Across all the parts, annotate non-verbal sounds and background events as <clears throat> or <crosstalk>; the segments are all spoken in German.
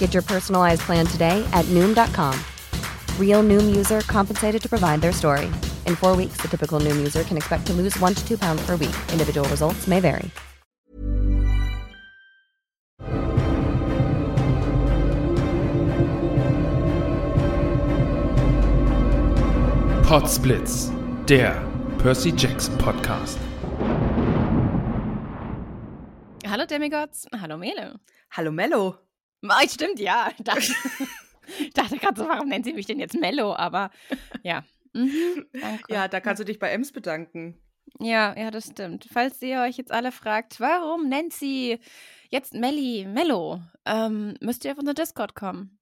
Get your personalized plan today at Noom.com. Real Noom user compensated to provide their story. In four weeks, the typical Noom user can expect to lose one to two pounds per week. Individual results may vary. Potsblitz, der Percy Jackson Podcast. Hallo Demigods, hallo Mele. Hallo Mello. Ah, stimmt, ja. <laughs> Ich dachte, gerade so, warum nennt sie mich denn jetzt Mello? Aber ja. Mhm. Ja, da kannst du dich bei Ems bedanken. Ja, ja, das stimmt. Falls ihr euch jetzt alle fragt, warum nennt sie jetzt Melli Mello, ähm, müsst ihr auf unser Discord kommen.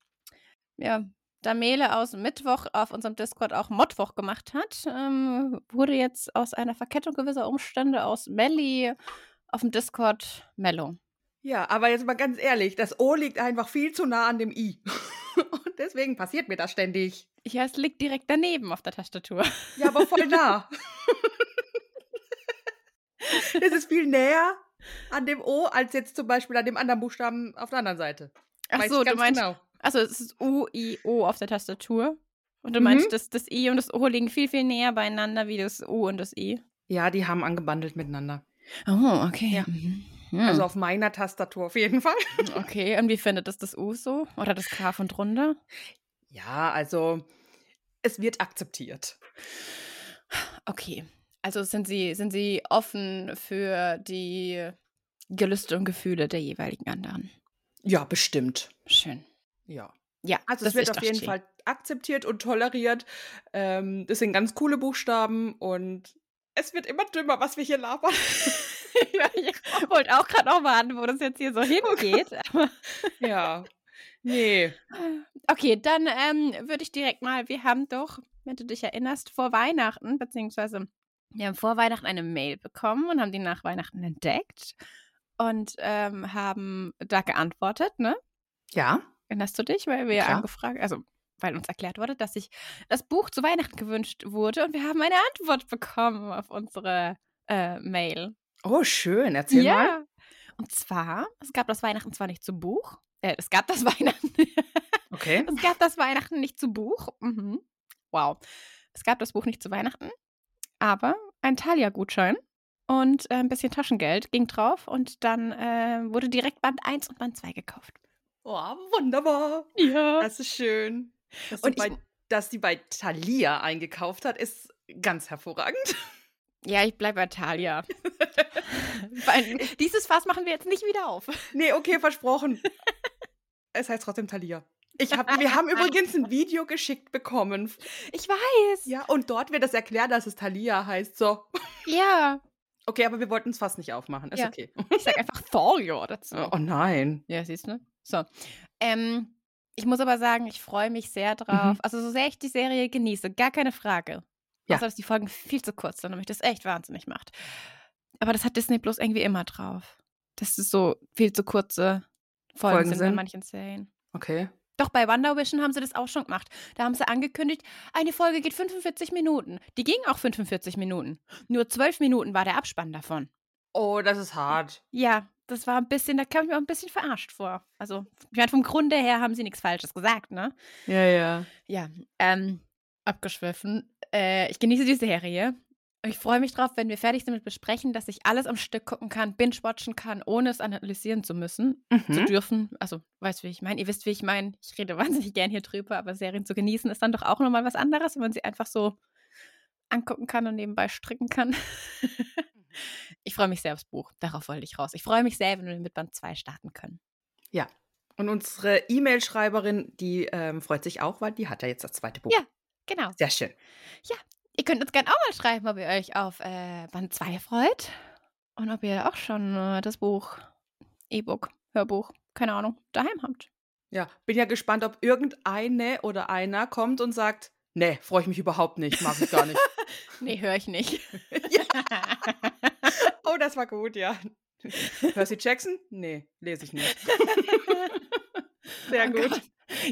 Ja, da Mele aus Mittwoch auf unserem Discord auch Mottwoch gemacht hat, ähm, wurde jetzt aus einer Verkettung gewisser Umstände aus Melli auf dem Discord Mello. Ja, aber jetzt mal ganz ehrlich, das O liegt einfach viel zu nah an dem I. <laughs> Und deswegen passiert mir das ständig. Ja, es liegt direkt daneben auf der Tastatur. Ja, aber voll nah. <laughs> es ist viel näher an dem O als jetzt zum Beispiel an dem anderen Buchstaben auf der anderen Seite. Ach Weiß so, du meinst, genau. also es ist U, I, O auf der Tastatur. Und du Mhm. meinst, dass das I und das O liegen viel, viel näher beieinander wie das U und das I. Ja, die haben angebandelt miteinander. Oh, okay. Ja. Mhm. Also auf meiner Tastatur auf jeden Fall. <laughs> okay, und wie findet das das U so? Oder das K von drunter? Ja, also es wird akzeptiert. Okay. Also sind sie, sind sie offen für die Gelüste und Gefühle der jeweiligen anderen. Ja, bestimmt. Schön. Ja. Ja, Also das es wird auf jeden schön. Fall akzeptiert und toleriert. Ähm, das sind ganz coole Buchstaben und es wird immer dümmer, was wir hier labern. <laughs> ja, <laughs> ich wollte auch gerade noch warten, wo das jetzt hier so hingeht. <laughs> ja. Nee. <laughs> Okay, dann ähm, würde ich direkt mal, wir haben doch, wenn du dich erinnerst, vor Weihnachten, beziehungsweise wir haben vor Weihnachten eine Mail bekommen und haben die nach Weihnachten entdeckt und ähm, haben da geantwortet, ne? Ja. Erinnerst du dich? Weil wir Klar. angefragt, also weil uns erklärt wurde, dass sich das Buch zu Weihnachten gewünscht wurde und wir haben eine Antwort bekommen auf unsere äh, Mail. Oh, schön. Erzähl mal. Und zwar, es gab das Weihnachten zwar nicht zu Buch, äh, es gab das <laughs> Weihnachten. Okay. Es gab das Weihnachten nicht zu Buch. Mhm. Wow. Es gab das Buch nicht zu Weihnachten, aber ein Thalia-Gutschein und äh, ein bisschen Taschengeld ging drauf und dann äh, wurde direkt Band 1 und Band 2 gekauft. Oh, wunderbar. Ja. Das ist schön. Dass, Und ich- bei, dass die bei Thalia eingekauft hat, ist ganz hervorragend. Ja, ich bleibe bei Thalia. <laughs> Weil dieses Fass machen wir jetzt nicht wieder auf. Nee, okay, versprochen. es heißt trotzdem Thalia. Ich hab, wir haben <laughs> übrigens ein Video geschickt bekommen. Ich weiß. Ja, und dort wird das erklärt, dass es Thalia heißt. So. Ja. Okay, aber wir wollten es fast nicht aufmachen. Ist Ja. okay. Ich sag einfach Thalia dazu. Oh nein. Ja, siehst du? So. Ähm, ich muss aber sagen, ich freue mich sehr drauf. Mhm. Also, so sehr ich die Serie genieße, gar keine Frage. Ja. Außer, dass die Folgen viel zu kurz sind und mich das echt wahnsinnig macht. Aber das hat Disney bloß irgendwie immer drauf. Dass es so viel zu kurze Folgen, Folgen sind bei sind. manchen Serien. Okay. Doch bei Wonder Vision haben sie das auch schon gemacht. Da haben sie angekündigt, eine Folge geht 45 Minuten. Die ging auch 45 Minuten. Nur 12 Minuten war der Abspann davon. Oh, das ist hart. Ja, das war ein bisschen, da kam ich mir auch ein bisschen verarscht vor. Also, ich meine, vom Grunde her haben sie nichts Falsches gesagt, ne? Ja, ja. Ja, ähm, abgeschwiffen. Äh, ich genieße die Serie. Ich freue mich drauf, wenn wir fertig sind mit besprechen, dass ich alles am Stück gucken kann, binge-watchen kann, ohne es analysieren zu müssen, zu Mhm. dürfen. Also, weißt du, wie ich meine? Ihr wisst, wie ich meine. Ich rede <laughs> wahnsinnig gern hier drüber, aber Serien zu genießen ist dann doch auch nochmal was anderes, wenn man sie einfach so angucken kann und nebenbei stricken kann. <laughs> ich freue mich sehr aufs Buch. Darauf wollte ich raus. Ich freue mich sehr, wenn wir mit Band 2 starten können. Ja. Und unsere E-Mail-Schreiberin, die ähm, freut sich auch, weil die hat ja jetzt das zweite Buch. Ja. Genau. Sehr schön. Ihr könnt uns gerne auch mal schreiben, ob ihr euch auf äh, Band 2 freut und ob ihr auch schon äh, das Buch, E-Book, Hörbuch, keine Ahnung, daheim habt. Ja, bin ja gespannt, ob irgendeine oder einer kommt und sagt, nee, freue ich mich überhaupt nicht, mag ich gar nicht. <laughs> Nee, höre ich nicht. <laughs> ja. Oh, das war gut, ja. Percy Jackson? Nee, lese ich nicht. <laughs> Sehr Oh gut. Gott.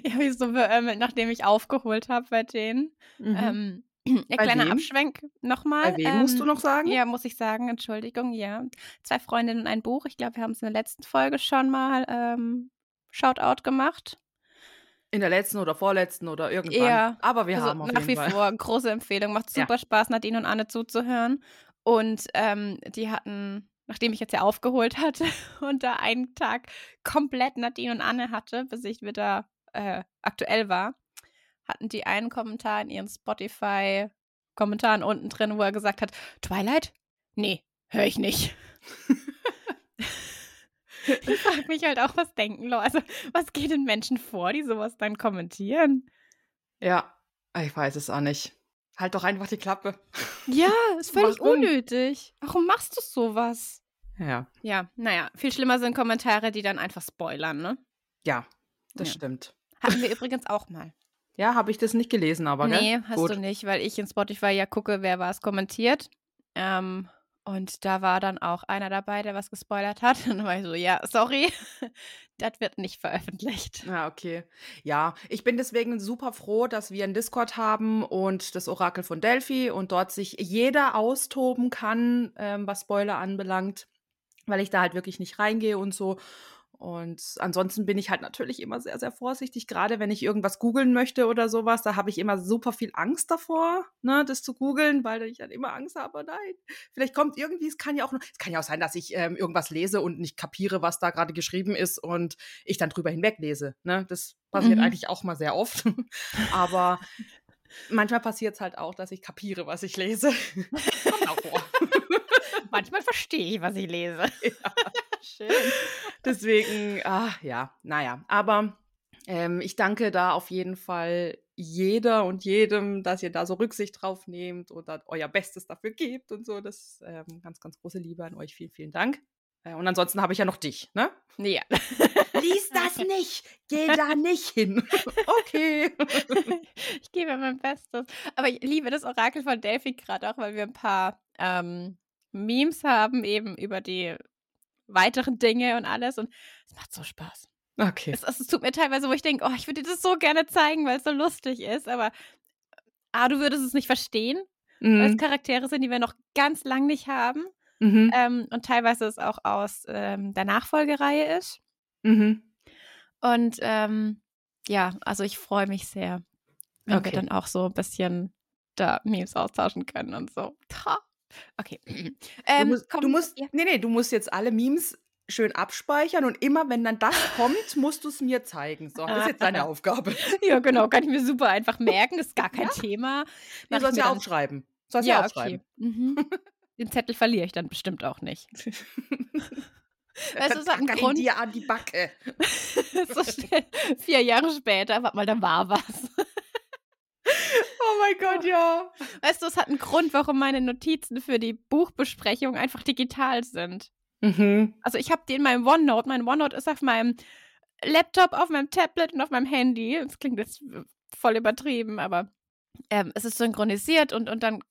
Ich habe mich so beömmelt, nachdem ich aufgeholt habe bei denen. Mhm. Ähm, <clears throat> ja, Bei kleiner wem? Abschwenk nochmal. Bei wem musst du ähm, noch sagen? Ja, muss ich sagen, Entschuldigung, ja. Zwei Freundinnen und ein Buch. Ich glaube, wir haben es in der letzten Folge schon mal ähm, Shoutout gemacht. In der letzten oder vorletzten oder irgendwann. Ja, Aber wir also haben auf nach wie Fall. vor große Empfehlung. Macht Ja. super Spaß, Nadine und Anne zuzuhören. Und ähm, die hatten, nachdem ich jetzt ja aufgeholt <laughs> hatte und da einen Tag komplett Nadine und Anne hatte, bis ich wieder äh, aktuell war, hatten die einen Kommentar in ihren Spotify-Kommentaren unten drin, wo er gesagt hat, Twilight? Nee, höre ich nicht. <laughs> ich frage mich halt auch, was denken Leute, also was geht den Menschen vor, die sowas dann kommentieren? Ja, ich weiß es auch nicht. Halt doch einfach die Klappe. Ja, ist völlig Warum? unnötig. Warum machst du sowas? Ja, Ja, naja, viel schlimmer sind Kommentare, die dann einfach spoilern, ne? ja, das Ja. stimmt. Hatten wir übrigens auch mal. Ja, habe ich das nicht gelesen, aber nee, gell? hast Gut. du nicht, weil ich in Spotify ja gucke, wer was kommentiert. Ähm, und da war dann auch einer dabei, der was gespoilert hat. <laughs> Und dann war ich so, ja, sorry, <laughs> das wird nicht veröffentlicht. Ja, okay. Ja, ich bin deswegen super froh, dass wir einen Discord haben und das Orakel von Delphi und dort sich jeder austoben kann, ähm, was Spoiler anbelangt, weil ich da halt wirklich nicht reingehe und so. Und ansonsten bin ich halt natürlich immer sehr, sehr vorsichtig, gerade wenn ich irgendwas googeln möchte oder sowas. Da habe ich immer super viel Angst davor, ne, das zu googeln, weil ich halt immer Angst habe, nein. Vielleicht kommt irgendwie, es kann ja auch, es kann ja auch sein, dass ich ähm, irgendwas lese und nicht kapiere, was da gerade geschrieben ist und ich dann drüber hinweglese. Ne? Das passiert Mhm. eigentlich auch mal sehr oft. <laughs> Aber manchmal passiert es halt auch, dass ich kapiere, was ich lese. <laughs> Kommt auch vor. Manchmal verstehe ich, was ich lese. <laughs> Schön. Deswegen, ah, ja, naja. Aber ähm, ich danke da auf jeden Fall jeder und jedem, dass ihr da so Rücksicht drauf nehmt und da euer Bestes dafür gebt und so. Das ist ähm, ganz, ganz große Liebe an euch. Vielen, vielen Dank. Äh, und ansonsten habe ich ja noch dich, ne? Ja. Lies das <laughs> nicht! Geh da nicht hin! <laughs> Okay. ich gebe mein Bestes. Aber ich liebe das Orakel von Delphi gerade auch, weil wir ein paar ähm, Memes haben, eben über die weiteren Dinge und alles. Und es macht so Spaß. Okay. Es, es, tut mir teilweise, wo ich denke, oh, ich würde dir das so gerne zeigen, weil es so lustig ist. Aber A, du würdest es nicht verstehen, weil es Mhm. Charaktere sind, die wir noch ganz lang nicht haben. Mhm. Ähm, und teilweise es auch aus ähm, der Nachfolgereihe ist. Mhm. Und ähm, ja, also ich freue mich sehr, wenn Okay. wir dann auch so ein bisschen da Memes austauschen können und so. Okay. <clears throat> Du Ähm, musst, komm, du musst, ja. nee, nee, du musst jetzt alle Memes schön abspeichern und immer, wenn dann das kommt, <laughs> musst du es mir zeigen. So, das ist jetzt deine Aufgabe. <laughs> ja, genau, kann ich mir super einfach merken. Das ist gar <laughs> kein Thema. Du Mach ich sollst ja aufschreiben. Sollst ja, Ja, aufschreiben. okay. Mhm. Den Zettel verliere ich dann bestimmt auch nicht. Weißt du, es hat einen Grund. dir an die Backe. so schnell, vier Jahre später, warte mal, da war was. Oh mein Gott, ja. Weißt du, es hat einen Grund, warum meine Notizen für die Buchbesprechung einfach digital sind. Mhm. Also ich habe die in meinem OneNote. Mein OneNote ist auf meinem Laptop, auf meinem Tablet und auf meinem Handy. Das klingt jetzt voll übertrieben, aber ähm, es ist synchronisiert und, und dann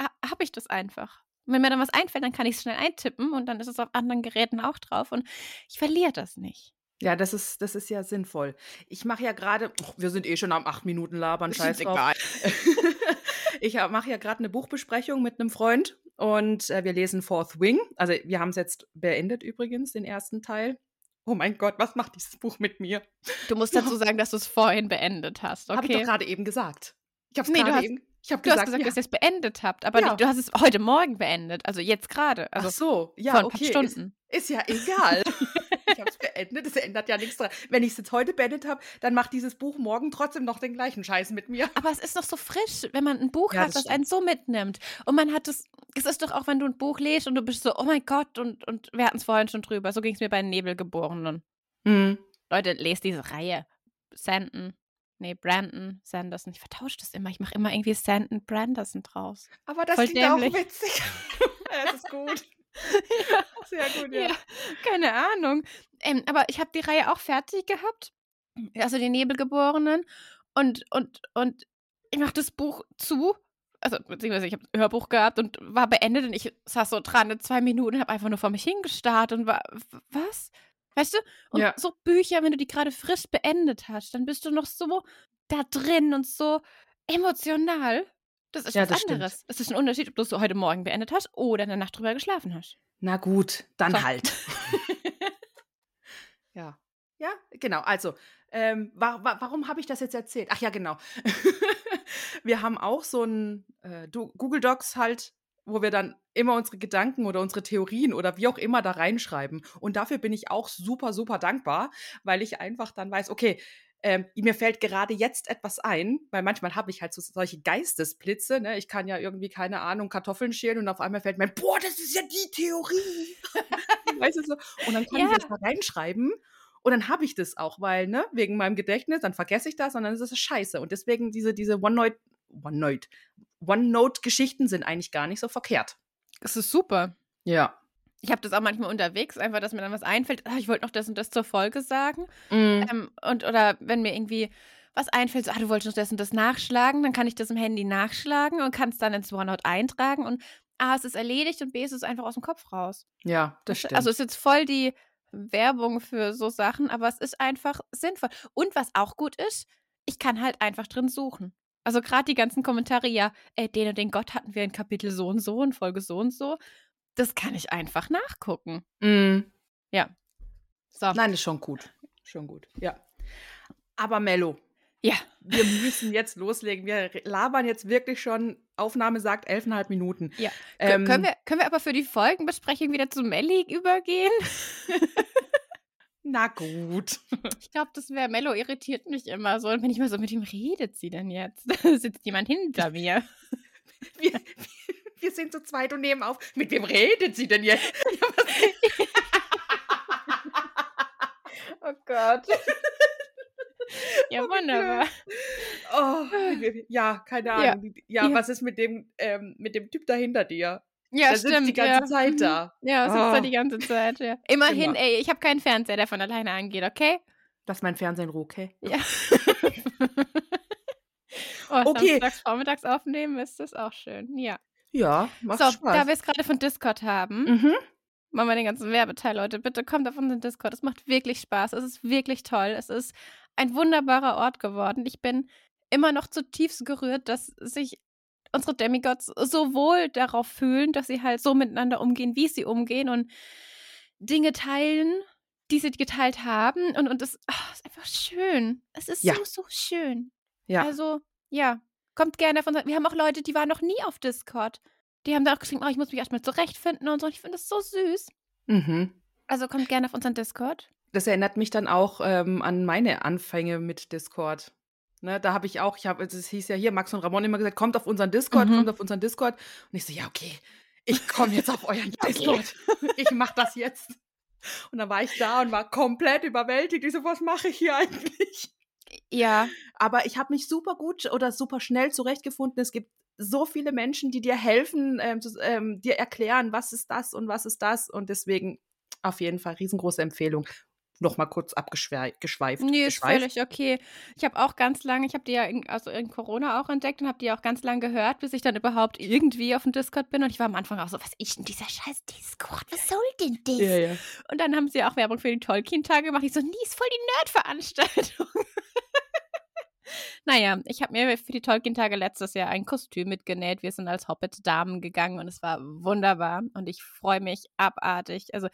ha habe ich das einfach. Und wenn mir dann was einfällt, dann kann ich es schnell eintippen und dann ist es auf anderen Geräten auch drauf und ich verliere das nicht. Ja, das ist, das ist ja sinnvoll. Ich mache ja gerade, wir sind eh schon am acht Minuten labern, Ist scheiß drauf. egal. <laughs> ich mache ja gerade eine Buchbesprechung mit einem Freund und äh, wir lesen Fourth Wing. Also wir haben es jetzt beendet übrigens, den ersten Teil. Oh mein Gott, was macht dieses Buch mit mir? Du musst <laughs> dazu sagen, dass du es vorhin beendet hast, Habe ich doch okay? gerade eben gesagt. Ich habe es Nee, du gerade hast- eben. Ich habe gesagt, gesagt, ja. dass ihr es beendet habt, aber Ja. nicht, du hast es heute Morgen beendet, also jetzt gerade. Also Ach so, ja, vor ein paar okay. Stunden. Ist, ist ja egal. <laughs> ich habe es beendet, es ändert ja nichts dran. Wenn ich es jetzt heute beendet habe, dann macht dieses Buch morgen trotzdem noch den gleichen Scheiß mit mir. Aber es ist noch so frisch, wenn man ein Buch Ja, hat, das das einen so mitnimmt. Und man hat es, es ist doch auch, wenn du ein Buch liest und du bist so, oh mein Gott, und, und wir hatten es vorhin schon drüber. So ging es mir bei den Nebelgeborenen. Hm. Leute, lest diese Reihe. Sandon, nee, Brandon, Sanderson. Ich vertausche das immer. Ich mache immer irgendwie Sandon, Branderson draus. Aber das Voll klingt auch dämlich. witzig. <laughs> Es ist gut. <laughs> Sehr gut, ja. Ja, keine Ahnung. Ähm, aber ich habe die Reihe auch fertig gehabt. Also die Nebelgeborenen. Und, und, und ich mache das Buch zu. Also, beziehungsweise ich habe ein Hörbuch gehabt und war beendet und ich saß so dran in zwei Minuten und habe einfach nur vor mich hingestarrt und war, was? Weißt du? Und Ja. so Bücher, wenn du die gerade frisch beendet hast, dann bist du noch so da drin und so emotional. Das ist Ja, was das stimmt. anderes. Es ist ein Unterschied, ob du es so heute Morgen beendet hast oder in der Nacht drüber geschlafen hast. Na gut, dann So. halt. <laughs> ja. Ja, genau. Also, ähm, wa wa warum habe ich das jetzt erzählt? Ach ja, genau. <laughs> wir haben auch so ein äh, Google Docs halt, wo wir dann immer unsere Gedanken oder unsere Theorien oder wie auch immer da reinschreiben. Und dafür bin ich auch super, super dankbar, weil ich einfach dann weiß, okay, ähm, mir fällt gerade jetzt etwas ein, weil manchmal habe ich halt so solche Geistesblitze, ne? Ich kann ja irgendwie, keine Ahnung, Kartoffeln schälen und auf einmal fällt mir, boah, das ist ja die Theorie. <laughs> weißt du so? Und dann kann Ja. ich das da reinschreiben und dann habe ich das auch, weil, ne, wegen meinem Gedächtnis, dann vergesse ich das und dann ist es scheiße. Und deswegen diese, diese One-Note, One-Note, One-Note-Geschichten sind eigentlich gar nicht so verkehrt. Es ist super. Ja. Ich habe das auch manchmal unterwegs, einfach, dass mir dann was einfällt. Ah, ich wollte noch das und das zur Folge sagen. Mhm. Ähm, und oder wenn mir irgendwie was einfällt, so, ah, du wolltest noch das und das nachschlagen, dann kann ich das im Handy nachschlagen und kann es dann ins OneNote eintragen und A, es ist erledigt und B, es ist einfach aus dem Kopf raus. Ja, das stimmt. Also ist jetzt voll die Werbung für so Sachen, aber es ist einfach sinnvoll. Und was auch gut ist, ich kann halt einfach drin suchen. Also gerade die ganzen Kommentare, ja, äh, den und den Gott hatten wir in Kapitel so und so, in Folge so und so. Das kann ich einfach nachgucken. Mhm. So. Nein, ist schon gut. Schon gut, ja. Aber Mello, Ja. wir müssen jetzt loslegen. Wir labern jetzt wirklich schon, Aufnahme sagt elfeinhalb Minuten. Ja. Ähm, können, wir, können wir aber für die Folgenbesprechung wieder zu Melli übergehen? <laughs> Na gut. Ich glaube, das wäre Mello irritiert mich immer so. Und wenn ich mal so mit ihm redet sie denn jetzt? <laughs> Sitzt jemand hinter mir? Wir, wir, wir sind zu zweit und nehmen auf. Mit wem redet sie denn jetzt? <laughs> Oh Gott. ja, <laughs> wunderbar. Oh, ja, keine. Ahnung. Ja, Ja. was ist mit dem, ähm, mit dem Typ da hinter dir? Ja, Der sitzt stimmt. die ganze ja. Zeit Mhm. da. Ja, sitzt Oh. da die ganze Zeit, ja. <laughs> Immerhin, Immer. ey, ich habe keinen Fernseher, der von alleine angeht, okay? Lass mein Fernsehen ruhen, okay? Ja. oh, Okay. samstags vormittags aufnehmen ist das auch schön, ja. Ja, macht so, Spaß. da wir es gerade von Discord haben, mhm. machen wir den ganzen Werbeteil, Leute. Bitte kommt auf unseren Discord. Es macht wirklich Spaß. Es ist wirklich toll. Es ist ein wunderbarer Ort geworden. Ich bin immer noch zutiefst gerührt, dass sich unsere Demigods so wohl darauf fühlen, dass sie halt so miteinander umgehen, wie sie umgehen und Dinge teilen, die sie geteilt haben. Und, und es ah, ist einfach schön. Es ist Ja. so, so schön. Ja. Also, ja, kommt gerne auf unser. Wir haben auch Leute, die waren noch nie auf Discord. Die haben da auch geschrieben, oh, ich muss mich erstmal zurechtfinden und so. Ich finde das so süß. Mhm. Also kommt gerne auf unseren Discord. Das erinnert mich dann auch ähm, an meine Anfänge mit Discord. Ne, da habe ich auch, ich habe, es hieß ja hier, Max und Ramon immer gesagt, kommt auf unseren Discord, Mhm. kommt auf unseren Discord. Und ich so, ja, okay, ich komme jetzt auf euren <laughs> Discord. Ich mache das jetzt. Und dann war ich da und war komplett überwältigt. Ich so, was mache ich hier eigentlich? Ja, Aber ich habe mich super gut oder super schnell zurechtgefunden. Es gibt so viele Menschen, die dir helfen, ähm, zu, ähm, dir erklären, was ist das und was ist das. Und deswegen auf jeden Fall riesengroße Empfehlung. Noch mal kurz abgeschweift. Nee, ist völlig okay. Ich habe auch ganz lange, ich habe die ja in, also in Corona auch entdeckt und habe die auch ganz lange gehört, bis ich dann überhaupt irgendwie auf dem Discord bin. Und ich war am Anfang auch so, was ist denn dieser scheiß Discord? Was soll denn das? Ja, ja. Und dann haben sie auch Werbung für die Tolkien-Tage gemacht. Ich so, nie ist voll die Nerd-Veranstaltung. <laughs> naja, ich habe mir für die Tolkien-Tage letztes Jahr ein Kostüm mitgenäht. Wir sind als Hobbit-Damen gegangen und es war wunderbar. Und ich freue mich abartig. Also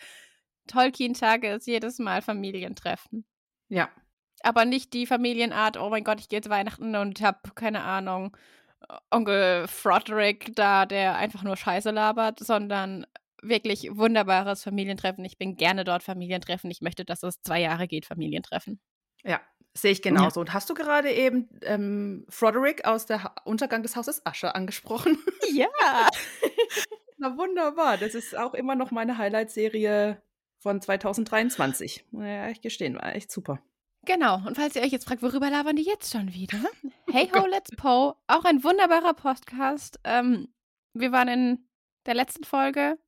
Tolkien-Tage ist jedes Mal Familientreffen. Ja. Aber nicht die Familienart, oh mein Gott, ich gehe jetzt Weihnachten und habe, keine Ahnung, Onkel Froderick da, der einfach nur Scheiße labert, sondern wirklich wunderbares Familientreffen. Ich bin gerne dort Familientreffen. Ich möchte, dass es zwei Jahre geht, Familientreffen. Ja, sehe ich genauso. Ja. Und hast du gerade eben ähm, Froderick aus der ha Untergang des Hauses Asche angesprochen? Ja. <laughs> Na wunderbar. Das ist auch immer noch meine Highlight-Serie von 2023. Ja, ich gestehen, war echt super. Genau, und falls ihr euch jetzt fragt, worüber labern die jetzt schon wieder? <laughs> Hey Ho, Let's Po, auch ein wunderbarer Podcast. Ähm, wir waren in der letzten Folge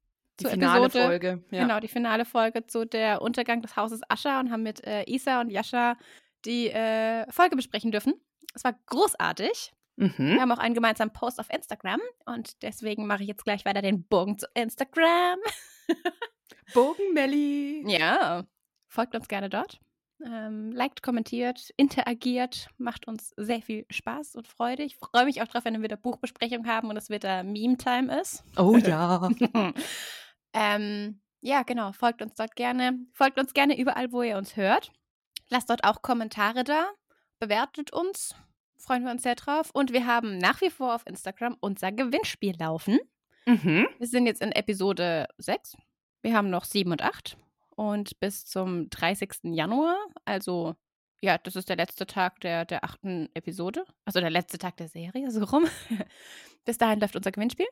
die finale Episode, Folge. Ja. Genau, die finale Folge zu der Untergang des Hauses Ascher und haben mit äh, Isa und Jascha die äh, Folge besprechen dürfen. Es war großartig. Mhm. Wir haben auch einen gemeinsamen Post auf Instagram und deswegen mache ich jetzt gleich weiter den Bogen zu Instagram. <laughs> Bogen Melli. Ja, folgt uns gerne dort. Ähm, liked, kommentiert, interagiert, macht uns sehr viel Spaß und Freude. Ich freue mich auch drauf, wenn wir wieder Buchbesprechung haben und es wieder Meme-Time ist. Oh ja. <laughs> ähm, ja, genau. Folgt uns dort gerne. Folgt uns gerne überall, wo ihr uns hört. Lasst dort auch Kommentare da. Bewertet uns. Freuen wir uns sehr drauf. Und wir haben nach wie vor auf Instagram unser Gewinnspiel laufen. Mhm. Wir sind jetzt in Episode 6. Wir haben noch 7 und 8. Und bis zum 30. Januar, also ja, das ist der letzte Tag der, der achten Episode, also der letzte Tag der Serie, so rum. <laughs> bis dahin läuft unser Gewinnspiel.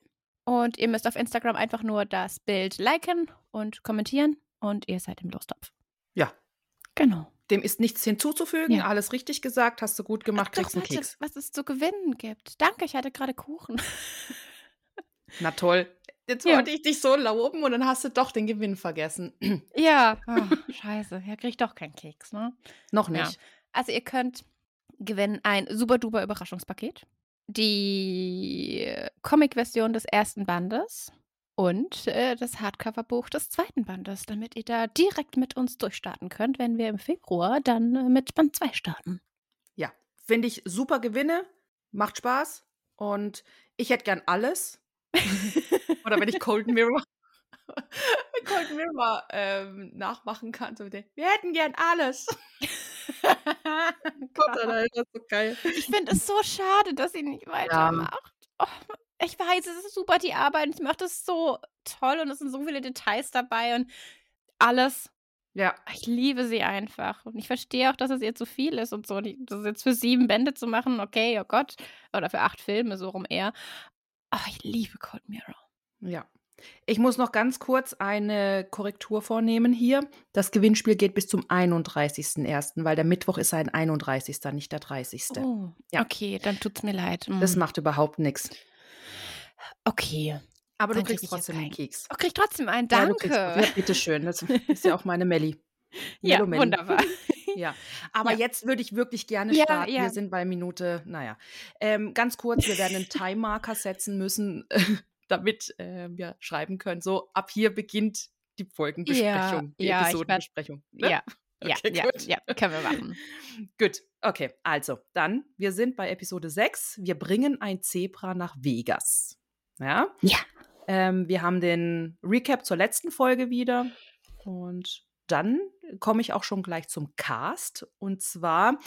Und ihr müsst auf Instagram einfach nur das Bild liken und kommentieren und ihr seid im Lostopf. Ja. Genau. Dem ist nichts hinzuzufügen. Ja. Alles richtig gesagt, hast du gut gemacht, kriegst einen Keks. Was es zu gewinnen gibt. Danke, ich hatte gerade Kuchen. <laughs> Na toll. Jetzt ja. wollte ich dich so loben und dann hast du doch den Gewinn vergessen. <clears throat> Ja, oh, scheiße. Ja, krieg ich doch keinen Keks, ne? Noch nicht. Ja. Also ihr könnt gewinnen ein super duper Überraschungspaket, die Comic-Version des ersten Bandes und äh, das Hardcover-Buch des zweiten Bandes, damit ihr da direkt mit uns durchstarten könnt, wenn wir im Februar dann äh, mit Band 2 starten. Ja, finde ich super Gewinne, macht Spaß und ich hätte gern alles. Oder wenn ich Cold Mirror, <laughs> Cold Mirror ähm, nachmachen kann, so wir hätten gern alles. <laughs> Gott, Alter, das ist so geil. Ich finde es so schade, dass sie nicht weitermacht. Ja. Oh, ich weiß, es ist super die Arbeit. Sie macht das so toll und es sind so viele Details dabei und alles. Ja. Ich liebe sie einfach. Und ich verstehe auch, dass es ihr zu viel ist und so. Das jetzt für sieben Bände zu machen, okay, oh Gott. Oder für acht Filme, so rum eher. Aber ich liebe Cold Mirror. Ja. Ich muss noch ganz kurz eine Korrektur vornehmen hier. Das Gewinnspiel geht bis zum 31.01., weil der Mittwoch ist ein 31., nicht der 30. Oh, ja. Okay, dann tut es mir leid. Mhm. Das macht überhaupt nichts. Okay. Aber du kriegst trotzdem einen Keks. Oh, krieg trotzdem einen, danke. Ja, ja, bitteschön. Das <laughs> ist ja auch meine Melli. ja, wunderbar. Ja, <laughs> aber ja. jetzt würde ich wirklich gerne starten. Ja, Wir sind bei Minute, naja. Ähm, ganz kurz, wir werden einen <laughs> Time-Marker setzen müssen, <laughs> damit äh, wir schreiben können, so ab hier beginnt die Folgenbesprechung, die Episodenbesprechung. Ne? Ja, okay, ja, gut. ja, ja, können wir machen. gut, okay, also dann, wir sind bei Episode 6. Wir bringen ein Zebra nach Vegas. Ja? Ja. Ähm, wir haben den Recap zur letzten Folge wieder. Und dann komme ich auch schon gleich zum Cast. Und zwar,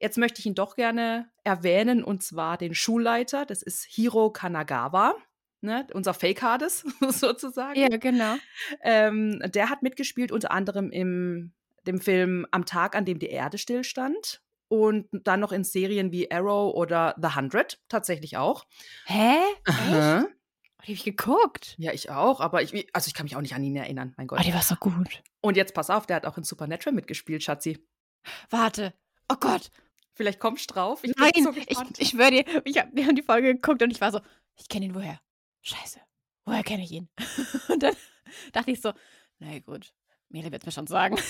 jetzt möchte ich ihn doch gerne erwähnen, und zwar den Schulleiter. Das ist Hiro Kanagawa. Ne, unser Fake Hades <laughs> sozusagen. Ja, genau. Ähm, der hat mitgespielt unter anderem im dem Film Am Tag, an dem die Erde stillstand und dann noch in Serien wie Arrow oder The Hundred tatsächlich auch. Hä? Echt? Die habe ich geguckt. Ja, ich auch, aber ich, also ich kann mich auch nicht an ihn erinnern, mein Gott. Oh, die war so gut. Und jetzt pass auf, der hat auch in Supernatural mitgespielt, Schatzi. Warte. Oh Gott. Vielleicht kommst du drauf. Ich Nein, so ich, ich dir, ich hab, wir haben die Folge geguckt und ich war so, ich kenne ihn woher? Scheiße. Woher kenne ich ihn? <laughs> und dann dachte ich so, na gut, Mele wird es mir schon sagen. <laughs>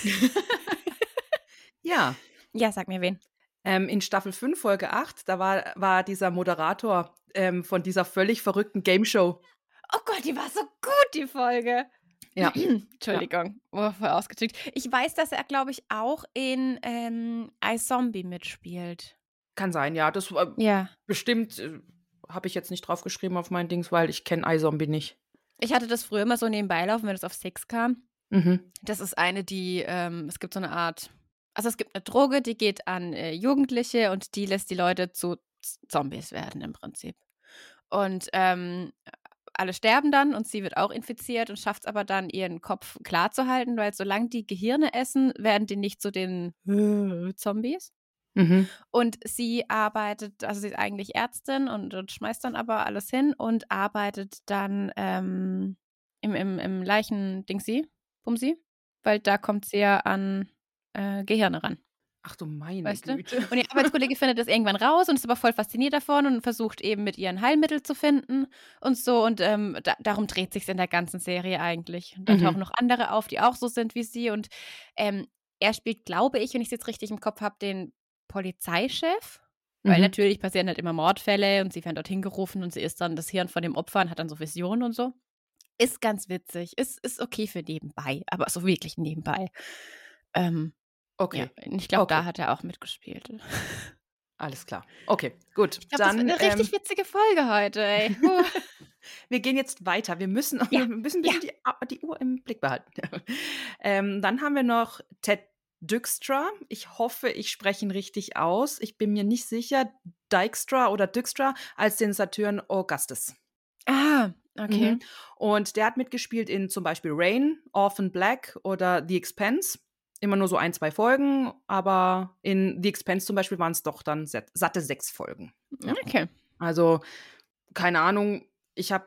Ja. Ja, sag mir wen. Ähm, in Staffel 5, Folge 8, da war, war dieser Moderator ähm, von dieser völlig verrückten Game Show. Oh Gott, die war so gut, die Folge. Ja. <clears throat> Entschuldigung, ja. voll ausgedrückt. Ich weiß, dass er, glaube ich, auch in ähm, iZombie mitspielt. Kann sein, ja. Das äh, ja. bestimmt äh, habe ich jetzt nicht draufgeschrieben auf mein Dings, weil ich kenne iZombie nicht. Ich hatte das früher immer so nebenbei laufen, wenn es auf Six kam. Mhm. Das ist eine, die, ähm, es gibt so eine Art, also es gibt eine Droge, die geht an äh, Jugendliche und die lässt die Leute zu Zombies werden im Prinzip. Und ähm, alle sterben dann und sie wird auch infiziert und schafft es aber dann, ihren Kopf klar zu halten, weil solange die Gehirne essen, werden die nicht zu den <laughs> Zombies. Mhm. Und sie arbeitet, also sie ist eigentlich Ärztin und, und schmeißt dann aber alles hin und arbeitet dann ähm, im, im, im Leichen-Dingsi, Bumsi, weil da kommt sie ja an äh, Gehirne ran. Ach du meine weißt Güte. Du? Und ihr Arbeitskollege <laughs> findet das irgendwann raus und ist aber voll fasziniert davon und versucht eben mit ihr ein Heilmittel zu finden und so. Und ähm, da, darum dreht sich in der ganzen Serie eigentlich. Und dann Mhm. tauchen noch andere auf, die auch so sind wie sie. Und ähm, er spielt, glaube ich, wenn ich es jetzt richtig im Kopf habe, den Polizeichef. Weil Mhm. natürlich passieren halt immer Mordfälle und sie werden dorthin gerufen und sie ist dann das Hirn von dem Opfer und hat dann so Visionen und so. Ist ganz witzig. Ist, ist okay für nebenbei, aber so wirklich nebenbei. Ähm, Okay, ja, ich glaube, da Okay. hat er auch mitgespielt. alles klar. Okay, gut. Ich glaube, das Dann wird eine richtig ähm, witzige Folge heute, ey. <laughs> Wir gehen jetzt weiter. Wir müssen, Ja, wir <laughs> müssen ein bisschen die, ah, die Uhr im Blick behalten. <laughs> ähm, dann haben wir noch Ted Dykstra. Ich hoffe, ich spreche ihn richtig aus. Ich bin mir nicht sicher. Dykstra oder Dykstra als den Saturn Augustus. ah, okay. Mhm. Und der hat mitgespielt in zum Beispiel Rain, Orphan Black oder The Expense. Immer nur so ein, zwei Folgen, aber in The Expense zum Beispiel waren es doch dann satte sechs Folgen. Ja. Okay. Also, keine Ahnung, ich habe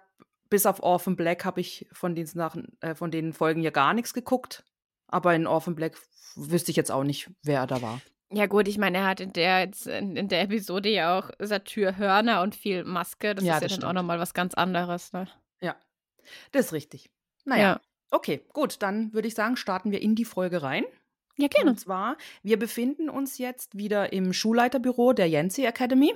bis auf Orphan Black habe ich von den Sachen, äh, von den Folgen ja gar nichts geguckt. Aber in Orphan Black wüsste ich jetzt auch nicht, wer da war. Ja, gut, ich meine, er hat in der, jetzt in, in der Episode ja auch Satyrhörner und viel Maske. Das Ja, ist ja das dann auch stimmt. nochmal was ganz anderes, ne? Ja, das ist richtig. Naja, Ja. okay, gut, dann würde ich sagen, starten wir in die Folge rein. Ja, gerne. Und zwar, wir befinden uns jetzt wieder im Schulleiterbüro der Yancy Academy,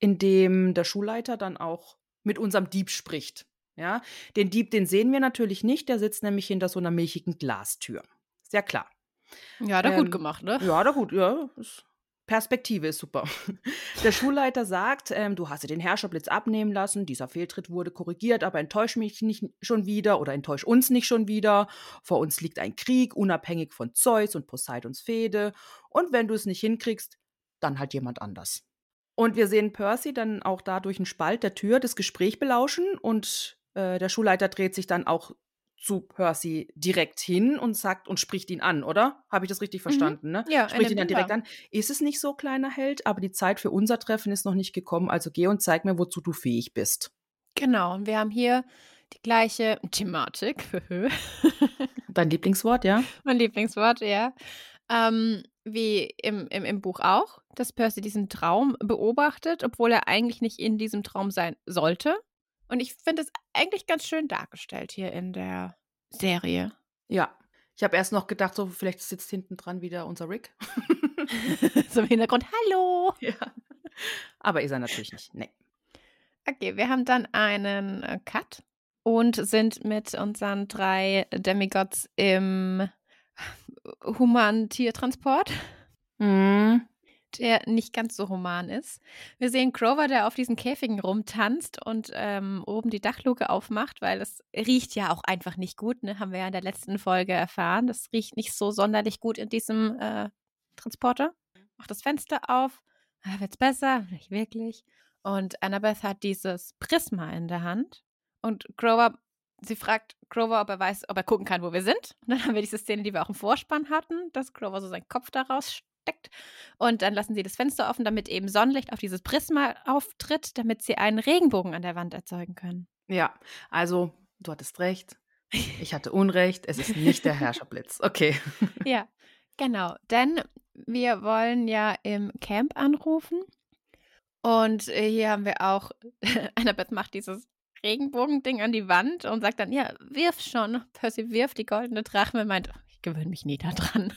in dem der Schulleiter dann auch mit unserem Dieb spricht. Ja, den Dieb, den sehen wir natürlich nicht, der sitzt nämlich hinter so einer milchigen Glastür. Ja klar. Ja, hat er gut Ähm, gemacht, ne? Ja, da gut, ja. ist- Perspektive ist super. <laughs> Der Schulleiter sagt, ähm, du hast dir den Herrscherblitz abnehmen lassen, dieser Fehltritt wurde korrigiert, aber enttäusch mich nicht schon wieder oder enttäusch uns nicht schon wieder. Vor uns liegt ein Krieg, unabhängig von Zeus und Poseidons Fehde. Und wenn du es nicht hinkriegst, dann halt jemand anders. Und wir sehen Percy dann auch da durch einen Spalt der Tür das Gespräch belauschen und äh, der Schulleiter dreht sich dann auch zu Percy direkt hin und sagt und spricht ihn an, oder? Habe ich das richtig verstanden, ne? Mhm. Ja, er Spricht ihn dann direkt an. Ist es nicht so, kleiner Held, aber die Zeit für unser Treffen ist noch nicht gekommen, also geh und zeig mir, wozu du fähig bist. Genau, und wir haben hier die gleiche Thematik. <laughs> Dein Lieblingswort, ja? mein Lieblingswort, ja. Ähm, wie im, im, im Buch auch, dass Percy diesen Traum beobachtet, obwohl er eigentlich nicht in diesem Traum sein sollte. Und ich finde es eigentlich ganz schön dargestellt hier in der Serie. Ja. Ich habe erst noch gedacht, so vielleicht sitzt hinten dran wieder unser Rick. <laughs> so im Hintergrund, hallo. <laughs> ja. Aber ist er natürlich nicht. Nee. Okay, wir haben dann einen äh, Cut und sind mit unseren drei Demigods im Human-Tiertransport, Mhm. Der nicht ganz so human ist. Wir sehen Grover, der auf diesen Käfigen rumtanzt und ähm, oben die Dachluke aufmacht, weil es riecht ja auch einfach nicht gut, ne? haben wir ja in der letzten Folge erfahren. Das riecht nicht so sonderlich gut in diesem äh, Transporter. Macht das Fenster auf, ah, wird's besser? Nicht wirklich. Und Annabeth hat dieses Prisma in der Hand. Und Grover, sie fragt Grover, ob er weiß, ob er gucken kann, wo wir sind. Und dann haben wir diese Szene, die wir auch im Vorspann hatten, dass Grover so seinen Kopf daraus steckt. Und dann lassen sie das Fenster offen, damit eben Sonnenlicht auf dieses Prisma auftritt, damit sie einen Regenbogen an der Wand erzeugen können. Ja, also du hattest recht. Ich hatte <laughs> Unrecht. Es ist nicht der Herrscherblitz. Okay. <laughs> Ja, genau. Denn wir wollen ja im Camp anrufen. Und hier haben wir auch, <laughs> Annabeth macht dieses Regenbogending an die Wand und sagt dann, ja, wirf schon. Percy wirft die goldene Drachme und meint, "Oh, ich gewöhne mich nie daran.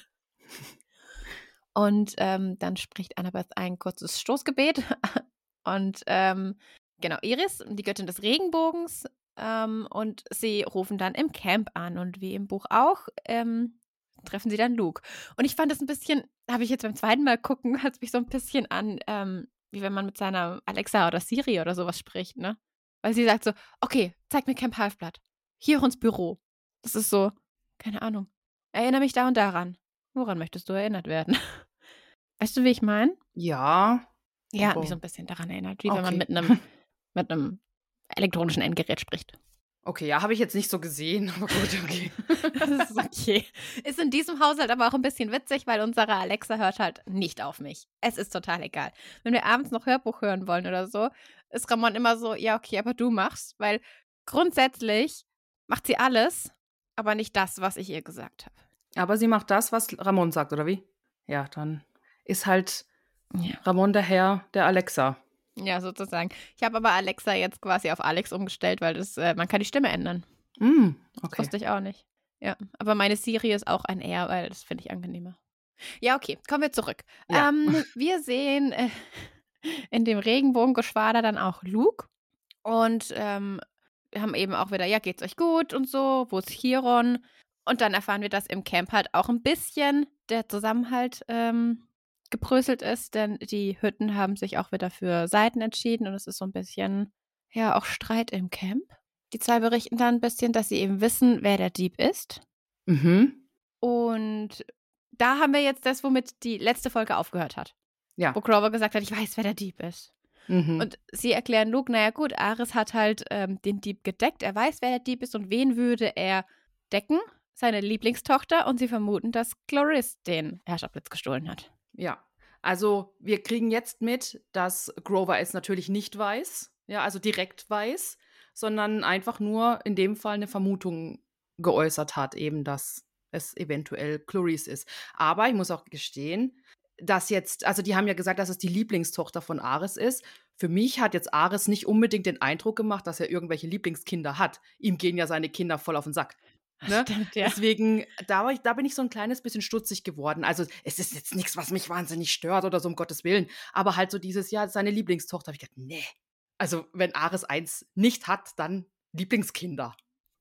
Und ähm, dann spricht Annabeth ein kurzes Stoßgebet. <laughs> Und ähm, genau, Iris, die Göttin des Regenbogens, ähm, und sie rufen dann im Camp an. Und wie im Buch auch, ähm, treffen sie dann Luke. Und ich fand das ein bisschen, habe ich jetzt beim zweiten Mal gucken, <laughs> hat es mich so ein bisschen an, ähm, wie wenn man mit seiner Alexa oder Siri oder sowas spricht, ne? Weil sie sagt so, okay, zeig mir Camp Halfblatt. Hier ins Büro. Das ist so, keine Ahnung. Erinnere mich da und daran. Woran möchtest du erinnert werden? <laughs> Weißt du, wie ich meine? Ja. Ja, hat mich so ein bisschen daran erinnert, wie okay. wenn man mit einem <laughs> mit einem elektronischen Endgerät spricht. Okay, ja, habe ich jetzt nicht so gesehen, <laughs> aber gut, okay. <laughs> das ist okay. Ist in diesem Haushalt aber auch ein bisschen witzig, weil unsere Alexa hört halt nicht auf mich. Es ist total egal. Wenn wir abends noch Hörbuch hören wollen oder so, ist Ramon immer so, ja, okay, aber du machst, weil grundsätzlich macht sie alles, aber nicht das, was ich ihr gesagt habe. Aber sie macht das, was Ramon sagt, oder wie? Ja, dann ist halt ja. Ramon der Herr der Alexa. Ja, sozusagen. Ich habe aber Alexa jetzt quasi auf Alex umgestellt, weil das, äh, man kann die Stimme ändern. Mm, okay. Das wusste ich auch nicht. Ja, aber meine Siri ist auch ein R, weil das finde ich angenehmer. Ja, okay, kommen wir zurück. Ja. Ähm, <laughs> wir sehen äh, in dem Regenbogengeschwader dann auch Luke und ähm, wir haben eben auch wieder, ja, geht's euch gut und so, wo ist Chiron? Und dann erfahren wir, dass im Camp halt auch ein bisschen der Zusammenhalt ähm, gebröselt ist, denn die Hütten haben sich auch wieder für Seiten entschieden und es ist so ein bisschen, ja, auch Streit im Camp. Die zwei berichten dann ein bisschen, dass sie eben wissen, wer der Dieb ist. Mhm. Und da haben wir jetzt das, womit die letzte Folge aufgehört hat. Ja. Wo Grover gesagt hat, ich weiß, wer der Dieb ist. Mhm. Und sie erklären Luke, naja gut, Ares hat halt ähm, den Dieb gedeckt, er weiß, wer der Dieb ist und wen würde er decken? Seine Lieblingstochter und sie vermuten, dass Cloris den Herrscherblitz gestohlen hat. Ja, also wir kriegen jetzt mit, dass Grover es natürlich nicht weiß, ja, also direkt weiß, sondern einfach nur in dem Fall eine Vermutung geäußert hat, eben, dass es eventuell Clarice ist. Aber ich muss auch gestehen, dass jetzt, also die haben ja gesagt, dass es die Lieblingstochter von Ares ist. Für mich hat jetzt Ares nicht unbedingt den Eindruck gemacht, dass er irgendwelche Lieblingskinder hat. Ihm gehen ja seine Kinder voll auf den Sack. Ne? Stimmt, ja. Deswegen, da, ich, da bin ich so ein kleines bisschen stutzig geworden. Also, es ist jetzt nichts, was mich wahnsinnig stört oder so, um Gottes Willen. Aber halt so dieses Jahr, seine Lieblingstochter, habe ich gedacht, nee. Also, wenn Ares eins nicht hat, dann Lieblingskinder.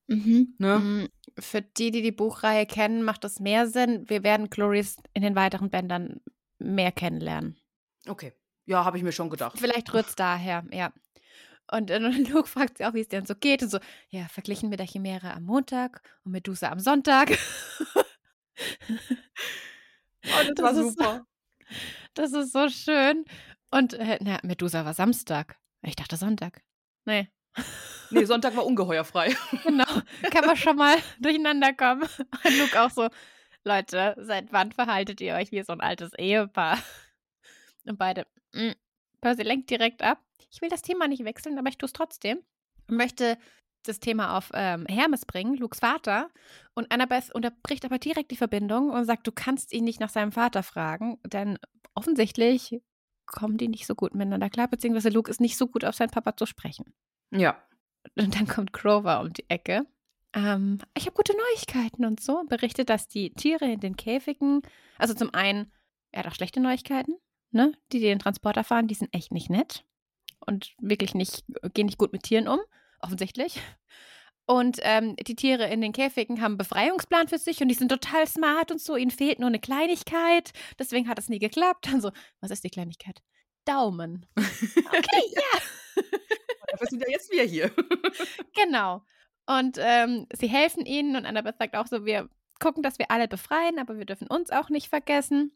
Mhm. Ne? Mm, für die, die die Buchreihe kennen, macht das mehr Sinn. Wir werden Chloris in den weiteren Bändern mehr kennenlernen. Okay. Ja, habe ich mir schon gedacht. Vielleicht rührt es daher, ja. Und, <laughs> und Luke fragt sie auch, wie es denn so geht. Und so, ja, verglichen mit der Chimäre am Montag und Medusa am Sonntag. <laughs> oh, das, das war super. So, das ist so schön. Und äh, na, Medusa war Samstag. Ich dachte Sonntag. Nee. <laughs> Nee, Sonntag war ungeheuerfrei. genau. Kann man schon mal durcheinander kommen. Und Luke auch so, Leute, seit wann verhaltet ihr euch wie so ein altes Ehepaar? Und beide, mh. Percy lenkt direkt ab. Ich will das Thema nicht wechseln, aber ich tue es trotzdem. Und möchte das Thema auf ähm, Hermes bringen, Lukes Vater. Und Annabeth unterbricht aber direkt die Verbindung und sagt, du kannst ihn nicht nach seinem Vater fragen, denn offensichtlich kommen die nicht so gut miteinander klar, beziehungsweise Luke ist nicht so gut auf seinen Papa zu sprechen. Ja. Und dann kommt Grover um die Ecke. Ähm, ich habe gute Neuigkeiten und so. Berichtet, dass die Tiere in den Käfigen, also zum einen, er hat auch schlechte Neuigkeiten, ne? Die, die den Transporter fahren, die sind echt nicht nett und wirklich nicht, gehen nicht gut mit Tieren um, offensichtlich. Und ähm, die Tiere in den Käfigen haben einen Befreiungsplan für sich und die sind total smart und so. Ihnen fehlt nur eine Kleinigkeit. Deswegen hat es nie geklappt. Dann so, was ist die Kleinigkeit? Daumen. Okay, <laughs> ja. <laughs> Dafür sind ja jetzt wir hier. <laughs> genau. Und ähm, sie helfen ihnen und Annabeth sagt auch so, wir gucken, dass wir alle befreien, aber wir dürfen uns auch nicht vergessen.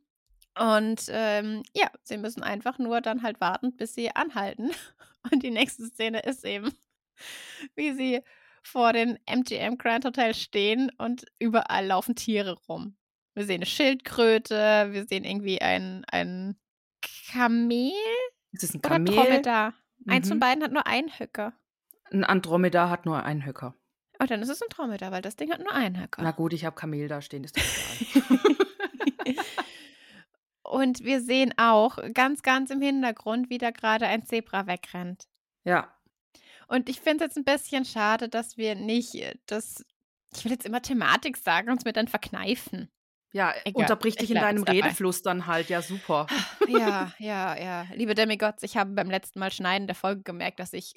Und ähm, ja, sie müssen einfach nur dann halt warten, bis sie anhalten. <laughs> Und die nächste Szene ist eben, wie sie vor dem MGM Grand Hotel stehen und überall laufen Tiere rum. Wir sehen eine Schildkröte, wir sehen irgendwie ein, ein Kamel. Ist es ein Kamel? Oder Dromedar. Mhm. Eins von mhm. beiden hat nur einen Höcker. Ein Andromedar hat nur einen Höcker. Oh, dann ist es ein Dromedar, weil das Ding hat nur einen Höcker. Na gut, ich habe Kamel da stehen, ist doch egal. <laughs> <laughs> Und wir sehen auch ganz, ganz im Hintergrund, wie da gerade ein Zebra wegrennt. Ja. Und ich finde es jetzt ein bisschen schade, dass wir nicht das, ich will jetzt immer Thematik sagen, uns mit dann verkneifen. Ja, Egal, unterbrich dich ich in deinem. Redefluss dann halt. Ja, super. Ja, ja, ja. Liebe Demigods, ich habe beim letzten Mal Schneiden der Folge gemerkt, dass ich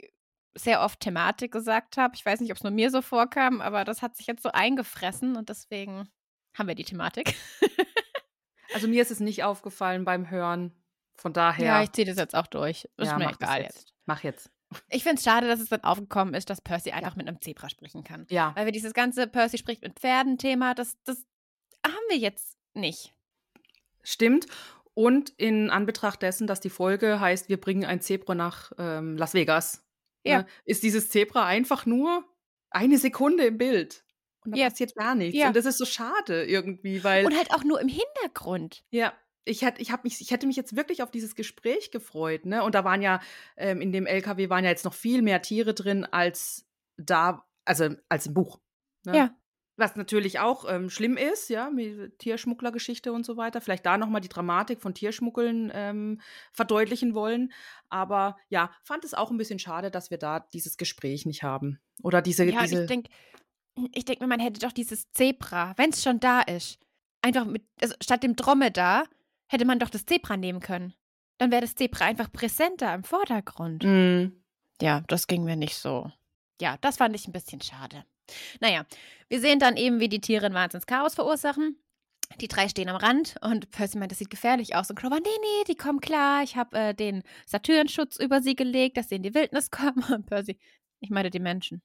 sehr oft Thematik gesagt habe. Ich weiß nicht, ob es nur mir so vorkam, aber das hat sich jetzt so eingefressen und deswegen haben wir die Thematik. <laughs> Also mir ist es nicht aufgefallen beim Hören. Von daher. Ja, ich ziehe das jetzt auch durch. Ist ja, mir egal jetzt. Mach jetzt. Ich finde es schade, dass es dann aufgekommen ist, dass Percy einfach mit einem Zebra sprechen kann. Ja. Weil wir dieses ganze Percy spricht mit Pferden-Thema, das, das haben wir jetzt nicht. Stimmt. Und in Anbetracht dessen, dass die Folge heißt, wir bringen ein Zebra nach ähm, Las Vegas, Ja. ne, ist dieses Zebra einfach nur eine Sekunde im Bild. Und da Ja. passiert gar nichts. Ja. Und das ist so schade irgendwie, weil. Und halt auch nur im Hintergrund. Ja, ich hätte, ich, mich, ich hätte mich jetzt wirklich auf dieses Gespräch gefreut, ne? Und da waren ja, ähm, in dem LKW waren ja jetzt noch viel mehr Tiere drin als da, also als im Buch. Ne? Ja. Was natürlich auch ähm, schlimm ist, ja, mit Tierschmugglergeschichte und so weiter. Vielleicht da nochmal die Dramatik von Tierschmuggeln ähm, verdeutlichen wollen. Aber ja, fand es auch ein bisschen schade, dass wir da dieses Gespräch nicht haben. Oder diese, Ja, diese ich denke, ich denk mir, man hätte doch dieses Zebra, wenn es schon da ist, einfach mit, also statt dem Dromedar hätte man doch das Zebra nehmen können. Dann wäre das Zebra einfach präsenter im Vordergrund. Mm, Ja, das ging mir nicht so. Ja, das fand ich ein bisschen schade. Naja, wir sehen dann eben, wie die Tiere ein Wahnsinns-Chaos verursachen. Die drei stehen am Rand und Percy meint, das sieht gefährlich aus. Und Clover, nee, nee, die kommen klar. Ich habe äh, den Saturnschutz über sie gelegt, dass sie in die Wildnis kommen. <laughs> Und Percy, ich meine die Menschen.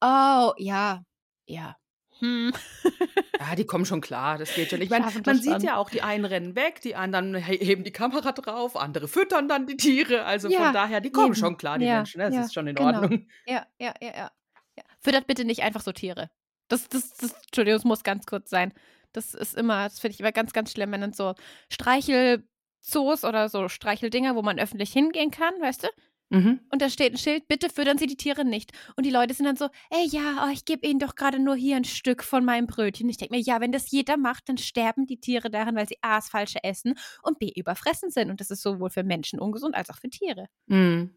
Oh, ja, ja. Hm. <laughs> Ja, die kommen schon klar, das geht schon. Ich meine, man sieht ja auch, die einen rennen weg, die anderen he- heben die Kamera drauf, andere füttern dann die Tiere. Also Ja, von daher, die kommen eben. schon klar, die Ja, Menschen. Das ja, ist schon in genau. Ordnung. Ja, ja, ja, ja, ja. Füttert bitte nicht einfach so Tiere. Das, das, das, Entschuldigung, das muss ganz kurz sein. Das ist immer, das finde ich immer ganz, ganz schlimm, wenn dann so Streichelzoos oder so Streicheldinger, wo man öffentlich hingehen kann, weißt du? Mhm. Und da steht ein Schild, bitte füttern Sie die Tiere nicht. Und die Leute sind dann so, ey, ja, oh, ich gebe Ihnen doch gerade nur hier ein Stück von meinem Brötchen. Ich denke mir, ja, wenn das jeder macht, dann sterben die Tiere daran, weil sie A, das Falsche essen und B, überfressen sind. Und das ist sowohl für Menschen ungesund als auch für Tiere. Mhm.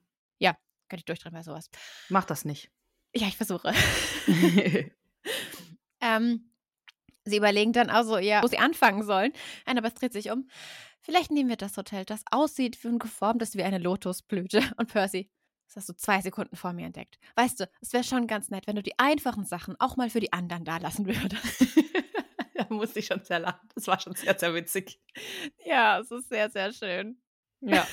Könnte ich durchdrehen bei sowas. Mach das nicht. Ja, ich versuche. <laughs> Ähm, sie überlegen dann also, ja, wo sie anfangen sollen. Nein, aber es dreht sich um. Vielleicht nehmen wir das Hotel, das aussieht wie ein geformtes wie eine Lotusblüte. <laughs> Und Percy, das hast du zwei Sekunden vor mir entdeckt. Weißt du, es wäre schon ganz nett, wenn du die einfachen Sachen auch mal für die anderen da lassen würdest. <laughs> da musste ich schon sehr lachen. Das war schon sehr, sehr witzig. ja, es ist sehr, sehr schön. Ja.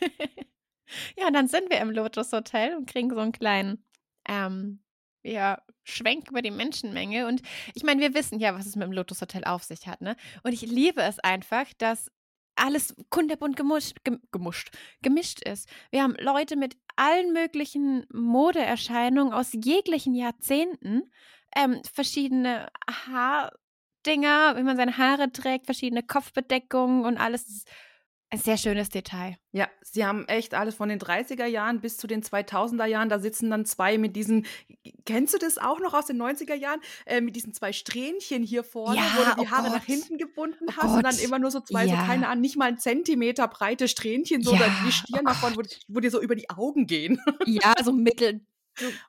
<laughs> ja, und dann sind wir im Lotus Hotel und kriegen so einen kleinen, ähm, ja, Schwenk über die Menschenmenge. Und ich meine, wir wissen ja, was es mit dem Lotus Hotel auf sich hat, ne? Und ich liebe es einfach, dass alles kunterbunt gemuscht, gem, gemuscht, gemischt ist. Wir haben Leute mit allen möglichen Modeerscheinungen aus jeglichen Jahrzehnten, ähm, verschiedene Haardinger, wie man seine Haare trägt, verschiedene Kopfbedeckungen und alles. Ein sehr schönes Detail. Ja, sie haben echt alles von den 30er Jahren bis zu den 2000er Jahren. Da sitzen dann zwei mit diesen, kennst du das auch noch aus den 90er Jahren? Äh, mit diesen zwei Strähnchen hier vorne, Ja, wo du die oh Haare Gott. nach hinten gebunden Oh hast und dann Gott. immer nur so zwei, Ja. so keine Ahnung, nicht mal einen Zentimeter breite Strähnchen, so Ja, die Stirn oh davon, wo, wo dir so über die Augen gehen. Ja, so mittel,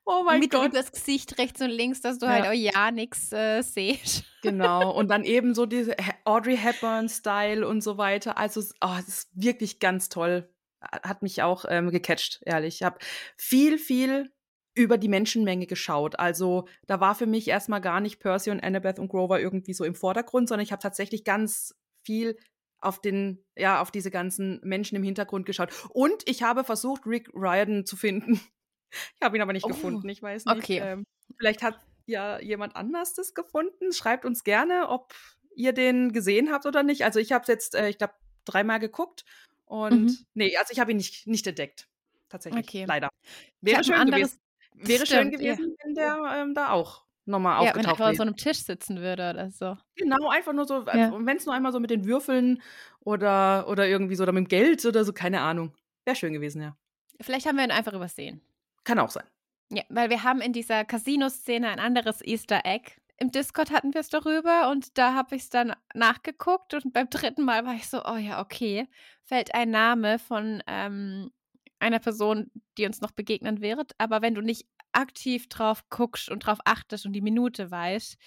oh mein mittel Gott. übers Gesicht rechts und links, dass du Ja. halt auch ja nichts äh, siehst. <laughs> Genau, und dann eben so diese Audrey Hepburn-Style und so weiter. Also, es- oh, es ist wirklich ganz toll. Hat mich auch ähm, gecatcht, ehrlich. Ich habe viel, viel über die Menschenmenge geschaut. Also, da war für mich erstmal gar nicht Percy und Annabeth und Grover irgendwie so im Vordergrund, sondern ich habe tatsächlich ganz viel auf den, ja, auf diese ganzen Menschen im Hintergrund geschaut. Und ich habe versucht, Rick Riordan zu finden. Ich habe ihn aber nicht Oh, gefunden. Ich weiß nicht. okay. Ähm, vielleicht hat ja jemand anders das gefunden. Schreibt uns gerne, ob ihr den gesehen habt oder nicht. Also ich habe es jetzt, äh, ich glaube, dreimal geguckt. Und Mhm. nee, also ich habe ihn nicht, nicht entdeckt. Tatsächlich. Okay. Leider. Wäre schön anderes- gewesen. Wäre schön Stimmt, ja. gewesen, wenn der ähm, da auch nochmal Ja, wenn er aufgetaucht an so wäre. einem Tisch sitzen würde oder so. Genau, einfach nur so, Ja. wenn es nur einmal so mit den Würfeln oder, oder irgendwie so oder mit dem Geld oder so, keine Ahnung. Wäre schön gewesen, ja. Vielleicht haben wir ihn einfach übersehen. Kann auch sein. Ja, weil wir haben in dieser Casino-Szene ein anderes Easter Egg. Im Discord hatten wir es darüber und da habe ich es dann nachgeguckt und beim dritten Mal war ich so, oh ja, okay, fällt ein Name von ähm, einer Person, die uns noch begegnen wird. Aber wenn du nicht aktiv drauf guckst und drauf achtest und die Minute weißt,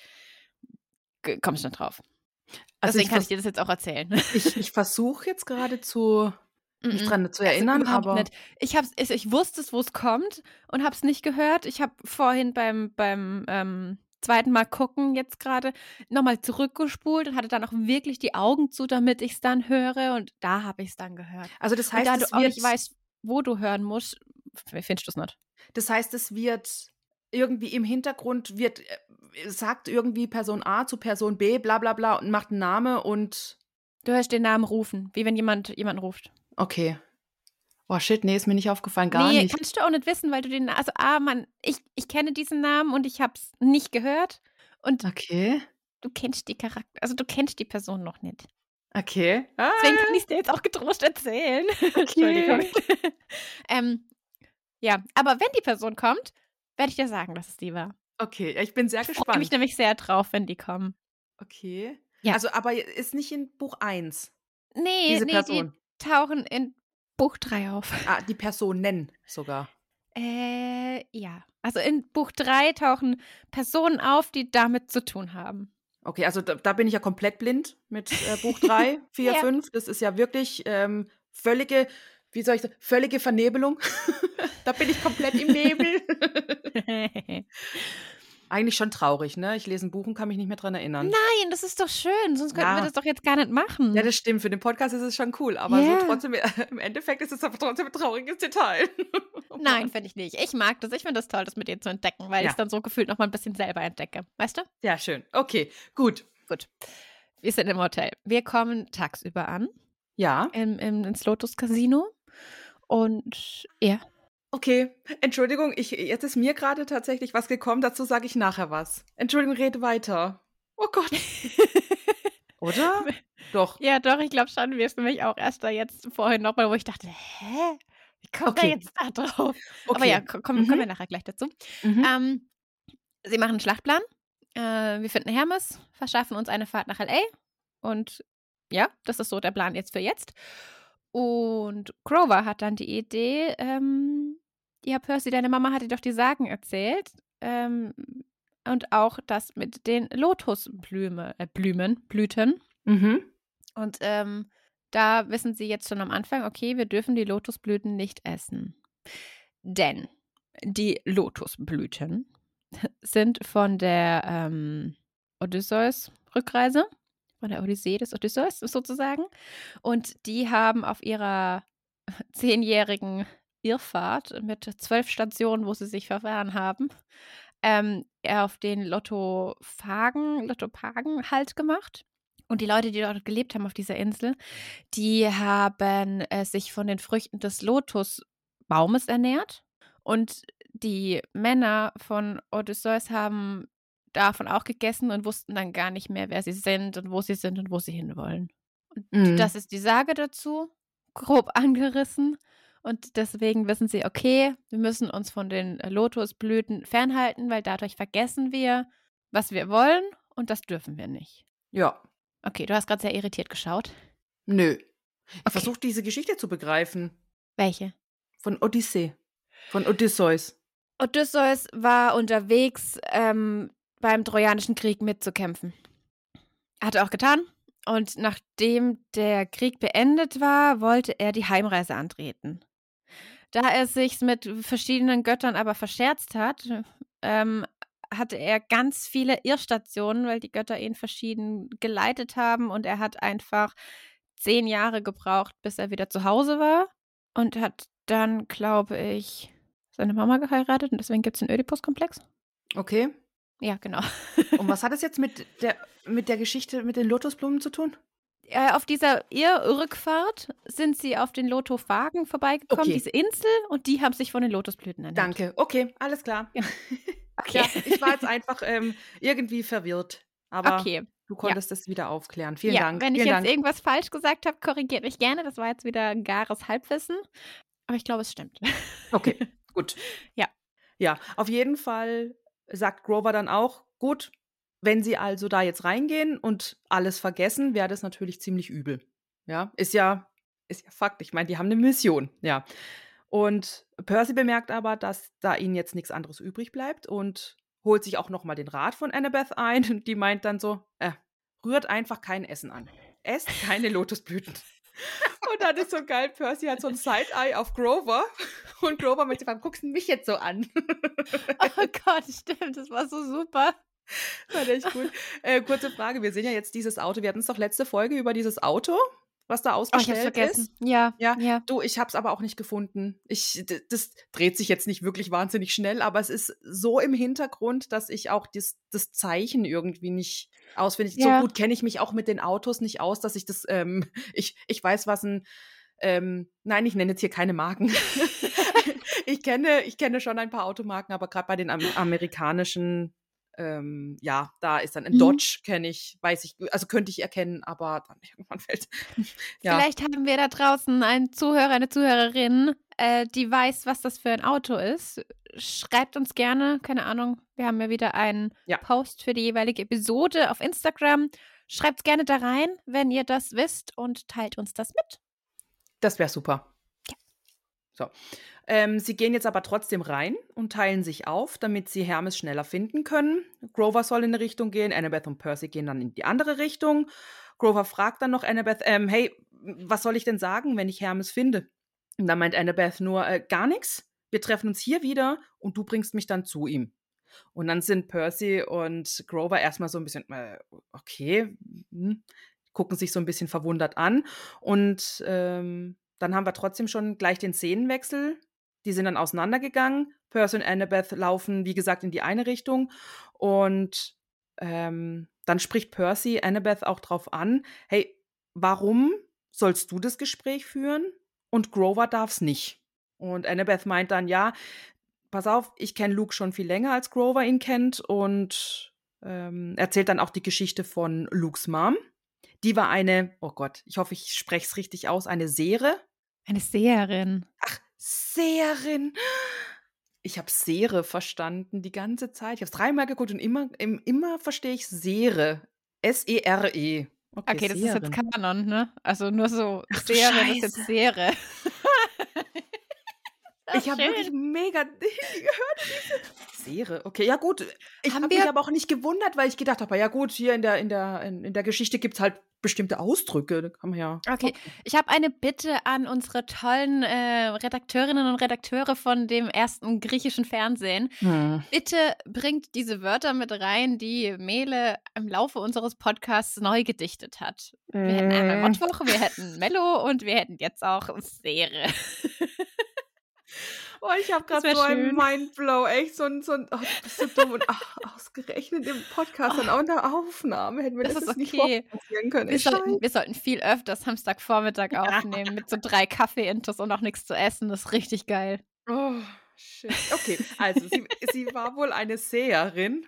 kommst du nicht drauf. Also Deswegen kann ich dir das jetzt auch erzählen. ich, ich versuche jetzt gerade zu mich Mhm. dran zu Also erinnern, überhaupt aber nicht. Ich, hab's, ich, ich wusste es, wo es kommt und habe es nicht gehört. Ich habe vorhin beim, beim ähm, zweiten Mal gucken jetzt gerade nochmal zurückgespult und hatte dann auch wirklich die Augen zu, damit ich es dann höre. Und da habe ich es dann gehört. also das und heißt, da du auch wird, nicht weißt, wo du hören musst, findest du es nicht. das heißt, es wird irgendwie im Hintergrund wird äh, sagt irgendwie Person A zu Person B, bla bla bla und macht einen Namen und Du hörst den Namen rufen, wie wenn jemand jemanden ruft. Okay. Oh shit, nee, ist mir nicht aufgefallen, gar nee, nicht. kannst du auch nicht wissen, weil du den, also ah, man, ich, ich kenne diesen Namen und ich habe es nicht gehört und Okay, du kennst die Charakter, also du kennst die Person noch nicht. okay. Ah, Deswegen kann ich es dir jetzt auch getrost erzählen. <laughs> Entschuldigung. <laughs> ähm, ja, aber wenn die Person kommt, werde ich dir sagen, dass es die war. okay, ich bin sehr Ich freue gespannt. mich nämlich sehr drauf, wenn die kommen. Okay. Ja. Also, aber ist nicht in Buch 1 Nee, diese nee, Person. Tauchen in Buch 3 auf. Ah, die Personen sogar. Äh, ja. Also in Buch 3 tauchen Personen auf, die damit zu tun haben. Okay, also da, da bin ich ja komplett blind mit äh, Buch 3, 4, Ja. 5. Das ist ja wirklich ähm, völlige, wie soll ich sagen, völlige Vernebelung. <laughs> da bin ich komplett im Nebel. <laughs> <laughs> Eigentlich schon traurig, ne? Ich lese ein Buch und kann mich nicht mehr dran erinnern. Nein, das ist doch schön, sonst könnten Ja. wir das doch jetzt gar nicht machen. Ja, das stimmt. Für den Podcast ist es schon cool, aber Ja. so trotzdem, <laughs> im Endeffekt ist es aber trotzdem ein trauriges Detail. <laughs> Oh Nein, finde ich nicht. Ich mag das. Ich finde das toll, das mit dir zu entdecken, weil Ja. ich es dann so gefühlt noch mal ein bisschen selber entdecke. Weißt du? Ja, schön. Okay, gut. Gut. Wir sind im Hotel. Wir kommen tagsüber an, Ja, im, im, ins Lotus Casino. Und ja. Okay. Entschuldigung, ich, jetzt ist mir gerade tatsächlich was gekommen. Dazu sage ich nachher was. Entschuldigung, rede weiter. Oh Gott. <laughs> Oder? Doch. ja, doch, ich glaube schon. Wir sind nämlich auch erst da jetzt vorhin nochmal, wo ich dachte, hä? Wie kommt Okay. er jetzt da drauf? Okay. Aber ja, ko- kommen, Mhm. kommen wir nachher gleich dazu. Mhm. Ähm, sie machen einen Schlachtplan. Äh, wir finden Hermes, verschaffen uns eine Fahrt nach L.A. Und ja, das ist so der Plan jetzt für jetzt. Und Grover hat dann die Idee, ähm, ja, Percy, deine Mama hat dir doch die Sagen erzählt. Ähm, und auch das mit den Lotusblumen, äh, Blümen, Blüten. Mhm. Und ähm, da wissen sie jetzt schon am Anfang, okay, wir dürfen die Lotusblüten nicht essen. Denn die Lotusblüten <laughs> sind von der ähm, Odysseus-Rückreise, von der Odyssee des Odysseus sozusagen. Und die haben auf ihrer <laughs> zehnjährigen Irrfahrt mit zwölf Stationen, wo sie sich verfahren haben, ähm, auf den Lottophagen, Lottopagen Halt gemacht. Und die Leute, die dort gelebt haben auf dieser Insel, die haben äh, sich von den Früchten des Lotusbaumes ernährt. Und die Männer von Odysseus haben davon auch gegessen und wussten dann gar nicht mehr, wer sie sind und wo sie sind und wo sie hinwollen. Und Mhm. das ist die Sage dazu, grob angerissen. Und deswegen wissen sie, okay, wir müssen uns von den Lotusblüten fernhalten, weil dadurch vergessen wir, was wir wollen und das dürfen wir nicht. Ja. Okay, du hast gerade sehr irritiert geschaut. Nö. Ich Okay. versuche diese Geschichte zu begreifen. Welche? Von Odyssee. Von Odysseus. Odysseus war unterwegs, ähm, beim Trojanischen Krieg mitzukämpfen. Hat er auch getan. Und nachdem der Krieg beendet war, wollte er die Heimreise antreten. Da er sich mit verschiedenen Göttern aber verscherzt hat, ähm, hatte er ganz viele Irrstationen, weil die Götter ihn verschieden geleitet haben und er hat einfach zehn Jahre gebraucht, bis er wieder zu Hause war und hat dann, glaube ich, seine Mama geheiratet und deswegen gibt es den Oedipus-Komplex. Okay. Ja, genau. Und was hat es jetzt mit der, mit der Geschichte mit den Lotusblumen zu tun? Äh, auf dieser Irrrückfahrt sind sie auf den Lotophagen vorbeigekommen, Okay. diese Insel, und die haben sich von den Lotusblüten ernährt. Danke. Okay, alles klar. Ja. <laughs> Okay. Ja, ich war jetzt einfach ähm, irgendwie verwirrt. Aber okay. du konntest es wieder aufklären. Vielen ja, Dank. wenn ich Vielen jetzt Dank. irgendwas falsch gesagt habe, korrigiert mich gerne. Das war jetzt wieder ein gares Halbwissen. Aber ich glaube, es stimmt. Okay, <laughs> gut. Ja. Ja, auf jeden Fall sagt Grover dann auch, gut, wenn sie also da jetzt reingehen und alles vergessen, wäre das natürlich ziemlich übel. Ja, ist ja, ist ja Fakt. Ich meine, die haben eine Mission, ja. Und Percy bemerkt aber, dass da ihnen jetzt nichts anderes übrig bleibt und holt sich auch noch mal den Rat von Annabeth ein. Und die meint dann so, äh, rührt einfach kein Essen an. Esst keine Lotusblüten. <laughs> Und dann ist so geil, Percy hat so ein Side-Eye auf Grover und Grover möchte fragen, guckst du mich jetzt so an? Oh Gott, stimmt, das war so super. <laughs> War echt gut. Äh, kurze Frage, wir sehen ja jetzt dieses Auto, wir hatten es doch letzte Folge über dieses Auto, was da Oh, ich ausgestellt hab's vergessen. ist. Ja, Ja, ja. du, ich habe es aber auch nicht gefunden. Ich, das dreht sich jetzt nicht wirklich wahnsinnig schnell, aber es ist so im Hintergrund, dass ich auch das, das Zeichen irgendwie nicht auswendig. Ja. So gut kenne ich mich auch mit den Autos nicht aus, dass ich das, ähm, <laughs> ich, ich weiß, was ein, ähm, nein, ich nenne jetzt hier keine Marken. <laughs> ich kenne, ich kenne schon ein paar Automarken, aber gerade bei den am amerikanischen, ähm, ja, da ist dann ein Mhm. Dodge, kenne ich, weiß ich, also könnte ich erkennen, aber dann <laughs> irgendwann fällt. <laughs> ja. Vielleicht haben wir da draußen einen Zuhörer, eine Zuhörerin, äh, die weiß, was das für ein Auto ist. Schreibt uns gerne, keine Ahnung, wir haben ja wieder einen Ja. Post für die jeweilige Episode auf Instagram. Schreibt gerne da rein, wenn ihr das wisst und teilt uns das mit. Das wäre super. So. Ähm, sie gehen jetzt aber trotzdem rein und teilen sich auf, damit sie Hermes schneller finden können. Grover soll in eine Richtung gehen, Annabeth und Percy gehen dann in die andere Richtung. Grover fragt dann noch Annabeth, ähm, hey, was soll ich denn sagen, wenn ich Hermes finde? Und dann meint Annabeth nur, äh, gar nichts. Wir treffen uns hier wieder und du bringst mich dann zu ihm. Und dann sind Percy und Grover erstmal so ein bisschen, äh, okay, hm, gucken sich so ein bisschen verwundert an. Und ähm, dann haben wir trotzdem schon gleich den Szenenwechsel. Die sind dann auseinandergegangen. Percy und Annabeth laufen, wie gesagt, in die eine Richtung. Und ähm, dann spricht Percy Annabeth auch drauf an: Hey, warum sollst du das Gespräch führen und Grover darf's nicht? Und Annabeth meint dann: Ja, pass auf, ich kenne Luke schon viel länger als Grover ihn kennt und ähm, erzählt dann auch die Geschichte von Lukes Mom. Die war eine, oh Gott, ich hoffe, ich spreche es richtig aus, eine Sehre. Eine Seherin. Ach, Seherin. Ich habe Sehre verstanden die ganze Zeit. Ich habe es dreimal geguckt und immer, im- immer verstehe ich Sehre. S-E-R-E. Okay, das ist jetzt. Kanon, ne? Also nur so, Ach Seherin ist jetzt Scheiße. Ich habe wirklich mega <laughs> gehört. Sehre. Okay, ja gut. Ich habe mich aber auch nicht gewundert, weil ich gedacht habe, ja gut, hier in der, in der, in, in der Geschichte gibt es halt bestimmte Ausdrücke. Da kann man ja. Okay, ich habe eine Bitte an unsere tollen äh, Redakteurinnen und Redakteure von dem ersten griechischen Fernsehen. Hm. Bitte bringt diese Wörter mit rein, die Mele im Laufe unseres Podcasts neu gedichtet hat. Wir hätten einmal Mm. Mottwoch, wir hätten Mello und wir hätten jetzt auch Seere. <laughs> Oh, ich habe gerade so einen. Mindblow, echt so ein, so ein oh, du bist so dumm und ach, ausgerechnet im Podcast und auch in der Aufnahme hätten wir Das das, jetzt nicht okay. vorpassieren können. Wir sollten, wir sollten viel öfter Samstagvormittag aufnehmen mit so drei Kaffee-Intos und auch nichts zu essen. Das ist richtig geil. Oh, shit. Okay, also sie, sie war wohl eine Seherin.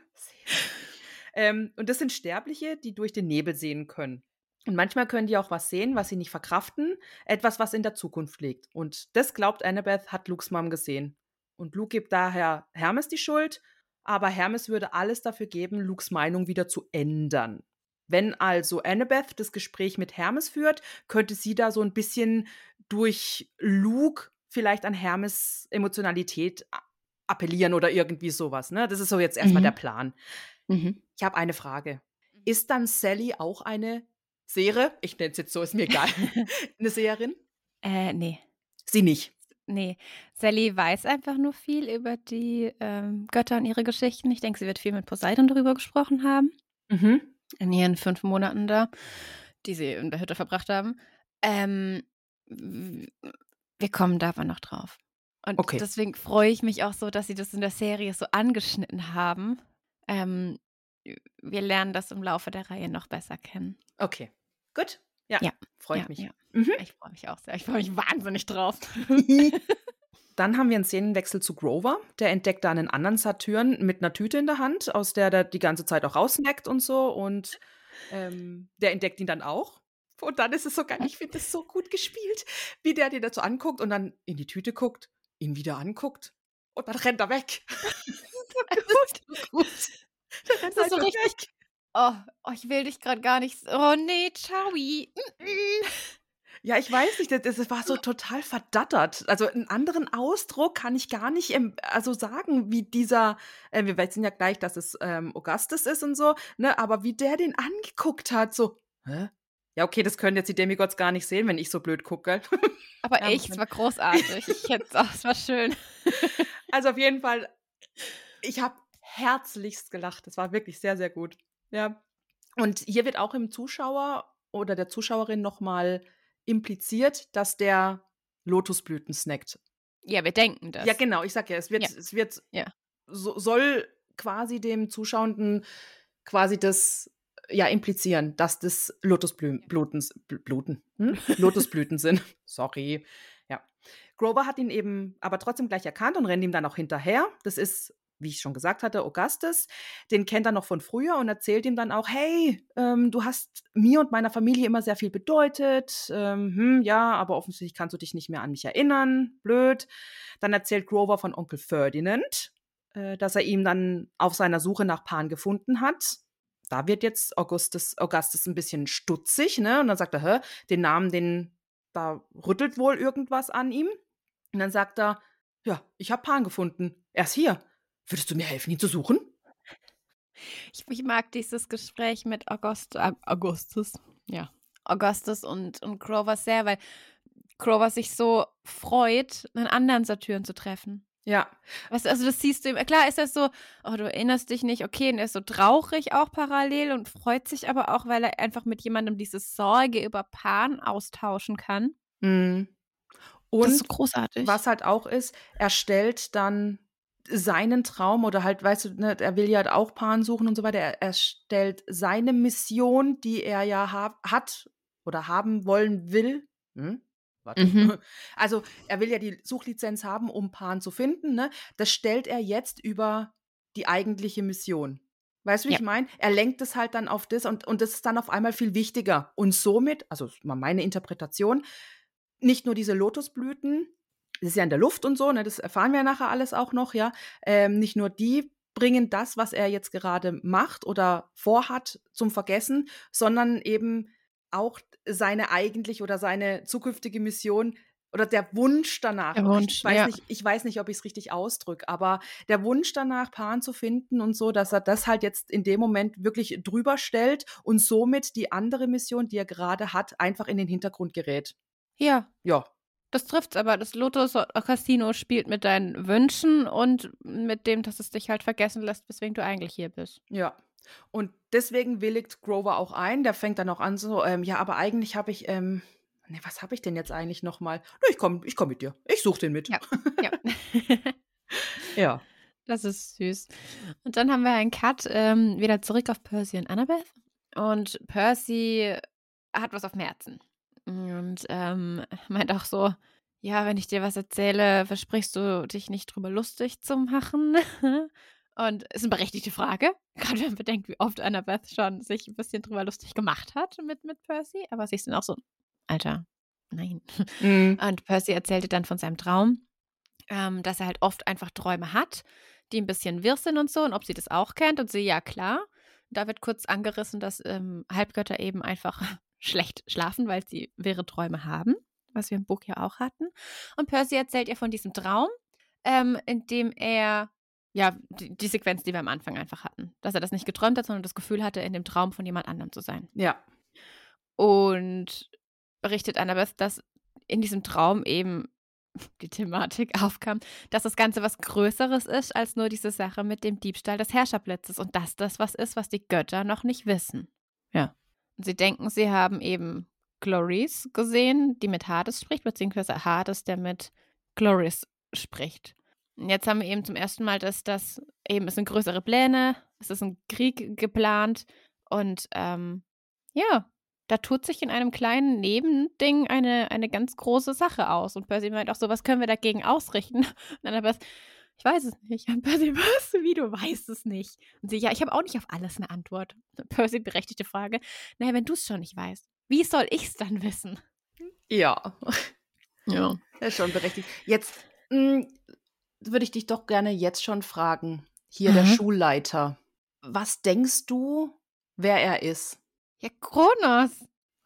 Ähm, und das sind Sterbliche, die durch den Nebel sehen können. Und manchmal können die auch was sehen, was sie nicht verkraften, etwas, was in der Zukunft liegt. Und das glaubt Annabeth, hat Lukes Mom gesehen. Und Luke gibt daher Hermes die Schuld, aber Hermes würde alles dafür geben, Lukes Meinung wieder zu ändern. Wenn also Annabeth das Gespräch mit Hermes führt, könnte sie da so ein bisschen durch Luke vielleicht an Hermes Emotionalität appellieren oder irgendwie sowas. Ne? Das ist so jetzt erstmal Mhm. der Plan. Ich habe eine Frage. Ist dann Sally auch eine Sehere? Ich nenne es jetzt so, ist mir egal. <laughs> eine Seherin? Äh, nee. Sie nicht. Nee, Sally weiß einfach nur viel über die ähm, Götter und ihre Geschichten. Ich denke, sie wird viel mit Poseidon darüber gesprochen haben. Mhm. In ihren fünf Monaten da, die sie in der Hütte verbracht haben. Ähm, wir kommen da aber noch drauf. Und Okay. deswegen freue ich mich auch so, dass sie das in der Serie so angeschnitten haben. Ähm, wir lernen das im Laufe der Reihe noch besser kennen. Okay. Gut. Ja. Ja, Freut ja, mich. ja. Mhm. Ich freue mich auch sehr. Ich freue mich wahnsinnig drauf. <laughs> <laughs> Dann haben wir einen Szenenwechsel zu Grover. Der entdeckt da einen anderen Saturn mit einer Tüte in der Hand, aus der der die ganze Zeit auch rausneckt und so. Und ähm, der entdeckt ihn dann auch. Und dann ist es so geil. Ich finde das so gut gespielt, wie der dir dazu anguckt und dann in die Tüte guckt, ihn wieder anguckt und dann rennt er weg. <laughs> gut. gut. Der rennt <laughs> Das ist so richtig. Oh, oh, ich will dich gerade gar nicht. Oh nee, ciao. Mm, mm. <laughs> Ja, ich weiß nicht, das, das war so total verdattert. Also einen anderen Ausdruck kann ich gar nicht also sagen, wie dieser, äh, wir wissen ja gleich, dass es ähm, Augustus ist und so, ne, aber wie der den angeguckt hat, so, hä? Ja, okay, das können jetzt die Demigods gar nicht sehen, wenn ich so blöd gucke. <laughs> Aber ja, echt, es war großartig. Ich hätte es war schön. Also auf jeden Fall, ich habe herzlichst gelacht. Das war wirklich sehr, sehr gut. Ja. Und hier wird auch im Zuschauer oder der Zuschauerin nochmal impliziert, dass der Lotusblüten snackt. Ja, wir denken das. Ja, genau. Ich sag ja, es wird, ja. es wird, ja. so, soll quasi dem Zuschauenden quasi das ja implizieren, dass das Lotusblüten, Bluten, hm? Lotusblüten sind. <laughs> Sorry. Ja. Grover hat ihn eben aber trotzdem gleich erkannt und rennt ihm dann auch hinterher. Das ist wie ich schon gesagt hatte, Augustus, den kennt er noch von früher und erzählt ihm dann auch, hey, ähm, du hast mir und meiner Familie immer sehr viel bedeutet. Ähm, hm, ja, aber offensichtlich kannst du dich nicht mehr an mich erinnern. Blöd. Dann erzählt Grover von Onkel Ferdinand, äh, dass er ihm dann auf seiner Suche nach Pan gefunden hat. Da wird jetzt Augustus, Augustus ein bisschen stutzig, ne? Und dann sagt er, hä, den Namen, den, da rüttelt wohl irgendwas an ihm. Und dann sagt er, ja, ich habe Pan gefunden. Er ist hier. Würdest du mir helfen, ihn zu suchen? Ich, ich mag dieses Gespräch mit August, Augustus, ja, Augustus und, und Grover sehr, weil Grover sich so freut, einen anderen Saturn zu treffen. Ja. Weißt also das siehst du ihm. Klar ist er so, oh, du erinnerst dich nicht, okay, und er ist so traurig auch parallel und freut sich aber auch, weil er einfach mit jemandem diese Sorge über Pan austauschen kann. Mhm. Und das ist so großartig. Was halt auch ist, er stellt dann seinen Traum oder halt, weißt du, ne, er will ja halt auch Pan suchen und so weiter. Er, er stellt seine Mission, die er ja ha hat oder haben wollen will. Hm? Mhm. <laughs> Also er will ja die Suchlizenz haben, um Pan zu finden. Ne? Das stellt er jetzt über die eigentliche Mission. Weißt du, wie ja. ich meine? Er lenkt es halt dann auf das und, und das ist dann auf einmal viel wichtiger. Und somit, also meine Interpretation, nicht nur diese Lotusblüten, das ist ja in der Luft und so, ne, das erfahren wir ja nachher alles auch noch, ja. Ähm, nicht nur die bringen das, was er jetzt gerade macht oder vorhat, zum Vergessen, sondern eben auch seine eigentlich oder seine zukünftige Mission oder der Wunsch danach. Der Wunsch, ich, weiß ja. nicht, ich weiß nicht, ob ich es richtig ausdrücke, aber der Wunsch danach, Pan zu finden und so, dass er das halt jetzt in dem Moment wirklich drüber stellt und somit die andere Mission, die er gerade hat, einfach in den Hintergrund gerät. Ja. Ja, das trifft's aber. Das Lotus Casino spielt mit deinen Wünschen und mit dem, dass es dich halt vergessen lässt, weswegen du eigentlich hier bist. Ja. Und deswegen willigt Grover auch ein. Der fängt dann auch an so, ähm, ja, aber eigentlich habe ich, ähm, nee, was habe ich denn jetzt eigentlich nochmal? Ich komme ich komm mit dir. Ich suche den mit. Ja. Ja. <laughs> ja. Das ist süß. Und dann haben wir einen Cut ähm, wieder zurück auf Percy und Annabeth. Und Percy hat was auf dem Herzen. Und ähm, <laughs> meint auch so, ja, wenn ich dir was erzähle, versprichst du dich nicht drüber lustig zu machen. <laughs> Und ist eine berechtigte Frage, <laughs> gerade wenn man bedenkt, wie oft Annabeth schon sich ein bisschen drüber lustig gemacht hat mit, mit Percy. Aber sie ist dann auch so, Alter, nein. Mhm. Und Percy erzählte dann von seinem Traum, ähm, dass er halt oft einfach Träume hat, die ein bisschen wirr sind und so, und ob sie das auch kennt. Und sie, ja, klar. Da wird kurz angerissen, dass ähm, Halbgötter eben einfach schlecht schlafen, weil sie wirre Träume haben, was wir im Buch ja auch hatten. Und Percy erzählt ihr von diesem Traum, ähm, in dem er, ja, die, die, Sequenz, die wir am Anfang einfach hatten, dass er das nicht geträumt hat, sondern das Gefühl hatte, in dem Traum von jemand anderem zu sein. Ja. Und berichtet Annabeth, dass in diesem Traum eben <laughs> die Thematik aufkam, dass das Ganze was Größeres ist als nur diese Sache mit dem Diebstahl des Herrscherblitzes und dass das was ist, was die Götter noch nicht wissen. Ja. Sie denken, sie haben eben Gloris gesehen, die mit Hades spricht, beziehungsweise Hades, der mit Gloris spricht. Und jetzt haben wir eben zum ersten Mal, dass das eben, es sind größere Pläne, es ist ein Krieg geplant und ähm, ja, da tut sich in einem kleinen Nebending eine, eine ganz große Sache aus. Und Percy meint auch so, was können wir dagegen ausrichten? <laughs> Und dann aber ich weiß es nicht. Und <laughs> Percy, was? Wie, du weißt es nicht? Und sie, ja, ich habe auch nicht auf alles eine Antwort. <laughs> Percy, berechtigte Frage. Naja, wenn du es schon nicht weißt, wie soll ich es dann wissen? Ja. <laughs> Ja. Das ist schon berechtigt. Jetzt hm, würde ich dich doch gerne jetzt schon fragen. Hier mhm. der Schulleiter. Was denkst du, wer er ist? Ja, Kronos.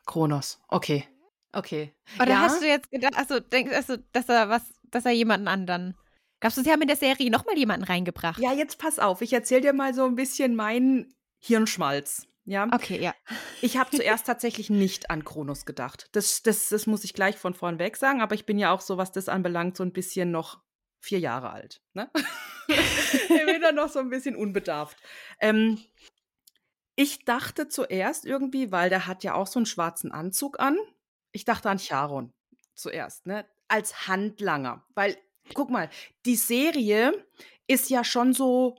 Kronos, okay. Okay. Oder ja? hast du jetzt gedacht, also denkst also, dass er was, dass er jemanden anderen. Du, sie haben in der Serie nochmal jemanden reingebracht? Ja, jetzt pass auf. Ich erzähle dir mal so ein bisschen meinen Hirnschmalz. Ja. Okay, ja. Ich habe <laughs> zuerst tatsächlich nicht an Kronos gedacht. Das, das, das muss ich gleich von vorn weg sagen, aber ich bin ja auch so, was das anbelangt, so ein bisschen noch vier Jahre alt. Ne? <laughs> ich bin da noch so ein bisschen unbedarft. Ähm, ich dachte zuerst irgendwie, weil der hat ja auch so einen schwarzen Anzug an. Ich dachte an Charon zuerst, ne? Als Handlanger. Weil, guck mal, die Serie ist ja schon so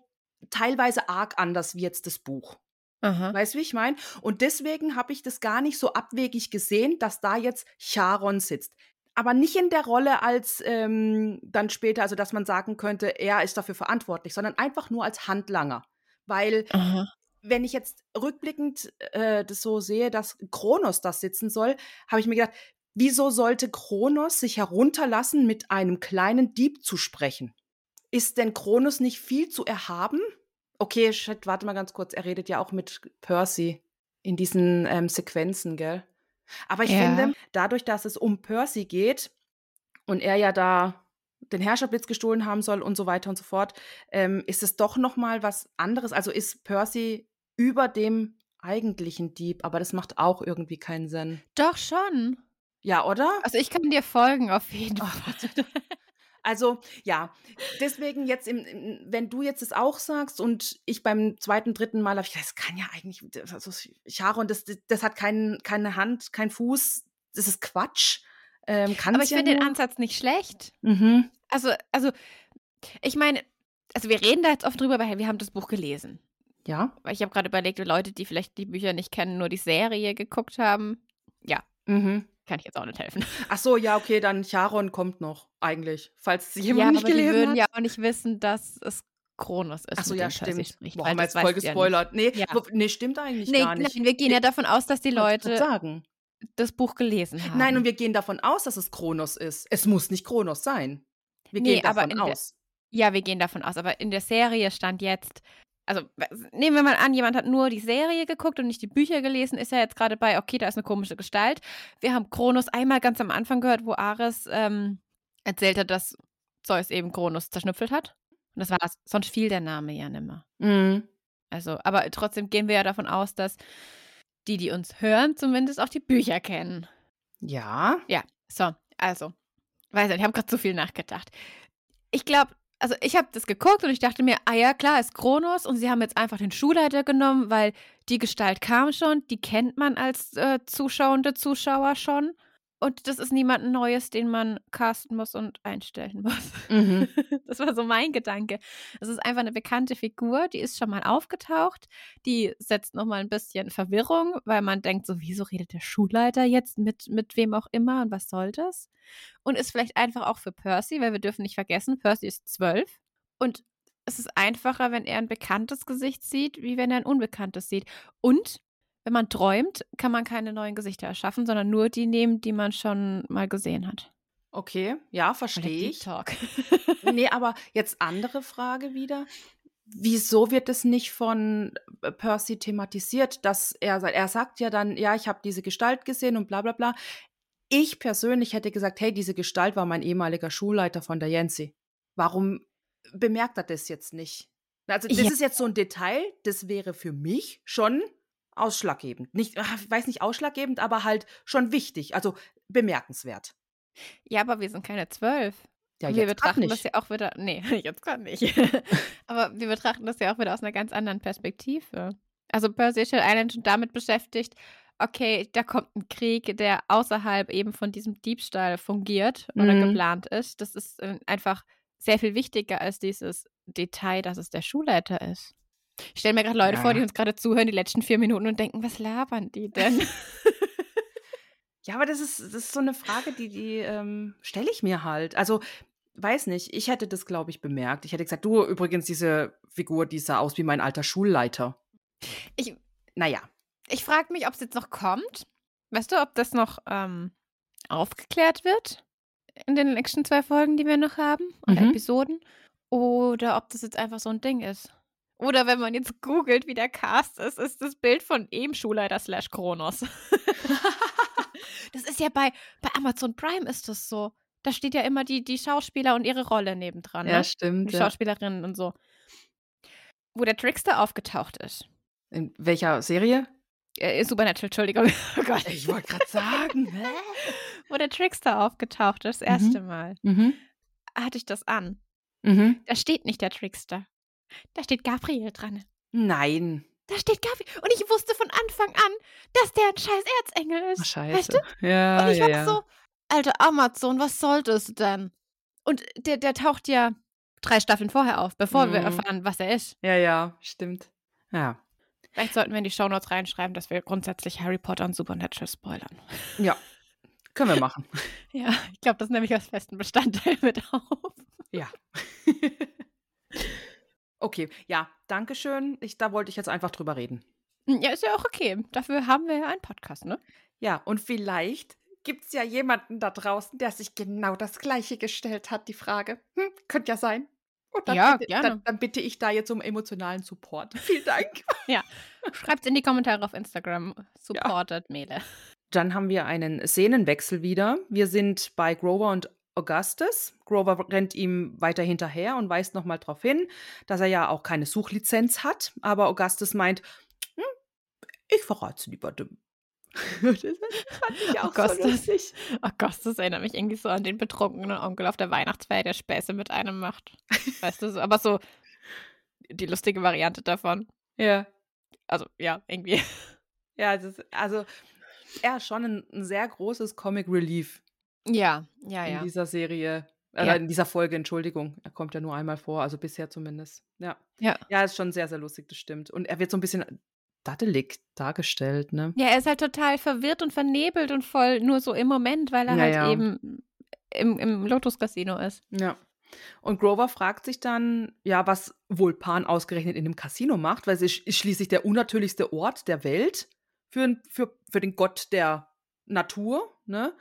teilweise arg anders wie jetzt das Buch. Aha. Weißt du, wie ich meine? Und deswegen habe ich das gar nicht so abwegig gesehen, dass da jetzt Charon sitzt. Aber nicht in der Rolle als ähm, dann später, also dass man sagen könnte, er ist dafür verantwortlich, sondern einfach nur als Handlanger. Weil, Aha. wenn ich jetzt rückblickend äh, das so sehe, dass Kronos da sitzen soll, habe ich mir gedacht, wieso sollte Kronos sich herunterlassen, mit einem kleinen Dieb zu sprechen? Ist denn Kronos nicht viel zu erhaben? Okay, shit, warte mal ganz kurz. Er redet ja auch mit Percy in diesen ähm, Sequenzen, gell? Aber ich Ja. finde, dadurch, dass es um Percy geht und er ja da den Herrscherblitz gestohlen haben soll und so weiter und so fort, ähm, ist es doch noch mal was anderes. Also ist Percy über dem eigentlichen Dieb, aber das macht auch irgendwie keinen Sinn. Doch schon. Ja, oder? Also ich kann dir folgen auf jeden Oh, Fall. Also ja, deswegen jetzt, im, im, wenn du jetzt es auch sagst und ich beim zweiten, dritten Mal habe ich gedacht, das kann ja eigentlich, also Charon, das, das, das hat kein, keine Hand, kein Fuß, das ist Quatsch. Ähm, Aber ich ja finde den. Ansatz nicht schlecht. Mhm. Also, also, ich meine, also wir reden da jetzt oft drüber, weil wir haben das Buch gelesen. Ja. Weil ich habe gerade überlegt, Leute, die vielleicht die Bücher nicht kennen, nur die Serie geguckt haben, Mhm. Kann ich jetzt auch nicht helfen. <laughs> Ach so, ja, okay, dann Charon kommt noch, eigentlich, falls jemand ja, nicht aber die gelesen würden hat. ja auch nicht wissen, dass es Kronos ist. Ach so, mit ja, stimmt. Spricht, Boah, haben wir jetzt voll du ja gespoilert. nee, Ja. nee, stimmt eigentlich. Nee, gar nicht. nein, wir gehen ja davon aus, dass die Leute sagen. das Buch gelesen haben. Nein, und wir gehen davon aus, dass es Kronos ist. Es muss nicht Kronos sein. Wir Nee, gehen davon der- aus. Ja, wir gehen davon aus. Aber in der Serie stand jetzt, also nehmen wir mal an, jemand hat nur die Serie geguckt und nicht die Bücher gelesen, ist ja jetzt gerade bei, okay, da ist eine komische Gestalt. Wir haben Kronos einmal ganz am Anfang gehört, wo Ares ähm, erzählt hat, dass Zeus eben Kronos zerschnüffelt hat. Und das war's. Sonst fiel der Name ja nimmer. Mhm. Also, aber trotzdem gehen wir ja davon aus, dass die, die uns hören, zumindest auch die Bücher kennen. Ja. Ja, so, also. Weiß nicht, ich habe gerade zu viel nachgedacht. Ich glaube, also ich habe das geguckt und ich dachte mir, ah ja, klar, ist Kronos und sie haben jetzt einfach den Schulleiter genommen, weil die Gestalt kam schon, die kennt man als äh, zuschauende Zuschauer schon. Und das ist niemand Neues, den man casten muss und einstellen muss. Mhm. <laughs> Das war so mein Gedanke. Es ist einfach eine bekannte Figur, die ist schon mal aufgetaucht. Die setzt nochmal ein bisschen Verwirrung, weil man denkt so, wieso redet der Schulleiter jetzt mit, mit wem auch immer und was soll das? Und ist vielleicht einfach auch für Percy, weil wir dürfen nicht vergessen, Percy ist zwölf. Und es ist einfacher, wenn er ein bekanntes Gesicht sieht, wie wenn er ein unbekanntes sieht. Und wenn man träumt, kann man keine neuen Gesichter erschaffen, sondern nur die nehmen, die man schon mal gesehen hat. Okay, ja, verstehe ich. Talk. <laughs> Nee, aber jetzt andere Frage wieder. Wieso wird es nicht von äh, Percy thematisiert, dass er sagt, er sagt ja dann, ja, ich habe diese Gestalt gesehen und bla bla bla. Ich persönlich hätte gesagt, hey, diese Gestalt war mein ehemaliger Schulleiter von der Yancy. Warum bemerkt er das jetzt nicht? Also, das Ja. ist jetzt so ein Detail, das wäre für mich schon ausschlaggebend. Nicht, ah, ich weiß nicht ausschlaggebend, aber halt schon wichtig, also bemerkenswert. Ja, aber wir sind keine zwölf. Ja, wir betrachten das ja auch wieder. Nee, <laughs> jetzt gerade nicht. <laughs> aber wir betrachten das ja auch wieder aus einer ganz anderen Perspektive. Also Percy allein schon damit beschäftigt, okay, da kommt ein Krieg, der außerhalb eben von diesem Diebstahl fungiert oder Mhm. geplant ist. Das ist äh, einfach sehr viel wichtiger als dieses Detail, dass es der Schulleiter ist. Ich stelle mir gerade Leute Ja. vor, die uns gerade zuhören, die letzten vier Minuten und denken, was labern die denn? <laughs> Ja, aber das ist, das ist so eine Frage, die, die ähm, stelle ich mir halt. Also, weiß nicht, ich hätte das, glaube ich, bemerkt. Ich hätte gesagt, du, übrigens, diese Figur, die sah aus wie mein alter Schulleiter. Ich, Naja. Ich frage mich, ob es jetzt noch kommt. Weißt du, ob das noch ähm, aufgeklärt wird in den nächsten zwei Folgen, die wir noch haben oder Mhm. Episoden? Oder ob das jetzt einfach so ein Ding ist. Oder wenn man jetzt googelt, wie der Cast ist, ist das Bild von eben Schulleiter slash Kronos. <laughs> Das ist ja bei, bei Amazon Prime ist das so. Da steht ja immer die, die Schauspieler und ihre Rolle nebendran. Ja, ne? stimmt. Die Ja. Schauspielerinnen und so. Wo der Trickster aufgetaucht ist. In welcher Serie? Äh, Supernatural, Entschuldigung. <laughs> Oh Gott. Ich wollte gerade sagen. hä? Wo der Trickster aufgetaucht ist, das erste Mal, mhm. hatte ich das an. Mhm. Da steht nicht der Trickster. Da steht Gabriel dran. Nein. Da steht Gabriel. Und ich wusste von Anfang an, dass der ein scheiß Erzengel ist. Ach, scheiße. Weißt du? Ja, Und ich ja, war ja. so, alter Amazon, was soll das denn? Und der, der taucht ja drei Staffeln vorher auf, bevor wir Mhm. erfahren, was er ist. Ja, ja, stimmt. Ja. Vielleicht sollten wir in die Shownotes reinschreiben, dass wir grundsätzlich Harry Potter und Supernatural spoilern. Ja. Können wir machen. <laughs> Ja, ich glaube, das nehme ich als festen Bestandteil mit auf. Ja. <laughs> okay, ja, danke schön. Ich, da wollte ich jetzt einfach drüber reden. Ja, ist ja auch okay. Dafür haben wir ja einen Podcast, ne? Ja, und vielleicht gibt es ja jemanden da draußen, der sich genau das Gleiche gestellt hat, die Frage. Hm, könnte ja sein. Und dann, Ja, bitte, gerne. Dann, dann bitte ich da jetzt um emotionalen Support. <laughs> Vielen Dank. <laughs> Schreibt in die Kommentare auf Instagram. Supported Mele. Dann haben wir einen Szenenwechsel wieder. Wir sind bei Grover und Augustus. Grover rennt ihm weiter hinterher und weist nochmal darauf hin, dass er ja auch keine Suchlizenz hat. Aber Augustus meint, hm, ich verrate lieber dem. <laughs> das fand ich auch so Augustus. lustig. Das erinnert mich irgendwie so an den betrunkenen Onkel auf der Weihnachtsfeier, der Späße mit einem macht. Weißt du, so, aber so die lustige Variante davon. Ja. Also, ja, irgendwie. Ja, ist, also er ist schon ein, ein sehr großes Comic Relief Ja, ja, in ja. dieser Serie. Äh, Ja. In dieser Folge, Entschuldigung. Er kommt ja nur einmal vor, also bisher zumindest. Ja. Ja. Ja, ist schon sehr, sehr lustig, das stimmt. Und er wird so ein bisschen daddelig dargestellt, ne? Ja, er ist halt total verwirrt und vernebelt und voll nur so im Moment, weil er Ja, halt ja. eben im, im Lotus-Casino ist. Ja. Und Grover fragt sich dann, ja, was wohl Pan ausgerechnet in dem Casino macht, weil es ist schließlich der unnatürlichste Ort der Welt für, für, für den Gott der Natur, ne?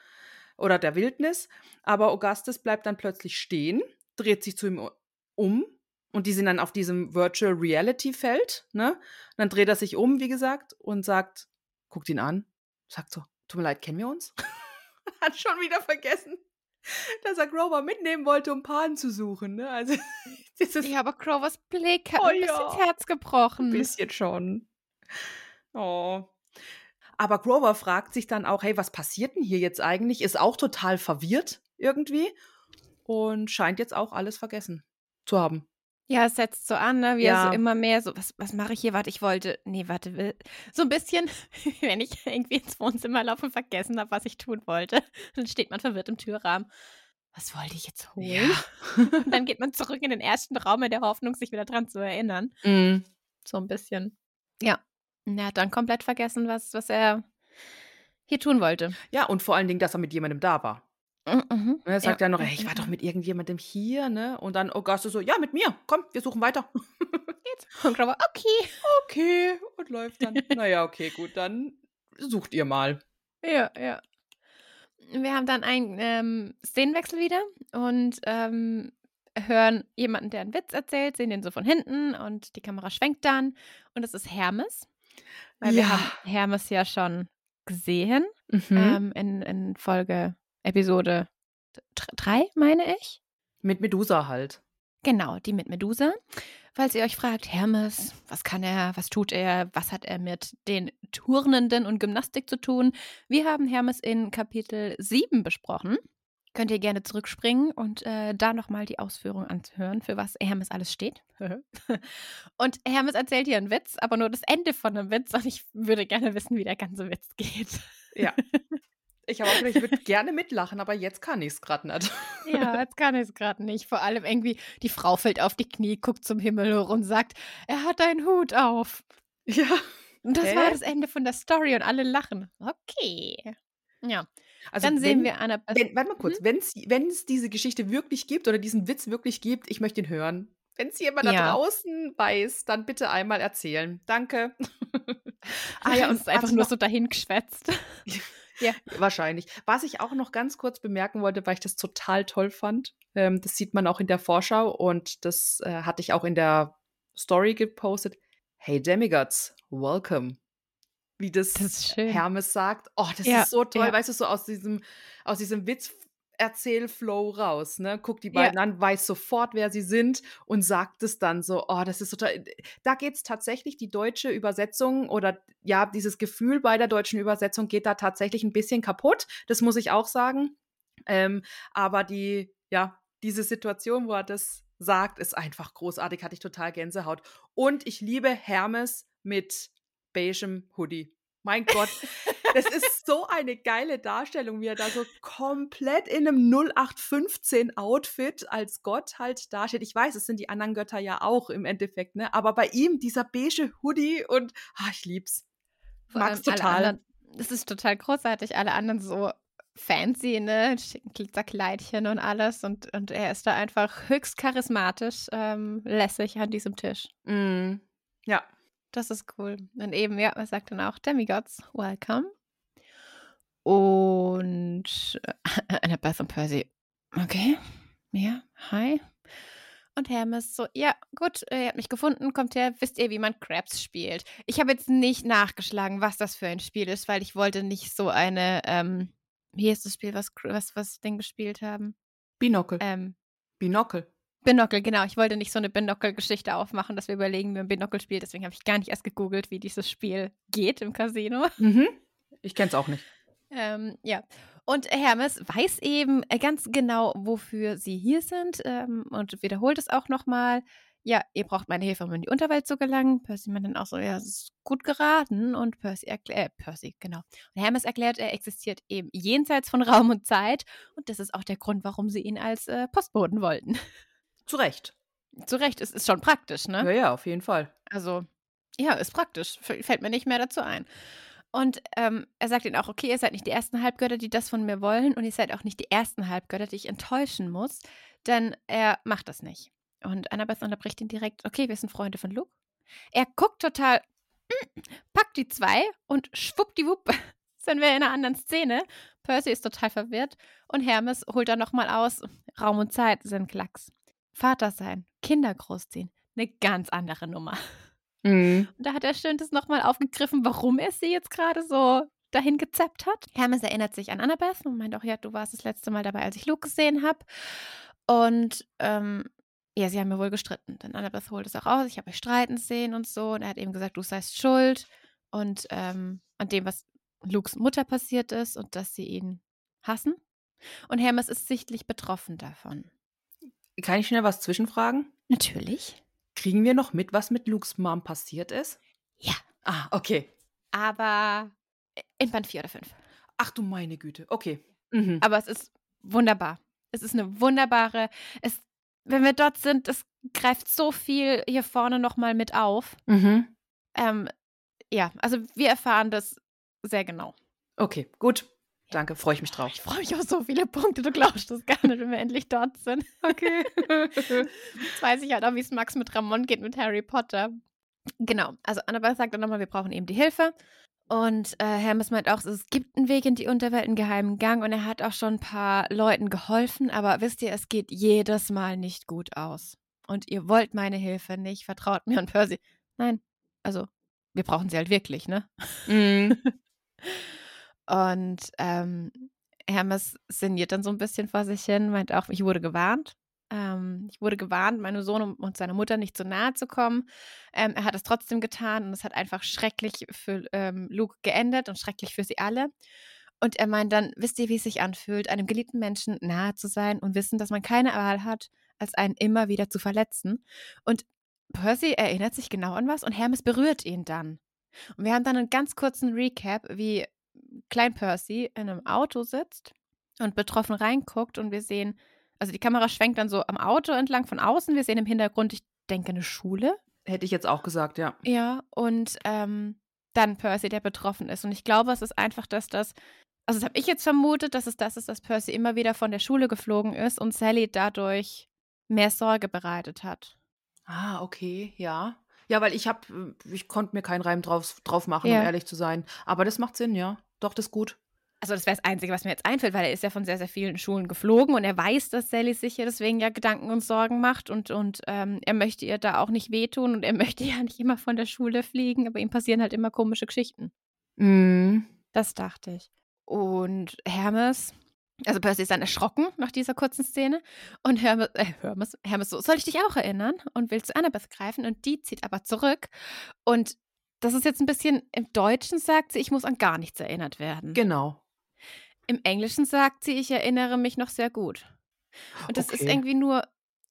Oder der Wildnis. Aber Augustus bleibt dann plötzlich stehen, dreht sich zu ihm um und die sind dann auf diesem Virtual Reality Feld, ne? Und dann dreht er sich um, wie gesagt, und sagt, guckt ihn an, sagt so, tut mir leid, kennen wir uns? <laughs> Hat schon wieder vergessen, dass er Grover mitnehmen wollte, um Pan zu suchen, ne? Also, <laughs> das ist Ja, aber Grovers Blick hat Oh ein bisschen ja. das Herz gebrochen. ein bisschen schon. Oh. Aber Grover fragt sich dann auch, hey, was passiert denn hier jetzt eigentlich? Ist auch total verwirrt irgendwie und scheint jetzt auch alles vergessen zu haben. Ja, es setzt so an, ne? Wie Ja. so immer mehr so, was, was mache ich hier? Warte, ich wollte, nee, warte, will. So ein bisschen, <laughs> wenn ich irgendwie ins Wohnzimmer laufe und vergessen habe, was ich tun wollte, <laughs> dann steht man verwirrt im Türrahmen. Was wollte ich jetzt holen? <laughs> Und dann geht man zurück in den ersten Raum in der Hoffnung, sich wieder dran zu erinnern. Mm. So ein bisschen. Ja. Er hat dann komplett vergessen, was, was er hier tun wollte. Ja, und vor allen Dingen, dass er mit jemandem da war. Mhm. Und er sagt ja, noch, ja, hey, ich war ja. doch mit irgendjemandem hier, ne? Und dann Augustus so, ja, mit mir, komm, wir suchen weiter. <laughs> Und Grover, okay. okay, und läuft dann. <laughs> naja, okay, gut, dann sucht ihr mal. Ja, ja. Wir haben dann einen ähm, Szenenwechsel wieder und ähm, hören jemanden, der einen Witz erzählt, sehen den so von hinten und die Kamera schwenkt dann und es ist Hermes. Weil wir Ja. haben Hermes ja schon gesehen Mhm. ähm, in, in Folge, Episode 3, meine ich. mit Medusa halt. Genau, die mit Medusa. Falls ihr euch fragt, Hermes, was kann er, was tut er, was hat er mit den Turnenden und Gymnastik zu tun? Wir haben Hermes in Kapitel 7 besprochen. Könnt ihr gerne zurückspringen und äh, da nochmal die Ausführung anzuhören, für was Hermes alles steht. <laughs> und Hermes erzählt hier einen Witz, aber nur das Ende von einem Witz und ich würde gerne wissen, wie der ganze Witz geht. Ja. <laughs> Ich habe auch gedacht, ich würde gerne mitlachen, aber jetzt kann ich es gerade nicht. Ja, jetzt kann ich es gerade nicht. Vor allem irgendwie, die Frau fällt auf die Knie, guckt zum Himmel hoch und sagt, er hat einen Hut auf. Ja. Und das Hä? war das Ende von der Story und alle lachen. Okay. Ja, Also dann sehen wenn- wir Anna. Wenn, warte mal kurz, wenn's wenn es diese Geschichte wirklich gibt oder diesen Witz wirklich gibt, ich möchte ihn hören. Wenn es jemand da Ja. draußen weiß, dann bitte einmal erzählen. Danke. ah ja, <laughs> ist einfach nur so dahingeschwätzt. <laughs> Wahrscheinlich. Was ich auch noch ganz kurz bemerken wollte, weil ich das total toll fand, ähm, das sieht man auch in der Vorschau und das äh, hatte ich auch in der Story gepostet. Hey Demigods, welcome. Wie das, Das. Hermes sagt. Oh, das Ja, ist so toll, ja. weißt du, so aus diesem, aus diesem Witz-Erzähl-Flow raus, ne? Guckt die Ja. beiden an, weiß sofort, wer sie sind und sagt es dann so. Oh, das ist total. Da geht es tatsächlich, die deutsche Übersetzung oder ja, dieses Gefühl bei der deutschen Übersetzung geht da tatsächlich ein bisschen kaputt. Das muss ich auch sagen. Ähm, aber die, ja, diese Situation, wo er das sagt, ist einfach großartig, hatte ich total Gänsehaut. Und ich liebe Hermes mit beigem Hoodie. Mein Gott, das ist so eine geile Darstellung, wie er da so komplett in einem 0815 Outfit als Gott halt dasteht. Ich weiß, es sind die anderen Götter ja auch im Endeffekt, ne? Aber bei ihm dieser beige Hoodie und ah, ich lieb's. Mag's total. Anderen, das ist total großartig. Alle anderen so fancy, ne? Schicken Glitzerkleidchen und alles. Und, und er ist da einfach höchst charismatisch, ähm, lässig an diesem Tisch. Mm, ja. Das ist cool. Und eben, ja, er sagt dann auch Demigods, welcome. Und äh, <laughs> Annabeth und Percy, okay, ja, hi. Und Hermes so, ja, gut, ihr habt mich gefunden, kommt her, wisst ihr, wie man Crabs spielt. Ich habe jetzt nicht nachgeschlagen, was das für ein Spiel ist, weil ich wollte nicht so eine, ähm, wie ist das Spiel, was, was, was Ding gespielt haben? Binokel. Ähm, Binokel. Binokel, genau. Ich wollte nicht so eine Binokel-Geschichte aufmachen, dass wir überlegen, wie man Binokel spielt. Deswegen habe ich gar nicht erst gegoogelt, wie dieses Spiel geht im Casino. Mhm. Ich kenn's auch nicht. Ähm, ja. Und Hermes weiß eben äh, ganz genau, wofür sie hier sind ähm, und wiederholt es auch nochmal. Ja, ihr braucht meine Hilfe, um in die Unterwelt zu gelangen. Percy meint dann auch so, ja, es ist gut geraten. Und Percy erklärt, äh, Percy, genau. Und Hermes erklärt, er existiert eben jenseits von Raum und Zeit. Und das ist auch der Grund, warum sie ihn als äh, Postboten wollten. <laughs> Zu Recht. Zu Recht, es ist schon praktisch, ne? Ja, ja, auf jeden Fall. Also, ja, ist praktisch. Fällt mir nicht mehr dazu ein. Und ähm, er sagt ihnen auch, okay, ihr seid nicht die ersten Halbgötter, die das von mir wollen. Und ihr seid auch nicht die ersten Halbgötter, die ich enttäuschen muss. Denn er macht das nicht. Und Annabeth unterbricht ihn direkt, okay, wir sind Freunde von Luke. Er guckt total, mm, packt die zwei und schwuppdiwupp <laughs> sind wir in einer anderen Szene. Percy ist total verwirrt und Hermes holt dann nochmal aus, Raum und Zeit sind Klacks. Vater sein, Kinder großziehen, eine ganz andere Nummer. Mhm. Und da hat er schön das nochmal aufgegriffen, warum er sie jetzt gerade so dahin gezappt hat. Hermes erinnert sich an Annabeth und meint auch, ja, du warst das letzte Mal dabei, als ich Luke gesehen habe. Und ähm, ja, sie haben mir wohl gestritten. Denn Annabeth holt es auch aus, ich habe euch streiten sehen und so. Und er hat eben gesagt, du seist schuld und ähm, an dem, was Lukes Mutter passiert ist und dass sie ihn hassen. Und Hermes ist sichtlich betroffen davon. Kann ich schnell was zwischenfragen? Natürlich. Kriegen wir noch mit, was mit Lukes Mom passiert ist? Ja. Ah, okay. Aber in Band 4 oder 5. Ach du meine Güte. Okay. Mhm. Aber es ist wunderbar. Es ist eine wunderbare. Es, wenn wir dort sind, es greift so viel hier vorne nochmal mit auf. Mhm. Ähm, ja, also wir erfahren das sehr genau. Okay, gut. Danke, freue ich mich drauf. Ich freue mich auf so viele Punkte, du glaubst das gar nicht, wenn wir endlich dort sind. Okay. <laughs> Jetzt weiß ich halt auch, wie es Max mit Ramon geht mit Harry Potter. Genau, also Annabelle sagt dann nochmal, wir brauchen eben die Hilfe. Und äh, Hermes meint auch, es gibt einen Weg in die Unterwelt, einen geheimen Gang. Und er hat auch schon ein paar Leuten geholfen. Aber wisst ihr, es geht jedes Mal nicht gut aus. Und ihr wollt meine Hilfe nicht, vertraut mir. Und Percy, nein, also wir brauchen sie halt wirklich, ne? Mhm. <laughs> Und ähm, Hermes sinniert dann so ein bisschen vor sich hin, meint auch, ich wurde gewarnt. Ähm, ich wurde gewarnt, meinem Sohn und seiner Mutter nicht zu nahe zu kommen. Ähm, er hat es trotzdem getan und es hat einfach schrecklich für ähm, Luke geendet und schrecklich für sie alle. Und er meint dann, wisst ihr, wie es sich anfühlt, einem geliebten Menschen nahe zu sein und wissen, dass man keine Wahl hat, als einen immer wieder zu verletzen. Und Percy erinnert sich genau an was und Hermes berührt ihn dann. Und wir haben dann einen ganz kurzen Recap, wie Klein Percy in einem Auto sitzt und betroffen reinguckt und wir sehen, also die Kamera schwenkt dann so am Auto entlang von außen. Wir sehen im Hintergrund, ich denke, eine Schule. Hätte ich jetzt auch gesagt, ja. Ja, und ähm, dann Percy, der betroffen ist. Und ich glaube, es ist einfach, dass das, also das habe ich jetzt vermutet, dass es das ist, dass Percy immer wieder von der Schule geflogen ist und Sally dadurch mehr Sorge bereitet hat. Ah, okay, ja. Ja, weil ich habe, ich konnte mir keinen Reim drauf, drauf machen, Ja. um ehrlich zu sein. Aber das macht Sinn, ja. Doch, das ist gut. Also das wäre das Einzige, was mir jetzt einfällt, weil er ist ja von sehr, sehr vielen Schulen geflogen und er weiß, dass Sally sich ja deswegen ja Gedanken und Sorgen macht und, und ähm, er möchte ihr da auch nicht wehtun und er <laughs> möchte ja nicht immer von der Schule fliegen, aber ihm passieren halt immer komische Geschichten. Mhm. Das dachte ich. Und Hermes, also Percy ist dann erschrocken nach dieser kurzen Szene. Und Hermes, äh, Hermes, Hermes so, soll ich dich auch erinnern? Und will zu Annabeth greifen. Und die zieht aber zurück. Und das ist jetzt ein bisschen, im Deutschen sagt sie, ich muss an gar nichts erinnert werden. Genau. Im Englischen sagt sie, ich erinnere mich noch sehr gut. Und das ist Okay. irgendwie nur,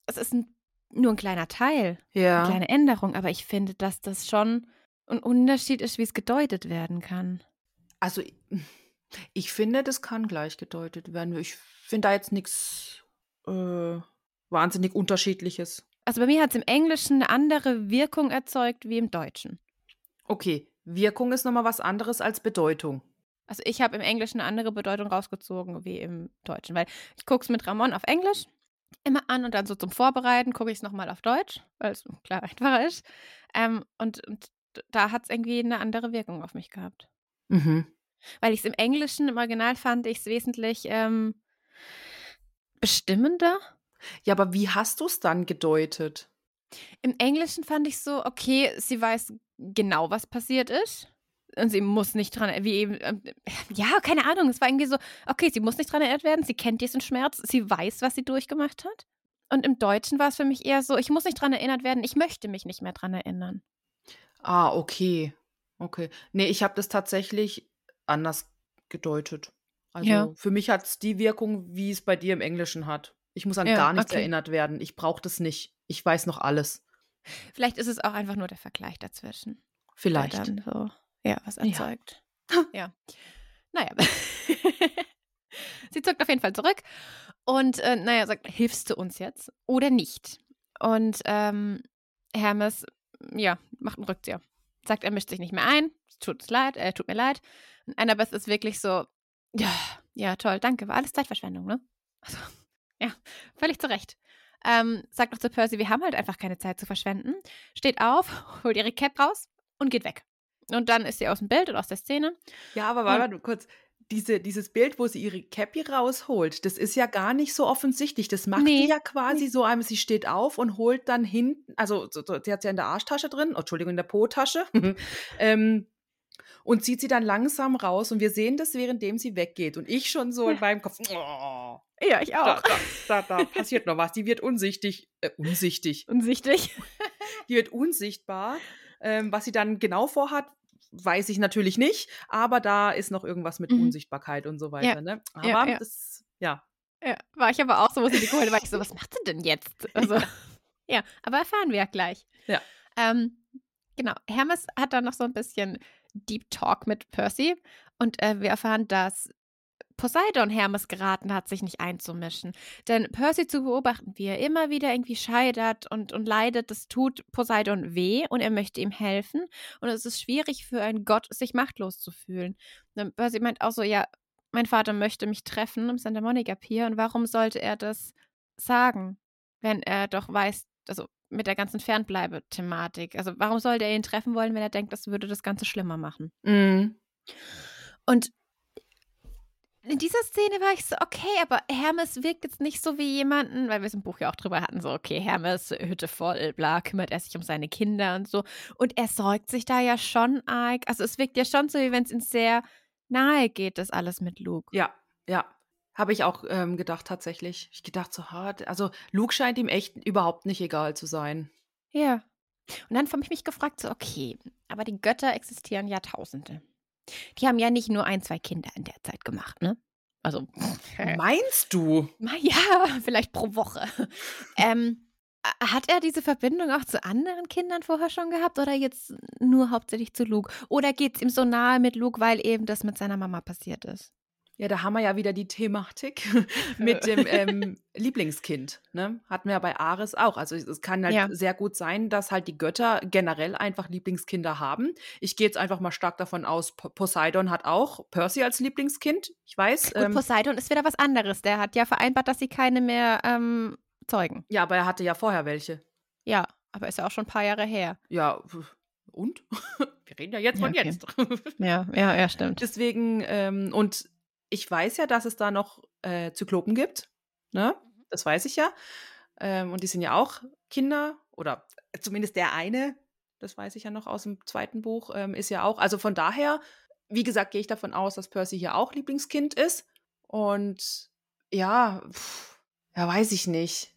es ist ein, nur ein kleiner Teil, Ja. eine kleine Änderung, aber ich finde, dass das schon ein Unterschied ist, wie es gedeutet werden kann. Also, ich finde, das kann gleich gedeutet werden. Ich finde da jetzt nichts äh, wahnsinnig Unterschiedliches. Also bei mir hat es im Englischen eine andere Wirkung erzeugt wie im Deutschen. Okay, Wirkung ist nochmal was anderes als Bedeutung. Also ich habe im Englischen eine andere Bedeutung rausgezogen wie im Deutschen, weil ich gucke es mit Ramon auf Englisch immer an und dann so zum Vorbereiten gucke ich es nochmal auf Deutsch, weil es <laughs> klar einfacher ist. Ähm, und, und da hat es irgendwie eine andere Wirkung auf mich gehabt. Mhm. Weil ich es im Englischen, im Original fand ich es wesentlich ähm, bestimmender. Ja, aber wie hast du es dann gedeutet? Im Englischen fand ich so, okay, sie weiß genau, was passiert ist. Und sie muss nicht dran, wie eben, ähm, ja, keine Ahnung, es war irgendwie so, okay, sie muss nicht dran erinnert werden, sie kennt diesen Schmerz, sie weiß, was sie durchgemacht hat. Und im Deutschen war es für mich eher so, ich muss nicht dran erinnert werden, ich möchte mich nicht mehr dran erinnern. Ah, okay. Okay. Nee, ich habe das tatsächlich anders gedeutet. Also Ja. für mich hat es die Wirkung, wie es bei dir im Englischen hat. Ich muss an Ja, gar nichts okay. erinnert werden. Ich brauche das nicht. Ich weiß noch alles. Vielleicht ist es auch einfach nur der Vergleich dazwischen. der Vielleicht. dann so, ja, was Ja. erzeugt. <laughs> Ja. Naja. <laughs> Sie zuckt auf jeden Fall zurück und, äh, naja, sagt, hilfst du uns jetzt oder nicht? Und ähm, Hermes, ja, macht einen Rückzieher. Sagt, er mischt sich nicht mehr ein. Tut, es leid, äh, tut mir leid. Und Annabeth ist wirklich so, ja, ja, toll, danke, war alles Zeitverschwendung, ne? Also, ja, völlig zu Recht. Ähm, sagt noch zu Percy, wir haben halt einfach keine Zeit zu verschwenden. Steht auf, <laughs> holt ihre Cap raus und geht weg. Und dann ist sie aus dem Bild und aus der Szene. Ja, aber warte mal kurz. Diese, dieses Bild, wo sie ihre Cappy rausholt, das ist ja gar nicht so offensichtlich. Das macht Nee, die ja quasi so einmal, sie steht auf und holt dann hinten, also so, so, sie hat sie ja in der Arschtasche drin, oh, Entschuldigung, in der Po-Tasche, <laughs> ähm, und zieht sie dann langsam raus und wir sehen das, währenddem sie weggeht. Und ich schon so in Ja. meinem Kopf, oh, Ja, ich da, da, da, da passiert noch was. Die wird unsichtig, äh, unsichtig, Unsichtig. <laughs> die wird unsichtbar. Ähm, was sie dann genau vorhat, weiß ich natürlich nicht, aber da ist noch irgendwas mit Mhm. Unsichtbarkeit und so weiter. Ne? Aber Ja, ja. das, ja. Ja, war ich aber auch so, wo sie die hat, war ich so, <laughs> was macht sie denn jetzt? Also, ja, aber erfahren wir ja gleich. Ja. Ähm, genau, Hermes hat dann noch so ein bisschen Deep Talk mit Percy und äh, wir erfahren, dass Poseidon Hermes geraten hat, sich nicht einzumischen. Denn Percy zu beobachten, wie er immer wieder irgendwie scheitert und, und leidet, das tut Poseidon weh und er möchte ihm helfen. Und es ist schwierig für einen Gott, sich machtlos zu fühlen. Und Percy meint auch so, ja, mein Vater möchte mich treffen im Santa Monica Pier und warum sollte er das sagen, wenn er doch weiß, also mit der ganzen Fernbleibe-Thematik. Also warum sollte er ihn treffen wollen, wenn er denkt, das würde das Ganze schlimmer machen? Mhm. Und in dieser Szene war ich so, okay, aber Hermes wirkt jetzt nicht so wie jemanden, weil wir es im Buch ja auch drüber hatten, so, okay, Hermes, Hütte voll, bla, kümmert er sich um seine Kinder und so. Und er sorgt sich da ja schon arg. Also es wirkt ja schon so, wie wenn es ihm sehr nahe geht, das alles mit Luke. Ja, ja. Habe ich auch ähm, gedacht, tatsächlich. Ich gedacht so, hart. Also, Luke scheint ihm echt überhaupt nicht egal zu sein. Ja. Und dann habe ich mich gefragt, so, okay, aber die Götter existieren Jahrtausende. Die haben ja nicht nur ein, zwei Kinder in der Zeit gemacht, ne? Also, <laughs> Meinst du? Na ja, vielleicht pro Woche. <laughs> ähm, hat er diese Verbindung auch zu anderen Kindern vorher schon gehabt oder jetzt nur hauptsächlich zu Luke? Oder geht es ihm so nahe mit Luke, weil eben das mit seiner Mama passiert ist? Ja, da haben wir ja wieder die Thematik <laughs> mit dem <laughs> ähm, Lieblingskind. Ne? Hatten wir ja bei Ares auch. Also es- kann halt Ja. sehr gut sein, dass halt die Götter generell einfach Lieblingskinder haben. Ich gehe jetzt einfach mal stark davon aus, Po- Poseidon hat auch Percy als Lieblingskind. Ich weiß. Gut, Ähm, Poseidon ist wieder was anderes. Der hat ja vereinbart, dass sie keine mehr ähm, zeugen. ja, aber er hatte ja vorher welche. Ja, aber ist ja auch schon ein paar Jahre her. Ja, und? <laughs> Wir reden ja jetzt Ja, von okay. jetzt. Ja, ja, ja, stimmt. Deswegen, ähm, und ich weiß ja, dass es da noch äh, Zyklopen gibt. Ne? Das weiß ich ja. Ähm, und die sind ja auch Kinder, oder zumindest der eine, das weiß ich ja noch aus dem zweiten Buch, ähm, ist ja auch. Also von daher wie gesagt, gehe ich davon aus, dass Percy hier auch Lieblingskind ist. Und ja, pff, ja, weiß ich nicht.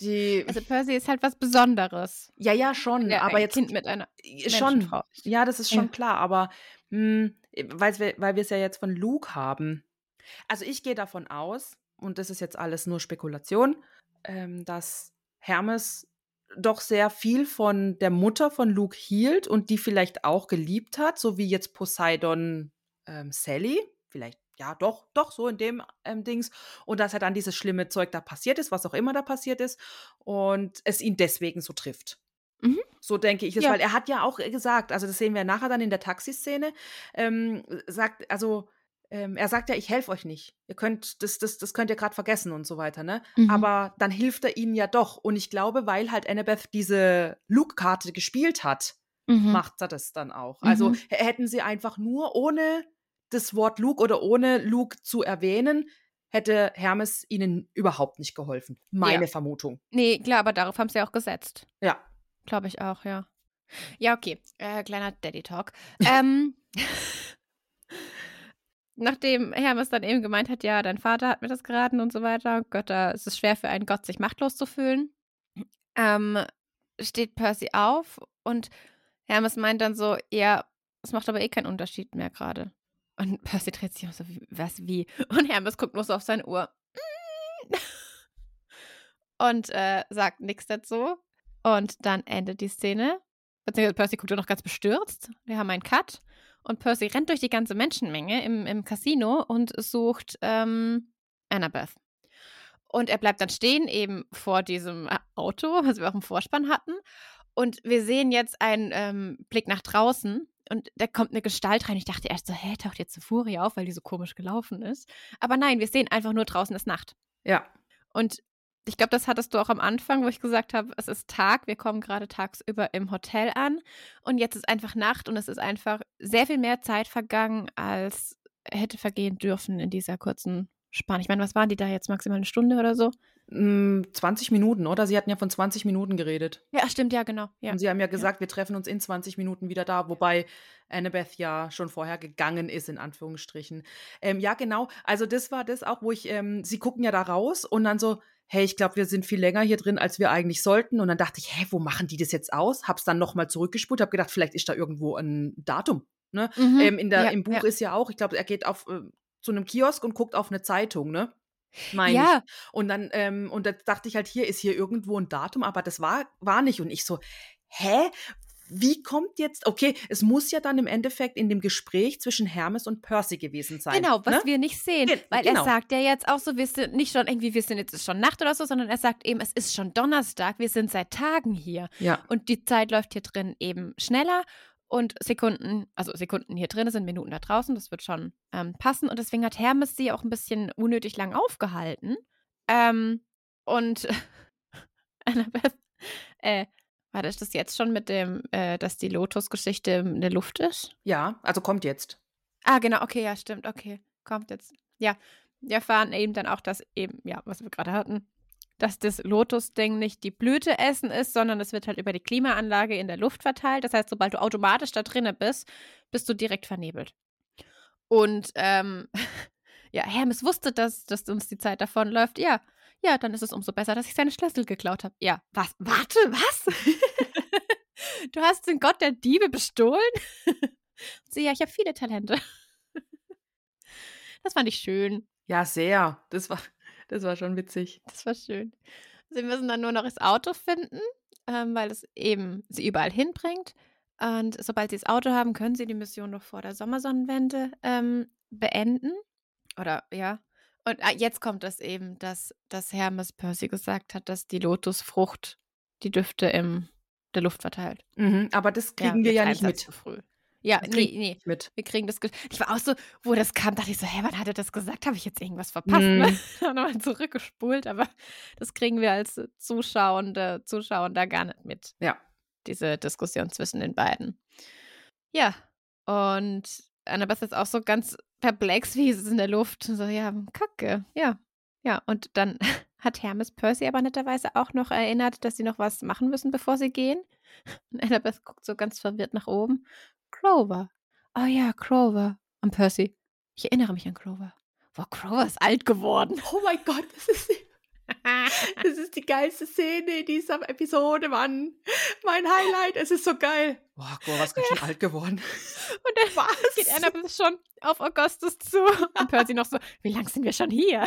Die, Also Percy ist halt was Besonderes. ja, ja, schon, Ja, aber ein jetzt Kind mit einer schon. Ja, das ist schon Ja. klar, aber mh, weil's wir, weil wir es ja jetzt von Luke haben. Also ich gehe davon aus, und das ist jetzt alles nur Spekulation, ähm, dass Hermes doch sehr viel von der Mutter von Luke hielt und die vielleicht auch geliebt hat, so wie jetzt Poseidon ähm, Sally. Vielleicht, ja, doch, doch, so in dem ähm, Dings. Und dass er dann dieses schlimme Zeug da passiert ist, was auch immer da passiert ist, und es ihn deswegen so trifft. So denke ich es, Ja. weil er hat ja auch gesagt, also das sehen wir nachher dann in der Taxiszene, ähm, sagt, also ähm, er sagt ja, ich helfe euch nicht. Ihr könnt, das, das, das könnt ihr gerade vergessen und so weiter, ne? Mhm. Aber dann hilft er ihnen ja doch. Und ich glaube, weil halt Annabeth diese Luke-Karte gespielt hat, Mhm. macht er das dann auch. Also Mhm. h- hätten sie einfach nur ohne das Wort Luke oder ohne Luke zu erwähnen, hätte Hermes ihnen überhaupt nicht geholfen. Meine Ja. Vermutung. Nee, klar, aber darauf haben sie auch gesetzt. Ja. Glaube ich auch, ja. Ja, okay. Äh, kleiner Daddy-Talk. ähm, <laughs> nachdem Hermes dann eben gemeint hat, ja, dein Vater hat mir das geraten und so weiter, Götter, es ist schwer für einen Gott, sich machtlos zu fühlen, ähm, steht Percy auf und Hermes meint dann so, ja, es macht aber eh keinen Unterschied mehr gerade. Und <laughs> Percy dreht sich um so, was, wie? Und Hermes guckt nur so auf seine Uhr. <laughs> Und äh, sagt nichts dazu. Und dann endet die Szene. Beziehungsweise Percy guckt nur noch ganz bestürzt. Wir haben einen Cut. Und Percy rennt durch die ganze Menschenmenge im, im Casino und sucht ähm, Annabeth. Und er bleibt dann stehen, eben vor diesem äh, Auto, <laughs> was wir auch im Vorspann hatten. Und wir sehen jetzt einen ähm, Blick nach draußen. Und da kommt eine Gestalt rein. Ich dachte erst so, hä, taucht jetzt eine Furie auf, weil die so komisch gelaufen ist. Aber nein, wir sehen einfach nur draußen ist Nacht. Ja. Und ich glaube, das hattest du auch am Anfang, wo ich gesagt habe, es ist Tag, wir kommen gerade tagsüber im Hotel an und jetzt ist einfach Nacht und es ist einfach sehr viel mehr Zeit vergangen, als hätte vergehen dürfen in dieser kurzen Spanne. Ich meine, was waren die da jetzt? Maximal eine Stunde oder so? Mm, 20 Minuten, oder? Sie hatten ja von 20 Minuten geredet. Ja, stimmt, ja, genau. Ja. Und sie haben ja gesagt, wir treffen uns in 20 Minuten wieder da, wobei Annabeth ja schon vorher gegangen ist, in Anführungsstrichen. Ähm, ja, genau. Also das war das auch, wo ich, ähm, sie gucken ja da raus und dann so, hey, ich glaube, wir sind viel länger hier drin, als wir eigentlich sollten. Und dann dachte ich, hä, wo machen die das jetzt aus? Hab's dann nochmal zurückgespult, hab gedacht, vielleicht ist da irgendwo ein Datum. Ne? Mhm. Ähm, in der, ja, Im Buch ja. ist ja auch, ich glaube, er geht auf äh, zu einem Kiosk und guckt auf eine Zeitung, ne? Meine Ja. ich. Und dann, ähm, und da dachte ich halt, hier ist hier irgendwo ein Datum, aber das war, war nicht. Und ich so, hä? Wie kommt jetzt, okay, es muss ja dann im Endeffekt in dem Gespräch zwischen Hermes und Percy gewesen sein. Genau, was ne? wir nicht sehen. Gen- weil genau. er sagt ja jetzt auch so, wir sind nicht schon irgendwie, wir sind jetzt ist schon Nacht oder so, sondern er sagt eben, es ist schon Donnerstag, wir sind seit Tagen hier. Ja. Und die Zeit läuft hier drin eben schneller und Sekunden, also Sekunden hier drin sind Minuten da draußen, das wird schon ähm, passen. Und deswegen hat Hermes sie auch ein bisschen unnötig lang aufgehalten. Ähm, und <laughs> Annabeth, äh, war das das jetzt schon mit dem, äh, dass die Lotus-Geschichte in der Luft ist? Ja, also kommt jetzt. Ah, genau, okay, ja, stimmt, okay. Kommt jetzt. Ja, wir erfahren eben dann auch, dass eben, ja, was wir gerade hatten, dass das Lotus-Ding nicht die Blüte essen ist, sondern es wird halt über die Klimaanlage in der Luft verteilt. Das heißt, sobald du automatisch da drinnen bist, bist du direkt vernebelt. Und ähm, <laughs> ja, Hermes wusste, dass, dass uns die Zeit davonläuft. Ja, ja, dann ist es umso besser, dass ich seine Schlüssel geklaut habe. Ja, was? Warte, was? <laughs> du hast den Gott der Diebe bestohlen? <laughs> Sie, ja, ich habe viele Talente. Das fand ich schön. Ja, sehr. Das war, das war schon witzig. Das war schön. Sie müssen dann nur noch das Auto finden, ähm, weil es eben sie überall hinbringt. Und sobald sie das Auto haben, können sie die Mission noch vor der Sommersonnenwende ähm, beenden. Oder ja. Und ah, jetzt kommt es eben, dass, dass Hermes Percy gesagt hat, dass die Lotusfrucht die Düfte in der Luft verteilt. Mhm, aber das kriegen wir ja nicht mit. Zu früh. Ja, Das nee, nee. mit. Wir kriegen das. Ich war auch so, wo das kam, dachte ich so, hä, wann hat er das gesagt? Habe ich jetzt irgendwas verpasst? Mhm. Ne? <laughs> Nochmal zurückgespult, aber das kriegen wir als Zuschauende, Zuschauender gar nicht mit. Ja. Diese Diskussion zwischen den beiden. Ja, und Annabeth ist auch so ganz perplex, wie ist es in der Luft. So, ja, kacke, ja. Ja, und dann <laughs> hat Hermes Percy aber netterweise auch noch erinnert, dass sie noch was machen müssen, bevor sie gehen. Und Annabeth guckt so ganz verwirrt nach oben. Clover. Oh ja, Clover. Und Percy, ich erinnere mich an Grover. Boah, Grover ist alt geworden. Oh mein Gott, das ist, <laughs> das ist die geilste Szene in dieser Episode, Mann. Mein Highlight, es ist so geil. Boah, Grover ist ganz schön alt geworden. <laughs> Und dann <laughs> Was? geht Annabeth schon auf Augustus zu. Und Percy noch so, wie lang sind wir schon hier?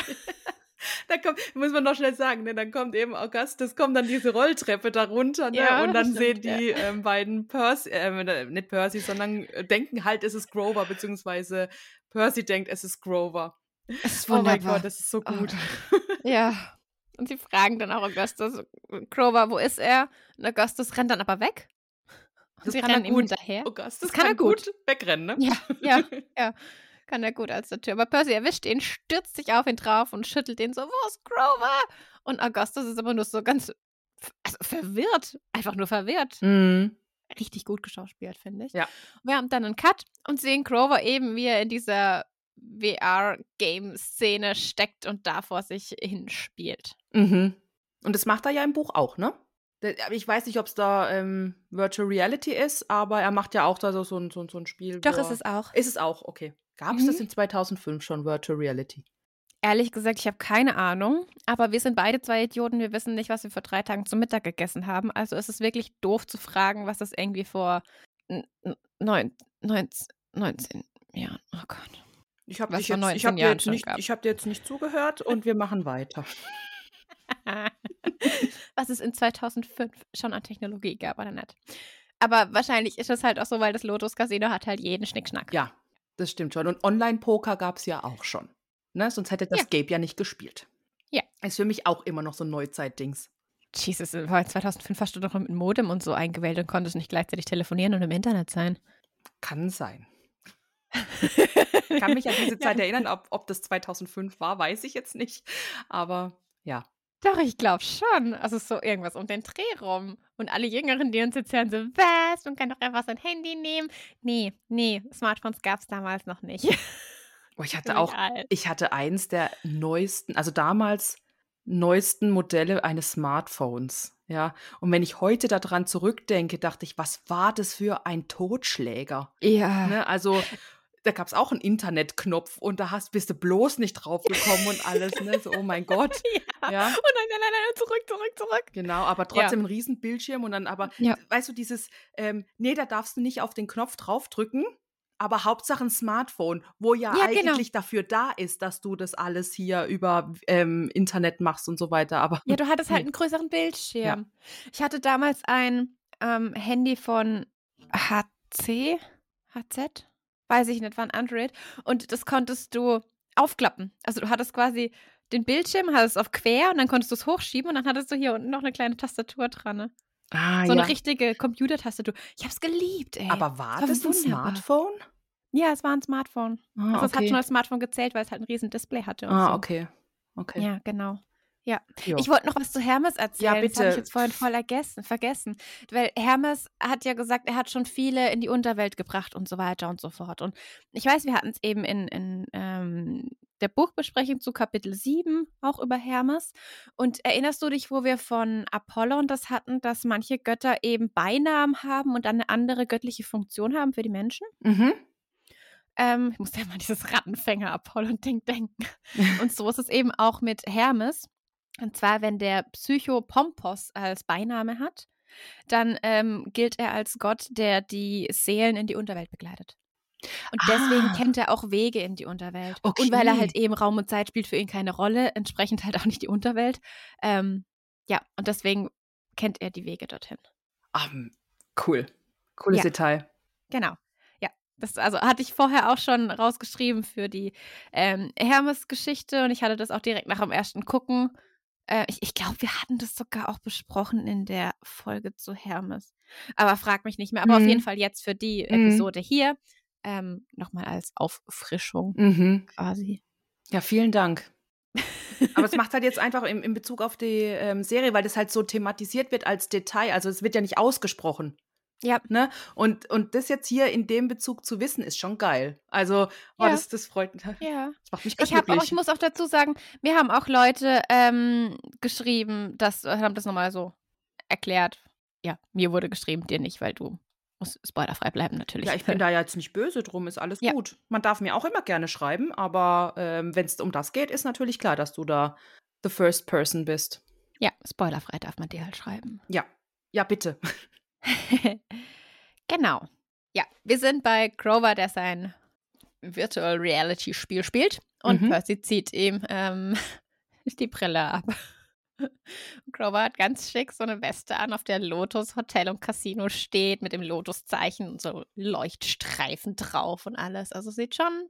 da kommt, muss man noch schnell sagen, ne, dann kommt eben Augustus, kommt dann diese Rolltreppe da runter, ne, Ja, und dann stimmt, sehen die ja. ähm, beiden Percy, äh, nicht Percy, sondern äh, denken halt, es ist Grover, beziehungsweise Percy denkt, es ist Grover. Das ist Oh mein wunderbar. Gott, das ist so Oh gut. Ja. Und sie fragen dann auch Augustus, Grover, wo ist er? Und Augustus rennt dann aber weg. Und Das sie kann rennen ihm gut. hinterher. Augustus Das kann er gut. wegrennen, ne? Ja, ja, <laughs> ja. Kann er gut als der Tür. Aber Percy erwischt ihn, stürzt sich auf ihn drauf und schüttelt ihn so, wo ist Grover? Und Augustus ist aber nur so ganz also verwirrt. Einfach nur verwirrt. Mhm. Richtig gut geschauspielt, finde ich. Ja. Wir haben dann einen Cut und sehen Grover eben, wie er in dieser VR-Game-Szene steckt und da vor sich hinspielt. Mhm. Und das macht er ja im Buch auch, ne? Aber Ich weiß nicht, ob es da ähm, Virtual Reality ist, aber er macht ja auch da so, so, ein, so, ein- so ein Spiel. Doch, ist es auch. Ist es auch, okay. Gab es das Mhm. in 2005 schon, Virtual Reality? Ehrlich gesagt, ich habe keine Ahnung. Aber wir sind beide zwei Idioten. Wir wissen nicht, was wir vor drei Tagen zum Mittag gegessen haben. Also ist es wirklich doof zu fragen, was das irgendwie vor neun, 19, 19 Jahren. Oh Gott. Ich habe dich jetzt, 19 ich hab dir jetzt nicht, gab. ich hab dir jetzt nicht zugehört und wir machen weiter. <laughs> was es in 2005 schon an Technologie gab, oder nicht? Aber wahrscheinlich ist es halt auch so, weil das Lotus Casino hat halt jeden Schnickschnack. Ja, das stimmt schon. Und Online-Poker gab es ja auch schon. Ne? Sonst hätte das Ja. Gabe ja nicht gespielt. Ja. Ist für mich auch immer noch so ein Neuzeit-Dings. Jesus, weil 2005 hast du doch noch mit Modem und so eingewählt und konntest nicht gleichzeitig telefonieren und im Internet sein. Kann sein. Ich kann mich an diese <laughs> Zeit erinnern, ob, ob das 2005 war, weiß ich jetzt nicht. Aber ja. Doch, ich glaube schon. Also so irgendwas um den Dreh rum. Und alle Jüngeren, die uns jetzt hören, so, was? Man kann doch einfach sein Handy nehmen. Nee, nee, Smartphones gab es damals noch nicht. <laughs> Oh, ich hatte auch, alt. ich hatte eins der neuesten, also damals neuesten Modelle eines Smartphones. Ja, und wenn ich heute daran zurückdenke, dachte ich, was war das für ein Totschläger? Ja. Ne? Also, da gab es auch einen Internetknopf und da hast, bist du bloß nicht drauf gekommen und alles. Ne? So, oh mein Gott. <laughs> ja. Ja. Oh nein, nein, nein, nein, zurück, zurück, zurück. Genau, aber trotzdem ein riesen Bildschirm und dann aber, Ja. weißt du, dieses, ähm, nee, da darfst du nicht auf den Knopf draufdrücken, aber Hauptsache ein Smartphone, wo ja, Ja, genau. eigentlich dafür da ist, dass du das alles hier über ähm, Internet machst und so weiter, aber Ja, du hattest halt einen größeren Bildschirm. Ich hatte damals ein ähm, Handy von HC, HZ, weiß ich nicht, war ein Android. Und das konntest du aufklappen. Also du hattest quasi den Bildschirm, hattest auf quer und dann konntest du es hochschieben und dann hattest du hier unten noch eine kleine Tastatur dran. Ne? ah, So ja. eine richtige Computertastatur. Ich hab's geliebt, ey. aber war war das ein. Smartphone? Ja, es war ein Smartphone. Ah, Also es hat okay. schon als Smartphone gezählt, weil es halt ein riesen Display hatte und ah, so. okay. Okay. Ja, genau. Jo. Ich wollte noch was zu Hermes erzählen. Das habe bitte. ich jetzt vorhin voll ergessen, vergessen. Weil Hermes hat ja gesagt, er hat schon viele in die Unterwelt gebracht und so weiter und so fort. Und ich weiß, wir hatten es eben in, in ähm, der Buchbesprechung zu Kapitel 7 auch über Hermes. Und erinnerst du dich, wo wir von Apollon das hatten, dass manche Götter eben Beinamen haben und dann eine andere göttliche Funktion haben für die Menschen? Mhm. Ähm, ich musste ja mal dieses Rattenfänger-Apollon-Ding denken. <laughs> Und so ist es eben auch mit Hermes. Und zwar, wenn der Psychopompos als Beiname hat, dann ähm, gilt er als Gott, der die Seelen in die Unterwelt begleitet. Und deswegen Ah. kennt er auch Wege in die Unterwelt. Und weil er halt eben Raum und Zeit spielt für ihn keine Rolle, entsprechend halt auch nicht die Unterwelt. Ähm, ja, und deswegen kennt er die Wege dorthin. Ah, cool. Cooles Ja. Detail. Genau. Ja. Das also hatte ich vorher auch schon rausgeschrieben für die ähm, Hermes-Geschichte und ich hatte das auch direkt nach dem ersten Gucken. Äh, ich ich glaube, wir hatten das sogar auch besprochen in der Folge zu Hermes. Aber frag mich nicht mehr. Aber auf Mhm. jeden Fall jetzt für die Mhm. Episode hier ähm, nochmal als Auffrischung Mhm. quasi. Ja, vielen Dank. <laughs> Aber es macht halt jetzt einfach in, in Bezug auf die ähm, Serie, weil das halt so thematisiert wird als Detail. Also es wird ja nicht ausgesprochen. Ja. Ne? Und, und das jetzt hier in dem Bezug zu wissen, ist schon geil. Also, oh, Ja. das, das freut mich. <laughs> Ja. Das macht mich Ich auch, ich muss auch dazu sagen, mir haben auch Leute ähm, geschrieben, das haben das nochmal so erklärt. Ja, mir wurde geschrieben, dir nicht, weil du muss spoilerfrei bleiben natürlich. Ja, ich bin <laughs> da ja jetzt nicht böse drum, ist alles Ja. gut. Man darf mir auch immer gerne schreiben, aber ähm, wenn es um das geht, ist natürlich klar, dass du da the first person bist. Ja, spoilerfrei darf man dir halt schreiben. Ja, ja, bitte. <laughs> <laughs> genau. Ja, wir sind bei Grover, der sein Virtual Reality Spiel spielt und Mhm. Percy zieht ihm ähm, <laughs> die Brille ab. <laughs> Grover hat ganz schick so eine Weste an, auf der Lotus Hotel und Casino steht, mit dem Lotuszeichen und so Leuchtstreifen drauf und alles. Also sieht schon,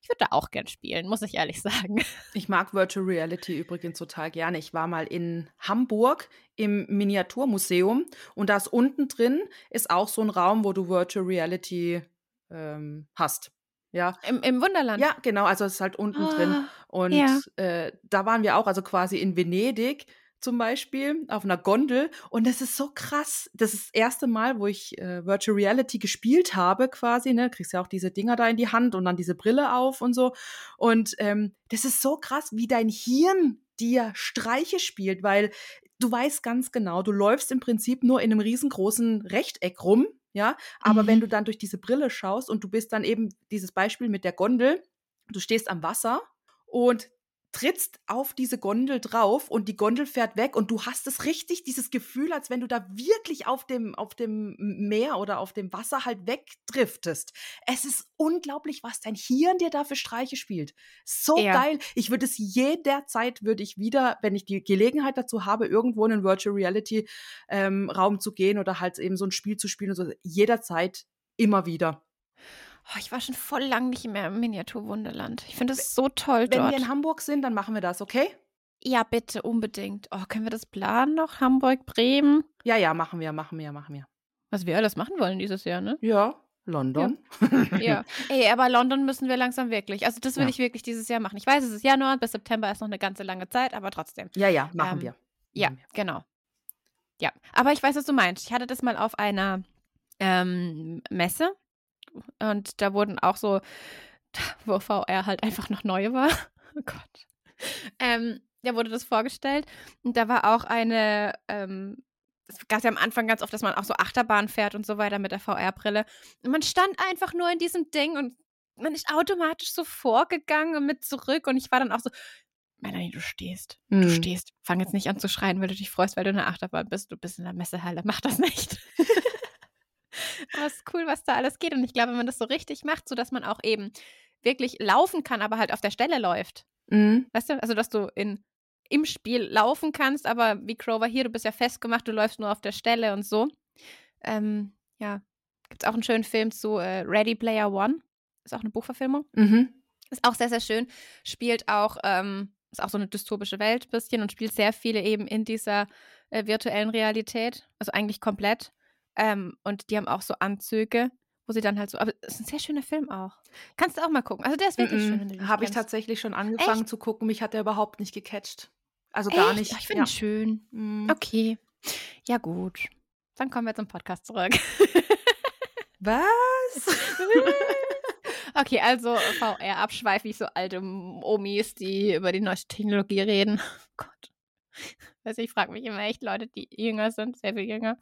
ich würde da auch gern spielen, muss ich ehrlich <laughs> sagen. Ich mag Virtual Reality übrigens total gerne. Ich war mal in Hamburg im Miniaturmuseum und da ist unten drin ist auch so ein Raum, wo du Virtual Reality ähm, hast. Ja, Im, im Wunderland. ja, genau. Also es ist halt unten drin. Ah, Und ja. äh, da waren wir auch, also quasi in Venedig zum Beispiel, auf einer Gondel. Und das ist so krass. Das ist das erste Mal, wo ich äh, Virtual Reality gespielt habe, quasi. Ne? Kriegst ja auch diese Dinger da in die Hand und dann diese Brille auf und so. Und ähm, das ist so krass, wie dein Hirn dir Streiche spielt, weil du weißt ganz genau, du läufst im Prinzip nur in einem riesengroßen Rechteck rum. Ja, aber wenn Mhm. du dann durch diese Brille schaust und du bist dann eben dieses Beispiel mit der Gondel, du stehst am Wasser und trittst auf diese Gondel drauf und die Gondel fährt weg und du hast es richtig, dieses Gefühl, als wenn du da wirklich auf dem, auf dem Meer oder auf dem Wasser halt wegdriftest. Es ist unglaublich, was dein Hirn dir da für Streiche spielt. So Ja. geil. Ich würde es jederzeit, würde ich wieder, wenn ich die Gelegenheit dazu habe, irgendwo in einen Virtual Reality ähm, Raum zu gehen oder halt eben so ein Spiel zu spielen und so, jederzeit immer wieder. Oh, ich war schon voll lang nicht mehr im Miniaturwunderland. Ich finde es so toll Wenn dort. wir in Hamburg sind, dann machen wir das, okay? ja, bitte, unbedingt. Oh, können wir das planen noch? Hamburg, Bremen? Ja, ja, machen wir, machen wir, machen wir. Was wir alles machen wollen dieses Jahr, ne? Ja, London. Ja. <laughs> Ey, aber London müssen wir langsam wirklich. Also das will Ja. ich wirklich dieses Jahr machen. Ich weiß, es ist Januar, bis September ist noch eine ganze lange Zeit, aber trotzdem. Ja, ja, machen Ähm, wir. Ja, Machen wir. genau. Ja, aber ich weiß, was du meinst. Ich hatte das mal auf einer ähm, Messe und da wurden auch so, wo VR halt einfach noch neu war. <laughs> Oh Gott. Ähm, da wurde das vorgestellt und da war auch eine, ähm, es gab ja am Anfang ganz oft, dass man auch so Achterbahn fährt und so weiter mit der VR-Brille. Und man stand einfach nur in diesem Ding und man ist automatisch so vorgegangen und mit zurück und ich war dann auch so, Melanie, du stehst. Du Mhm. stehst. Fang jetzt nicht an zu schreien, weil du dich freust, weil du in der Achterbahn bist. Du bist in der Messehalle. Mach das nicht. <laughs> aber es ist cool, was da alles geht. Und ich glaube, wenn man das so richtig macht, sodass man auch eben wirklich laufen kann, aber halt auf der Stelle läuft. Mhm. Weißt du? Also, dass du in, im Spiel laufen kannst, aber wie Crover hier, du bist ja festgemacht, du läufst nur auf der Stelle und so. Ähm, ja. Gibt es auch einen schönen Film zu äh, Ready Player One. Ist auch eine Buchverfilmung. Mhm. Ist auch sehr, sehr schön. Spielt auch, ähm, ist auch so eine dystopische Welt ein bisschen und spielt sehr viele eben in dieser äh, virtuellen Realität. Also eigentlich komplett. Ähm, und die haben auch so Anzüge, wo sie dann halt so. Aber es ist ein sehr schöner Film auch. Kannst du auch mal gucken. Also der ist wirklich schön. wenn du den Habe ich tatsächlich schon angefangen zu gucken. Mich hat er überhaupt nicht gecatcht. Also gar Echt? nicht. Ach, ich finde ja. ihn schön. Mhm. Okay. Ja, gut. Dann kommen wir zum Podcast zurück. Was? <laughs> okay, also VR abschweife ich so alte Omis, die über die neueste Technologie reden. Oh Gott. Also ich frage mich immer echt Leute, die jünger sind, sehr viel jünger.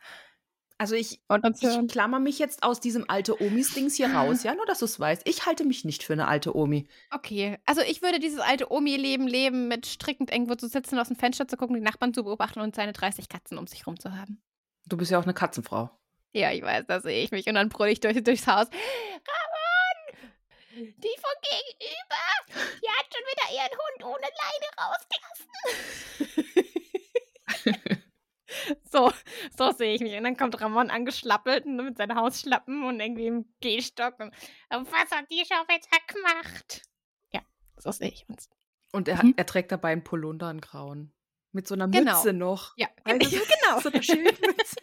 Also ich, ich klammer mich jetzt aus diesem alte Omis-Dings hier raus, ja, <laughs> nur dass du es weißt. Ich halte mich nicht für eine alte Omi. Okay, also ich würde dieses alte Omi-Leben leben, mit strickend irgendwo zu sitzen, aus dem Fenster zu gucken, die Nachbarn zu beobachten und seine 30 Katzen um sich rum zu haben. Du bist ja auch eine Katzenfrau. Ja, ich weiß, da sehe ich mich. Und dann brülle ich durch, durchs Haus. Ramon! Die von gegenüber! Die hat schon wieder ihren Hund ohne Leine rausgelassen. <laughs> so, so sehe ich mich. Und dann kommt Ramon angeschlappelt mit seinen Hausschlappen und irgendwie im Gehstock. Und, "Und was hat die schon wieder gemacht? Ja, so sehe ich uns. Und er, Mhm. er trägt dabei einen Polunder in Grauen. Mit so einer Genau. Mütze noch. Ja, du, <laughs> genau. So eine Schildmütze.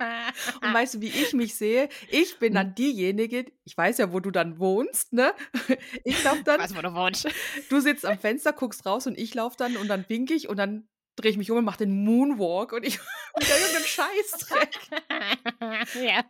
<laughs> Und weißt du, wie ich mich sehe? Ich bin Mhm. dann diejenige, ich weiß ja, wo du dann wohnst, ne? Ich laufe dann, Was, wo du wohnst. du sitzt am Fenster, guckst raus und ich laufe dann und dann wink ich und dann drehe ich mich um und mache den Moonwalk und ich <laughs> wieder irgendeinen Scheißdreck. <laughs> ja.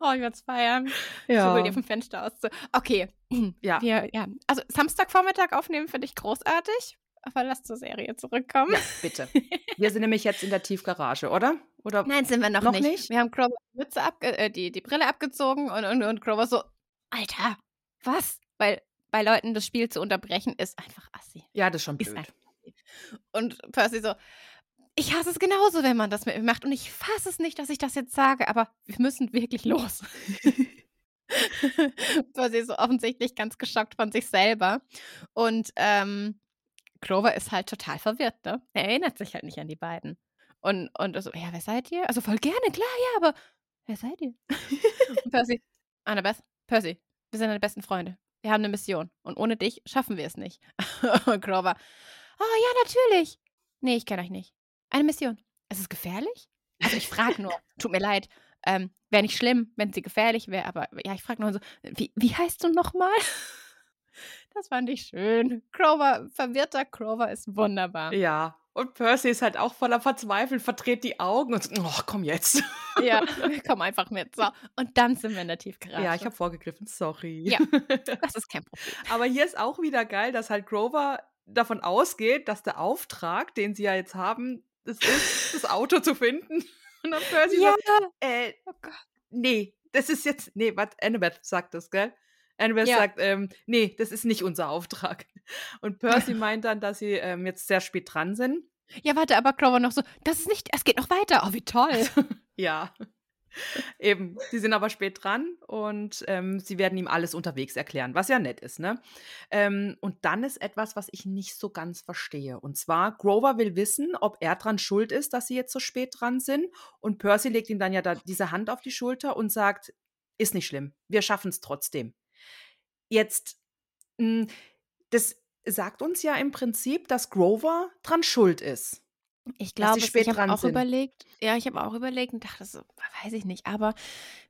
Oh, ich werde es feiern. Ja. Ich will dir vom Fenster aus. Okay. <clears throat> Ja. Wir, ja. Also Samstagvormittag aufnehmen finde ich großartig. aber lass zur Serie zurückkommen. Ja, bitte. Wir sind nämlich jetzt in der Tiefgarage, oder? Oder Nein, sind wir noch, Noch nicht. nicht? Wir haben Grover die, äh, die, die Brille abgezogen und, und, und Grover so, Alter, was? Weil bei Leuten das Spiel zu unterbrechen ist einfach assi. ja, das ist schon Ist blöd. assi. Und Percy so, ich hasse es genauso, wenn man das mit mir macht. Und ich fasse es nicht, dass ich das jetzt sage, aber wir müssen wirklich los. <laughs> Percy ist so offensichtlich ganz geschockt von sich selber. Und ähm, Grover ist halt total verwirrt, ne? Er erinnert sich halt nicht an die beiden. Und, und so, ja, wer seid ihr? Also voll gerne, klar, ja, aber wer seid ihr? <laughs> und Percy, Annabeth, Percy, wir sind deine besten Freunde. Wir haben eine Mission. Und ohne dich schaffen wir es nicht. <laughs> und Grover, oh ja, natürlich. Nee, ich kenne euch nicht. Eine Mission. Ist es gefährlich? Also ich frage nur, <laughs> tut mir leid. Ähm, wäre nicht schlimm, wenn sie gefährlich wäre, aber ja, ich frage nur so, wie, wie heißt du nochmal? <laughs> Das fand ich schön. Grover, verwirrter Grover ist wunderbar. Ja. Und Percy ist halt auch voller Verzweiflung, verdreht die Augen und so, oh, komm jetzt. <laughs> Ja, komm einfach mit. So, und dann sind wir in der Tiefgarage. Ja, ich habe vorgegriffen, sorry. Ja. Das ist kein Problem. Aber hier ist auch wieder geil, dass halt Grover davon ausgeht, dass der Auftrag, den sie ja jetzt haben, das ist, das Auto zu finden. <laughs> Und dann Percy Ja. sagt, äh, Oh Gott. nee, das ist jetzt, nee, was, Annabeth sagt das, gell? Annabeth Ja. sagt, ähm, nee, das ist nicht unser Auftrag. <laughs> Und Percy <laughs> meint dann, dass sie ähm, jetzt sehr spät dran sind. Ja, warte, aber Grover noch so, das ist nicht, es geht noch weiter. Oh, wie toll. Ja. Eben, sie sind aber spät dran und ähm, sie werden ihm alles unterwegs erklären, was ja nett ist, ne? Ähm, und dann ist etwas, was ich nicht so ganz verstehe. Und zwar, Grover will wissen, ob er dran schuld ist, dass sie jetzt so spät dran sind. Und Percy legt ihm dann ja da diese Hand auf die Schulter und sagt, ist nicht schlimm, wir schaffen es trotzdem. Jetzt, mh, das sagt uns ja im Prinzip, dass Grover dran schuld ist. Ich Dass glaube, die es- spät ich habe dran auch sind. überlegt, ja, ich habe auch überlegt und dachte so, weiß ich nicht, aber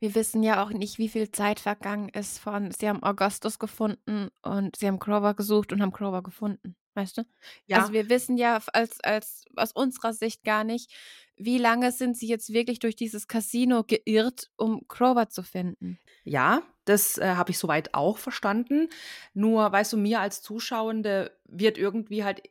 wir wissen ja auch nicht, wie viel Zeit vergangen ist von, sie haben Augustus gefunden und sie haben Grover gesucht und haben Grover gefunden, weißt du? Ja, Also wir wissen ja f- als, als aus unserer Sicht gar nicht, wie lange sind sie jetzt wirklich durch dieses Casino geirrt, um Grover zu finden. Ja, das äh, habe ich soweit auch verstanden. Nur, weißt du, mir als Zuschauende wird irgendwie halt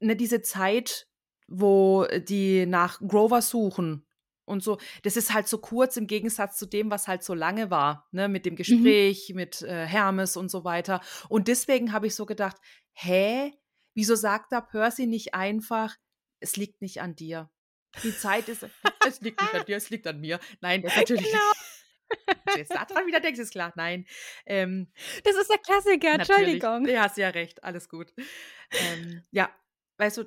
ne, diese Zeit, wo die nach Grover suchen und so, das ist halt so kurz im Gegensatz zu dem, was halt so lange war, ne, mit dem Gespräch, mit äh, Hermes und so weiter. Und deswegen habe ich so gedacht, hä, wieso sagt da Percy nicht einfach, es liegt nicht an dir? Die Zeit ist, <laughs> es liegt nicht an dir, es liegt an mir. Nein, das <laughs> natürlich Genau. Du <laughs> jetzt daran wieder denkst, ist klar. Nein. Ähm, Das ist der Klassiker. Entschuldigung. Ja, hast ja recht. Alles gut. Ähm, ja, weißt du,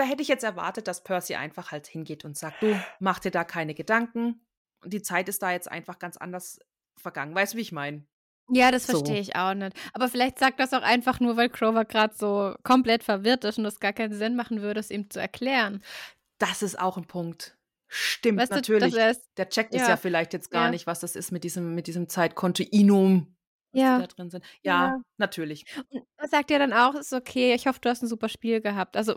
da hätte ich jetzt erwartet, dass Percy einfach halt hingeht und sagt, du, mach dir da keine Gedanken. Die Zeit ist da jetzt einfach ganz anders vergangen. Weißt du, wie ich meine? Ja, das So. verstehe ich auch nicht. Aber vielleicht sagt das auch einfach nur, weil Grover gerade so komplett verwirrt ist und es gar keinen Sinn machen würde, es ihm zu erklären. Das ist auch ein Punkt. Stimmt, Weißt du, natürlich. er es- Der checkt es ja, ja vielleicht jetzt gar ja. nicht, was das ist mit diesem, mit diesem Zeitkontinuum, was Ja. die da drin sind. Ja, Ja. natürlich. Und er sagt ja dann auch, ist okay, ich hoffe, du hast ein super Spiel gehabt. Also,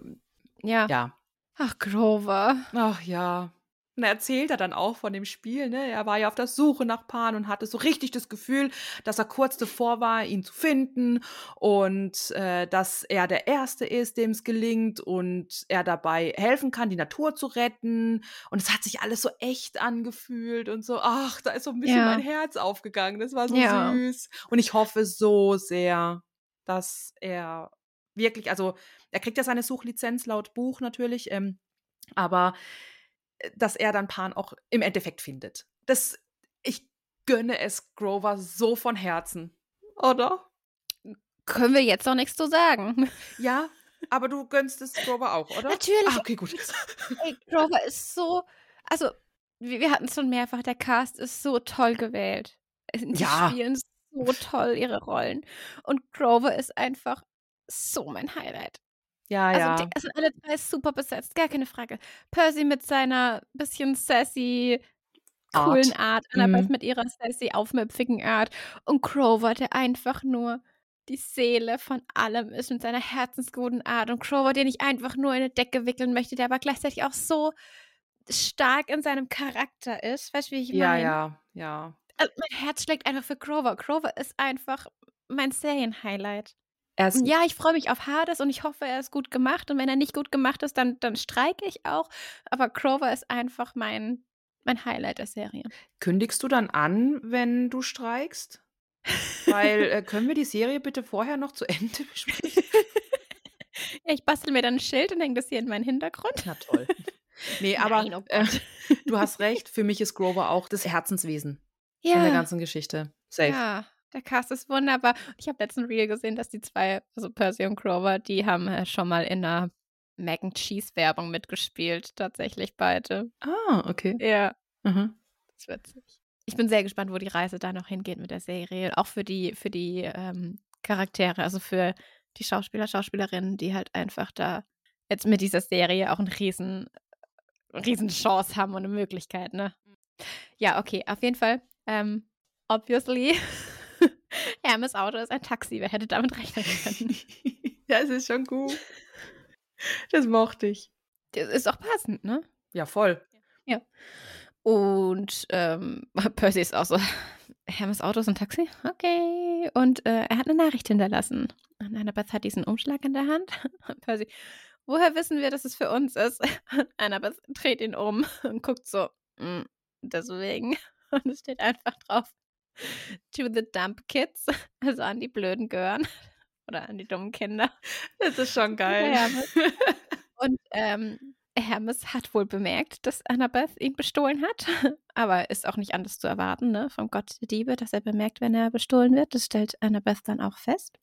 ja. Ja. Ach, Grover. Ach ja. Und er erzählt er dann auch von dem Spiel, ne? Er war ja auf der Suche nach Pan und hatte so richtig das Gefühl, dass er kurz davor war, ihn zu finden und äh, dass er der Erste ist, dem es gelingt und er dabei helfen kann, die Natur zu retten. Und es hat sich alles so echt angefühlt und so, ach, da ist so ein bisschen Ja. mein Herz aufgegangen. Das war so Ja. süß. Und ich hoffe so sehr, dass er wirklich, also er kriegt ja seine Suchlizenz laut Buch natürlich, ähm, aber äh, dass er dann Pan auch im Endeffekt findet. Das, ich gönne es Grover so von Herzen. Oder? Können wir jetzt noch nichts zu sagen. Ja, aber du gönnst es Grover auch, oder? Natürlich. Ah, okay, gut. Ey, Grover ist so. Also, wir, wir hatten es schon mehrfach, der Cast ist so toll gewählt. Die Ja. spielen so toll ihre Rollen. Und Grover ist einfach so mein Highlight. Ja, Also, ja. die sind alle drei super besetzt, gar keine Frage. Percy mit seiner bisschen sassy, Art. coolen Art, Annabeth Mhm. mit ihrer sassy, aufmüpfigen Art und Grover, der einfach nur die Seele von allem ist mit seiner herzensguten Art und Grover, den ich einfach nur in eine Decke wickeln möchte, der aber gleichzeitig auch so stark in seinem Charakter ist. Weißt du, wie ich Ja, meine? ja, ja. Also, mein Herz schlägt einfach für Grover. Grover ist einfach mein Serien-Highlight. Er ist, Ja, ich freue mich auf Hades und ich hoffe, er ist gut gemacht. Und wenn er nicht gut gemacht ist, dann, dann streike ich auch. Aber Grover ist einfach mein, mein Highlight der Serie. Kündigst du dann an, wenn du streikst? Weil, äh, <laughs> können wir die Serie bitte vorher noch zu Ende <laughs> besprechen? Ja, ich bastel mir dann ein Schild und hänge das hier in meinen Hintergrund. Na toll. Nee, <laughs> aber Nein, oh äh, du hast recht, für mich ist Grover auch das Herzenswesen von der Ja, ganzen Geschichte. Safe. ja, der Cast ist wunderbar. Und ich habe letzten Reel gesehen, dass die zwei, also Percy und Grover, die haben äh, schon mal in einer Mac and Cheese Werbung mitgespielt, tatsächlich beide. Ah, okay. Ja, Mhm. das ist witzig. Ich bin sehr gespannt, wo die Reise da noch hingeht mit der Serie. Auch für die, für die ähm, Charaktere, also für die Schauspieler, Schauspielerinnen, die halt einfach da jetzt mit dieser Serie auch eine riesen, riesen Chance haben und eine Möglichkeit, ne? Ja, okay, auf jeden Fall. Ähm, obviously, Hermes Auto ist ein Taxi. Wer hätte damit rechnen können? <laughs> ja, es ist schon gut. Das mochte ich. Das ist auch passend, ne? Ja, voll. Und ähm, <laughs> Percy ist auch so, Hermes Auto ist ein Taxi? Okay. Und äh, er hat eine Nachricht hinterlassen. Und Annabeth hat diesen Umschlag in der Hand. Und Percy, woher wissen wir, dass es für uns ist? Und Annabeth dreht ihn um und guckt so, "Mm, deswegen. Und es steht einfach drauf, to the dump kids, <laughs> also an die Blöden gehören. <laughs> Oder an die dummen Kinder. Das ist schon geil. Hermes. <laughs> Und ähm, Hermes hat wohl bemerkt, dass Annabeth ihn bestohlen hat. Aber ist auch nicht anders zu erwarten, ne? Vom Gott der Diebe, dass er bemerkt, wenn er bestohlen wird. Das stellt Annabeth dann auch fest.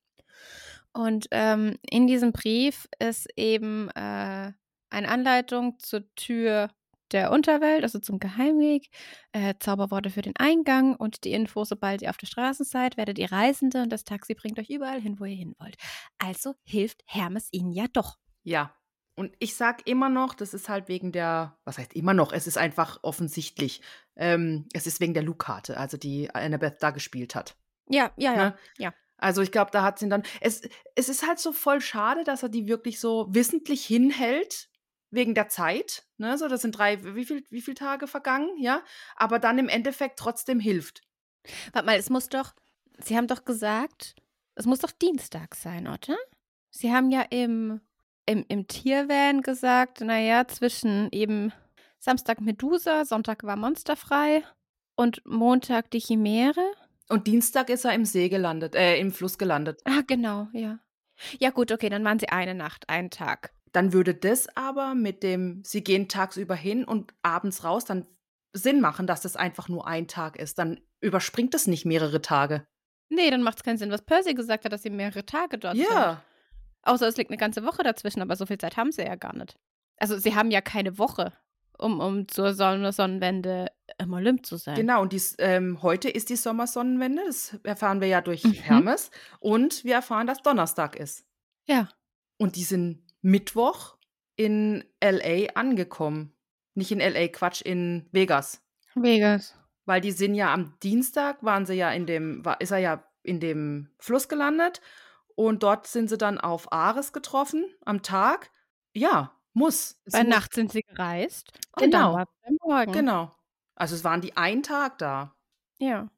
Und ähm, in diesem Brief ist eben äh, eine Anleitung zur Tür der Unterwelt, also zum Geheimweg, äh, Zauberworte für den Eingang und die Info, sobald ihr auf der Straße seid, werdet ihr Reisende und das Taxi bringt euch überall hin, wo ihr hin wollt. Also hilft Hermes ihnen ja doch. Ja. Und ich sag immer noch, das ist halt wegen der, was heißt immer noch, es ist einfach offensichtlich. Ähm, es ist wegen der Lu-Karte, also die Annabeth da gespielt hat. Ja, ja, ja. Ne? ja. Also ich glaube, da hat sie ihn dann. Es, es ist halt so voll schade, dass er die wirklich so wissentlich hinhält, wegen der Zeit. Ne? So, das sind drei, wie viel, wie viele Tage vergangen, ja? Aber dann im Endeffekt trotzdem hilft. Warte mal, es muss doch, Sie haben doch gesagt, es muss doch Dienstag sein, oder? Sie haben ja im, im, im Tiervan gesagt, naja, zwischen eben Samstag Medusa, Sonntag war monsterfrei und Montag die Chimäre. Und Dienstag ist er im See gelandet, äh, im Fluss gelandet. Ah, genau, ja. Ja, gut, okay, dann waren sie eine Nacht, einen Tag. Dann würde das aber mit dem, sie gehen tagsüber hin und abends raus, dann Sinn machen, dass das einfach nur ein Tag ist. Dann überspringt es nicht mehrere Tage. Nee, dann macht es keinen Sinn, was Percy gesagt hat, dass sie mehrere Tage dort sind. Ja. Außer es liegt eine ganze Woche dazwischen, aber so viel Zeit haben sie ja gar nicht. Also sie haben ja keine Woche, um, um zur Sonne Sonnenwende im Olymp zu sein. Genau, und dies, ähm, heute ist die Sommersonnenwende, das erfahren wir ja durch Mhm. Hermes. Und wir erfahren, dass Donnerstag ist. Ja. Und die sind Mittwoch in LA angekommen. Nicht in LA, Quatsch, in Vegas. Vegas. Weil die sind ja am Dienstag, waren sie ja in dem, war, ist er ja in dem Fluss gelandet. Und dort sind sie dann auf Ares getroffen am Tag. Ja, muss. Bei muss- Nacht sind sie gereist. Genau. Morgen. Genau. Also es waren die einen Tag da. Ja.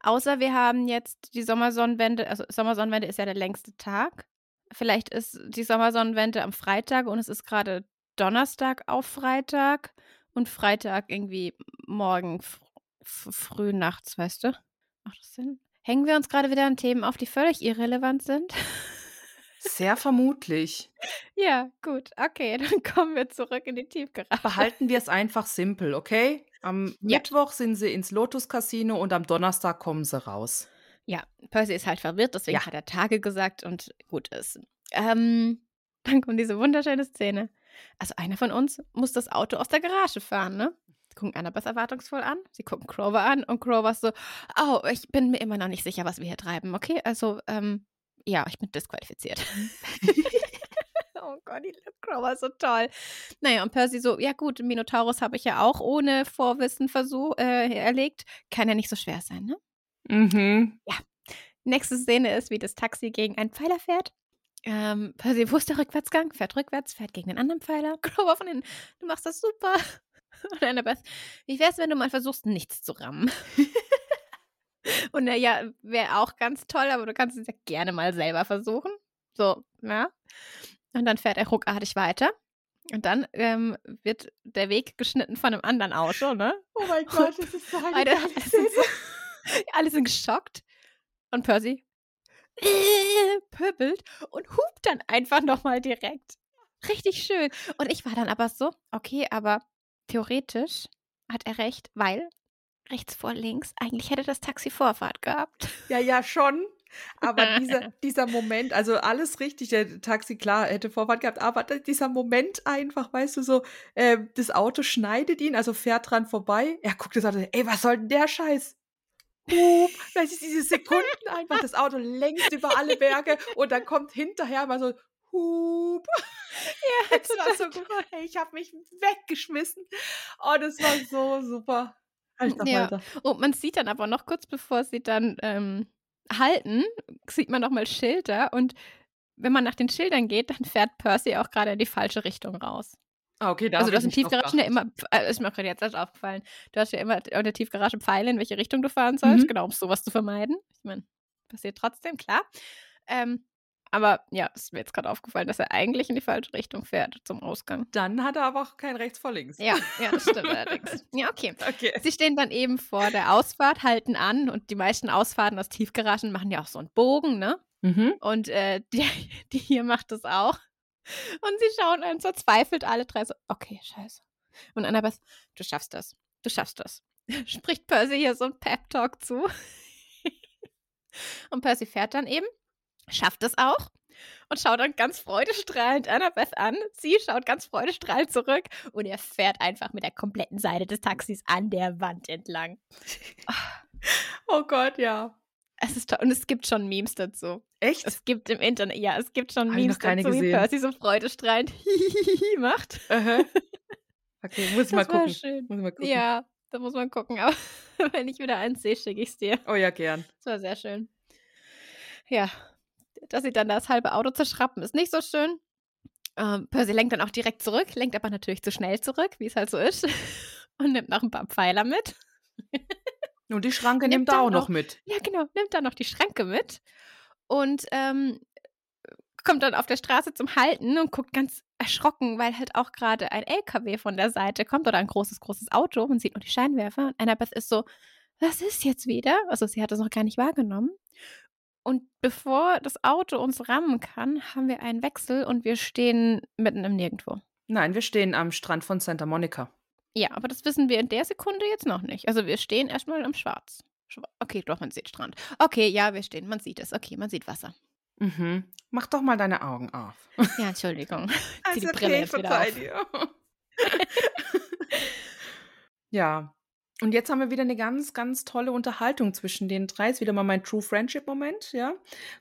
Außer wir haben jetzt die Sommersonnenwende, also Sommersonnenwende ist ja der längste Tag. Vielleicht ist die Sommersonnenwende am Freitag und es ist gerade Donnerstag auf Freitag und Freitag irgendwie morgen fr früh nachts, weißt du? Macht das Sinn? Hängen wir uns gerade wieder an Themen auf, die völlig irrelevant sind? Sehr vermutlich. <laughs> ja, gut. Okay, <laughs> dann kommen wir zurück in die Tiefgarage. Behalten wir es einfach simpel, okay? Am Ja. Mittwoch sind sie ins Lotus Casino und am Donnerstag kommen sie raus. Ja, Percy ist halt verwirrt, deswegen Ja. hat er Tage gesagt und gut ist. Ähm, dann kommt diese wunderschöne Szene. Also einer von uns muss das Auto aus der Garage fahren, ne? Sie gucken Annabeth erwartungsvoll an, sie gucken Grover an und Grover ist so, oh, ich bin mir immer noch nicht sicher, was wir hier treiben, okay? Also, ähm, ja, ich bin disqualifiziert. <laughs> oh Gott, die ist so toll. Naja, und Percy so, ja gut, Minotaurus habe ich ja auch ohne Vorwissen versuch, äh, erlegt. Kann ja nicht so schwer sein, ne? Mhm. Nächste Szene ist, wie das Taxi gegen einen Pfeiler fährt. Ähm, Percy, wo ist der Rückwärtsgang? Fährt rückwärts, fährt gegen den anderen Pfeiler. Grover von hinten, du machst das super. <laughs> Und Annabeth, wie wär's, wenn du mal versuchst, nichts zu rammen? <laughs> Und er, ja, wäre auch ganz toll, aber du kannst es ja gerne mal selber versuchen. So, ja. Und dann fährt er ruckartig weiter. Und dann ähm, wird der Weg geschnitten von einem anderen Auto, ne? Oh mein <laughs> Gott, das ist so eine geile <laughs> alle, sind geschockt. Und Percy äh, <laughs> pöbelt und hupt dann einfach nochmal direkt. Richtig schön. Und ich war dann aber so, okay, aber theoretisch hat er recht, weil rechts vor links, eigentlich hätte das Taxi Vorfahrt gehabt. Ja, ja, schon. Aber dieser, <laughs> dieser Moment, also alles richtig, der Taxi, klar, hätte Vorfahrt gehabt, aber dieser Moment einfach, weißt du, so, äh, das Auto schneidet ihn, also fährt dran vorbei. Er guckt das Auto, ey, was soll denn der Scheiß? Hup, das ist diese Sekunden einfach, das Auto längst über alle Berge und dann kommt hinterher mal so, hup. <laughs> Ja, Das war so gut. Hey, ich habe mich weggeschmissen. Oh, das war so super. Alter, Ja. Und man sieht dann aber noch kurz bevor sie dann ähm, halten, sieht man nochmal Schilder und wenn man nach den Schildern geht, dann fährt Percy auch gerade in die falsche Richtung raus. Ah, okay, da also du hast in Tiefgaragen ja immer, äh, ist mir auch gerade jetzt erst aufgefallen, du hast ja immer in der Tiefgarage Pfeile, in welche Richtung du fahren sollst, Mhm. genau, um sowas zu vermeiden. Ich meine, passiert trotzdem, klar. Ähm, aber ja, es ist mir jetzt gerade aufgefallen, dass er eigentlich in die falsche Richtung fährt zum Ausgang. Dann hat er aber auch kein rechts vor links. Ja, ja, das stimmt allerdings. <laughs> Ja, okay. Okay. Sie stehen dann eben vor der Ausfahrt, halten an und die meisten Ausfahrten aus Tiefgaragen machen ja auch so einen Bogen, ne? Mhm. Und äh, die, <laughs> die hier macht das auch. Und sie schauen einen verzweifelt alle drei so, okay, scheiße. Und Annabeth, du schaffst das. Du schaffst das. <laughs> Spricht Percy hier so ein Pep-Talk zu. <laughs> und Percy fährt dann eben, schafft es auch und schaut dann ganz freudestrahlend Annabeth an. Sie schaut ganz freudestrahlend zurück und er fährt einfach mit der kompletten Seite des Taxis an der Wand entlang. <laughs> Oh Gott, ja. Es ist toll. Und es gibt schon Memes dazu. Echt? Es gibt im Internet, ja, es gibt schon Hab Memes noch keine dazu, wie gesehen. Percy so freudestrahlend <laughs> macht. Aha. Okay, muss ich mal gucken. schön. Muss mal gucken. Ja, da muss man gucken. Aber <laughs> wenn ich wieder eins sehe, schicke ich es dir. Oh ja, gern. Das war sehr schön. Ja, dass sie dann das halbe Auto zerschrappen, ist nicht so schön. Ähm, Percy lenkt dann auch direkt zurück, lenkt aber natürlich zu schnell zurück, wie es halt so ist. <laughs> Und nimmt noch ein paar Pfeiler mit. Und die Schranke Nimmt nimmt dann auch noch noch- mit. Ja, genau, nimmt dann noch die Schranke mit und ähm, kommt dann auf der Straße zum Halten und guckt ganz erschrocken, weil halt auch gerade ein LKW von der Seite kommt oder ein großes, großes Auto. Man sieht nur die Scheinwerfer. Und Annabeth ist so, was ist jetzt wieder? Also sie hat das noch gar nicht wahrgenommen. Und bevor das Auto uns rammen kann, haben wir einen Wechsel und wir stehen mitten im Nirgendwo. Nein, wir stehen am Strand von Santa Monica. Ja, aber das wissen wir in der Sekunde jetzt noch nicht. Also wir stehen erstmal am Schwarz. Schwa- Okay, doch, man sieht Strand. Okay, ja, wir stehen, man sieht es. Okay, man sieht Wasser. Mhm. Mach doch mal deine Augen auf. <laughs> Ja, Entschuldigung. <laughs> Zieh die Also, Brille okay, jetzt wieder auf. dir. <laughs> ja. Und jetzt haben wir wieder eine ganz, ganz tolle Unterhaltung zwischen den drei. Ist wieder mal mein True Friendship-Moment, ja.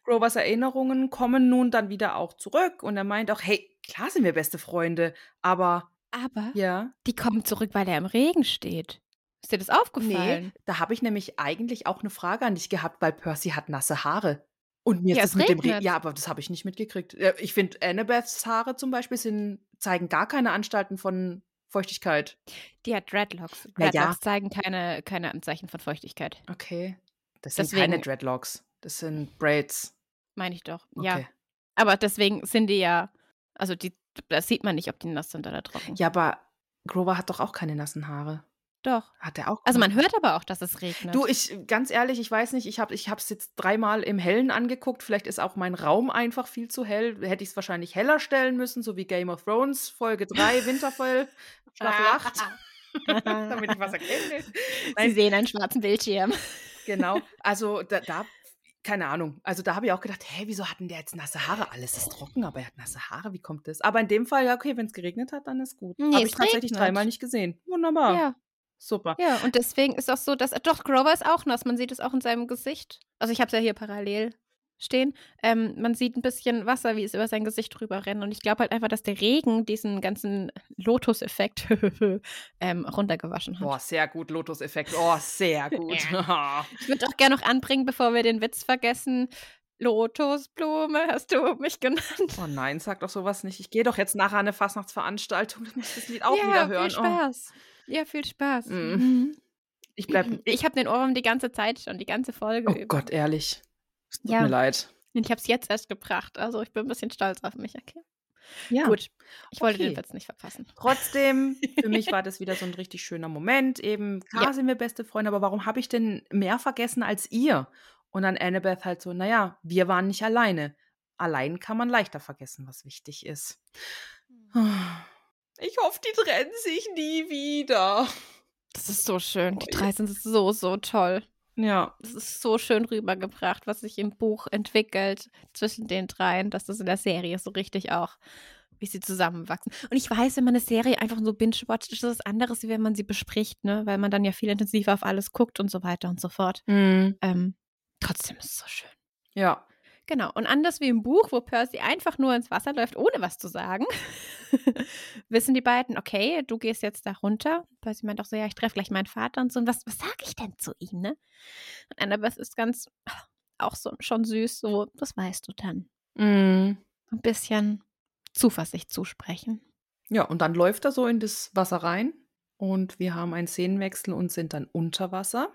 Grovers Erinnerungen kommen nun dann wieder auch zurück und er meint auch, hey, klar sind wir beste Freunde, aber Aber ja, die kommen zurück, weil er im Regen steht. Ist dir das aufgefallen? nee, da habe ich nämlich eigentlich auch eine Frage an dich gehabt, weil Percy hat nasse Haare. Und mir Ja, ist es mit dem Regen. Ja, aber das habe ich nicht mitgekriegt. Ich finde, Annabeths Haare zum Beispiel sind, zeigen gar keine Anstalten von Feuchtigkeit. Die hat Dreadlocks. Dreadlocks zeigen keine, keine Anzeichen von Feuchtigkeit. Okay. Das sind keine Deswegen- Dreadlocks. Das sind Braids. Meine ich doch. Okay. Ja. Aber deswegen sind die ja, also die, das sieht man nicht, ob die nass sind oder trocken. Ja, aber Grover hat doch auch keine nassen Haare. Doch. Hat er auch? Also man hört aber auch, dass es regnet. Du, ich, ganz ehrlich, ich weiß nicht, ich habe es jetzt dreimal im Hellen angeguckt. Vielleicht ist auch mein Raum einfach viel zu hell. Hätte ich es wahrscheinlich heller stellen müssen, so wie Game of Thrones, Folge 3, <laughs> Winterfell, Schlaflacht. <laughs> <laughs> damit ich was erkenne. Sie Nein, sehen einen schwarzen Bildschirm. genau. Also da, da keine Ahnung. Also da habe ich auch gedacht, hä, wieso hatten der jetzt nasse Haare? Alles ist trocken, aber er hat nasse Haare. Wie kommt das? Aber in dem Fall, ja, okay, wenn es geregnet hat, dann ist gut. Nee, habe ich tatsächlich regnet. dreimal nicht gesehen. Wunderbar. Ja. Super. Ja, und deswegen ist auch so, dass. Doch, Grover ist auch nass. Man sieht es auch in seinem Gesicht. Also, ich habe es ja hier parallel stehen. Ähm, man sieht ein bisschen Wasser, wie es über sein Gesicht drüber rennt. Und ich glaube halt einfach, dass der Regen diesen ganzen Lotus-Effekt <laughs> ähm, runtergewaschen hat. Boah, sehr gut, Lotus-Effekt. Oh, sehr <laughs> gut. <laughs> Ich würde auch gerne noch anbringen, bevor wir den Witz vergessen. Lotusblume, hast du mich genannt? oh nein, sag doch sowas nicht. Ich gehe doch jetzt nachher an eine Fastnachtsveranstaltung. Dann muss ich das Lied auch ja, wieder hören. Viel Oh. Spaß. Ja, viel Spaß. Mm. Mhm. Ich bleib. <clears throat> Ich habe den Ohrwurm die ganze Zeit schon, die ganze Folge Oh über. Gott, ehrlich. Es tut Ja. mir leid. Ich habe es jetzt erst gebracht, also ich bin ein bisschen stolz auf mich, okay? Ja. Gut, ich wollte Okay. den Witz nicht verpassen. Trotzdem, für mich <laughs> war das wieder so ein richtig schöner Moment. Eben, klar Ja. sind wir beste Freunde, aber warum habe ich denn mehr vergessen als ihr? Und dann Annabeth halt so, naja, wir waren nicht alleine. Allein kann man leichter vergessen, was wichtig ist. <sighs> Ich hoffe, die trennen sich nie wieder. Das ist so schön. Die Oh, drei sind so, so toll. Ja. Das ist so schön rübergebracht, was sich im Buch entwickelt zwischen den dreien, dass das in der Serie so richtig auch, wie sie zusammenwachsen. Und ich weiß, wenn man eine Serie einfach so binge-watcht, ist das was anderes, wie wenn man sie bespricht, ne? Weil man dann ja viel intensiver auf alles guckt und so weiter und so fort. Mhm. Ähm, trotzdem ist es so schön. Ja. Genau. Und anders wie im Buch, wo Percy einfach nur ins Wasser läuft, ohne was zu sagen, <laughs> wissen die beiden, okay, du gehst jetzt da runter. Percy meint auch so, ja, ich treffe gleich meinen Vater und so. Und was, was sage ich denn zu ihm, ne? Und Annabeth ist ganz, <laughs> auch so schon süß, so, das weißt du dann. Mhm. Ein bisschen Zuversicht zusprechen. Ja, und dann läuft er so in das Wasser rein und wir haben einen Szenenwechsel und sind dann unter Wasser.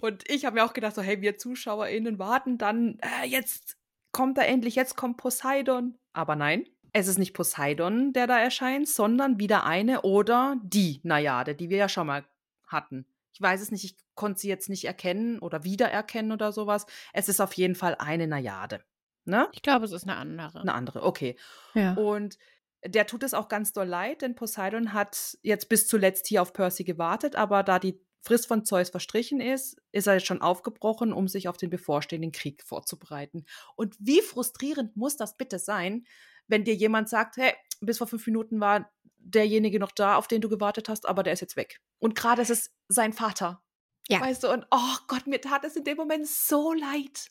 Und ich habe mir auch gedacht, so, hey, wir ZuschauerInnen warten dann, äh, jetzt kommt er endlich, jetzt kommt Poseidon. Aber nein, es ist nicht Poseidon, der da erscheint, sondern wieder eine oder die Najade, die wir ja schon mal hatten. Ich weiß es nicht, ich konnte sie jetzt nicht erkennen oder wiedererkennen oder sowas. Es ist auf jeden Fall eine Najade. Ne? Ich glaube, es ist eine andere. Eine andere, okay. Ja. Und der tut es auch ganz doll leid, denn Poseidon hat jetzt bis zuletzt hier auf Percy gewartet, aber da die Frist von Zeus verstrichen ist, ist er jetzt schon aufgebrochen, um sich auf den bevorstehenden Krieg vorzubereiten. Und wie frustrierend muss das bitte sein, wenn dir jemand sagt, hey, bis vor fünf Minuten war derjenige noch da, auf den du gewartet hast, aber der ist jetzt weg. Und gerade ist es sein Vater. Ja. Weißt du, und oh Gott, mir tat es in dem Moment so leid.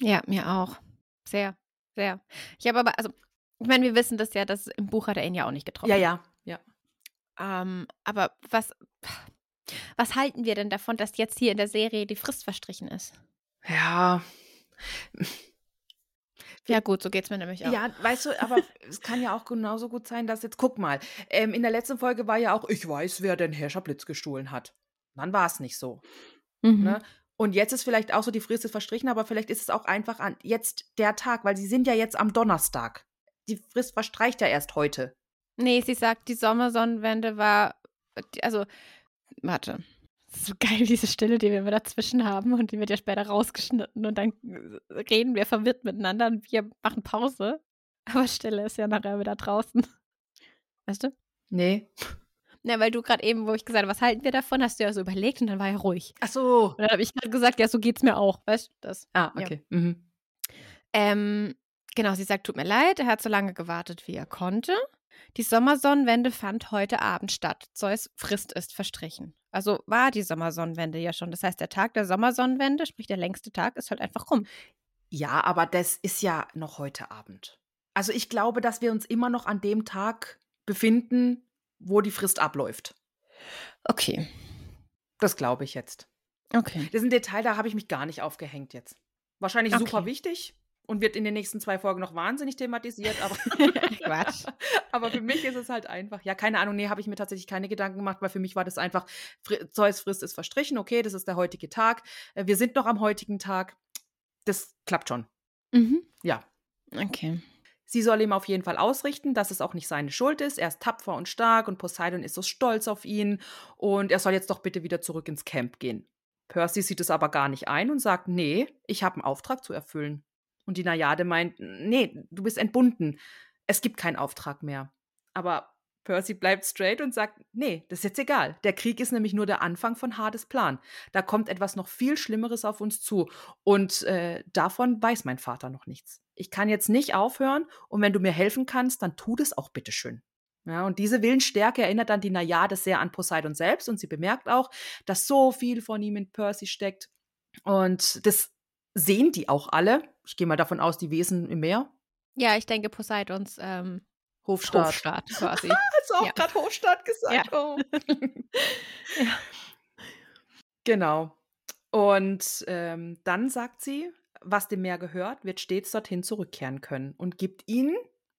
Ja, mir auch. Sehr, sehr. Ich habe aber, also, ich meine, wir wissen das ja, dass im Buch hat er ihn ja auch nicht getroffen. Ja, ja, ja. Ähm, aber was, was halten wir denn davon, dass jetzt hier in der Serie die Frist verstrichen ist? Ja, Ja, gut, so geht es mir nämlich auch. Ja, weißt du, aber <laughs> es kann ja auch genauso gut sein, dass jetzt, guck mal, ähm, in der letzten Folge war ja auch, ich weiß, wer den Herrscherblitz gestohlen hat. Dann war es nicht so. Mhm. Ne? Und jetzt ist vielleicht auch so, die Frist ist verstrichen, aber vielleicht ist es auch einfach an jetzt der Tag, weil sie sind ja jetzt am Donnerstag. Die Frist verstreicht ja erst heute. Nee, sie sagt, die Sommersonnenwende war, also, warte. Das ist so geil, diese Stille, die wir immer dazwischen haben und die wird ja später rausgeschnitten und dann reden wir verwirrt miteinander und wir machen Pause. Aber Stille ist ja nachher wieder draußen. Weißt du? Nee. Na, weil du gerade eben, wo ich gesagt habe, was halten wir davon, hast du ja so überlegt und dann war er ruhig. Ach so. Und dann habe ich gerade gesagt, ja, so geht's mir auch. Weißt du das? Ah, Ja. okay. Mhm. Ähm, genau, sie sagt, tut mir leid, er hat so lange gewartet, wie er konnte. Die Sommersonnenwende fand heute Abend statt. Zeus Frist ist verstrichen. Also war die Sommersonnenwende ja schon. Das heißt, der Tag der Sommersonnenwende, sprich der längste Tag, ist halt einfach rum. Ja, aber das ist ja noch heute Abend. Also ich glaube, dass wir uns immer noch an dem Tag befinden, wo die Frist abläuft. Okay. Das glaube ich jetzt. Okay. Das ist ein Detail, da habe ich mich gar nicht aufgehängt jetzt. Wahrscheinlich Okay. super wichtig und wird in den nächsten zwei Folgen noch wahnsinnig thematisiert, aber, <laughs> Quatsch. <laughs> aber für mich ist es halt einfach, ja, keine Ahnung, nee, habe ich mir tatsächlich keine Gedanken gemacht, weil für mich war das einfach, Zeus Frist ist verstrichen, okay, das ist der heutige Tag, äh, wir sind noch am heutigen Tag, das klappt schon, Mhm. ja. Okay. Sie soll ihm auf jeden Fall ausrichten, dass es auch nicht seine Schuld ist. Er ist tapfer und stark und Poseidon ist so stolz auf ihn und er soll jetzt doch bitte wieder zurück ins Camp gehen. Percy sieht es aber gar nicht ein und sagt, nee, ich habe einen Auftrag zu erfüllen. Und die Najade meint, nee, du bist entbunden. Es gibt keinen Auftrag mehr. Aber Percy bleibt straight und sagt, nee, das ist jetzt egal. Der Krieg ist nämlich nur der Anfang von Hades Plan. Da kommt etwas noch viel Schlimmeres auf uns zu. Und äh, davon weiß mein Vater noch nichts. Ich kann jetzt nicht aufhören und wenn du mir helfen kannst, dann tu das auch bitteschön. Ja, und diese Willensstärke erinnert dann die Najade sehr an Poseidon selbst und sie bemerkt auch, dass so viel von ihm in Percy steckt. Und das sehen die auch alle. Ich gehe mal davon aus, die Wesen im Meer. Ja, ich denke Poseidons ähm, Hofstaat. Hofstaat <laughs> quasi. Hast du auch Ja. gerade Hofstaat gesagt? Ja. Oh. <laughs> Ja. Genau. Und ähm, dann sagt sie, was dem Meer gehört, wird stets dorthin zurückkehren können und gibt ihnen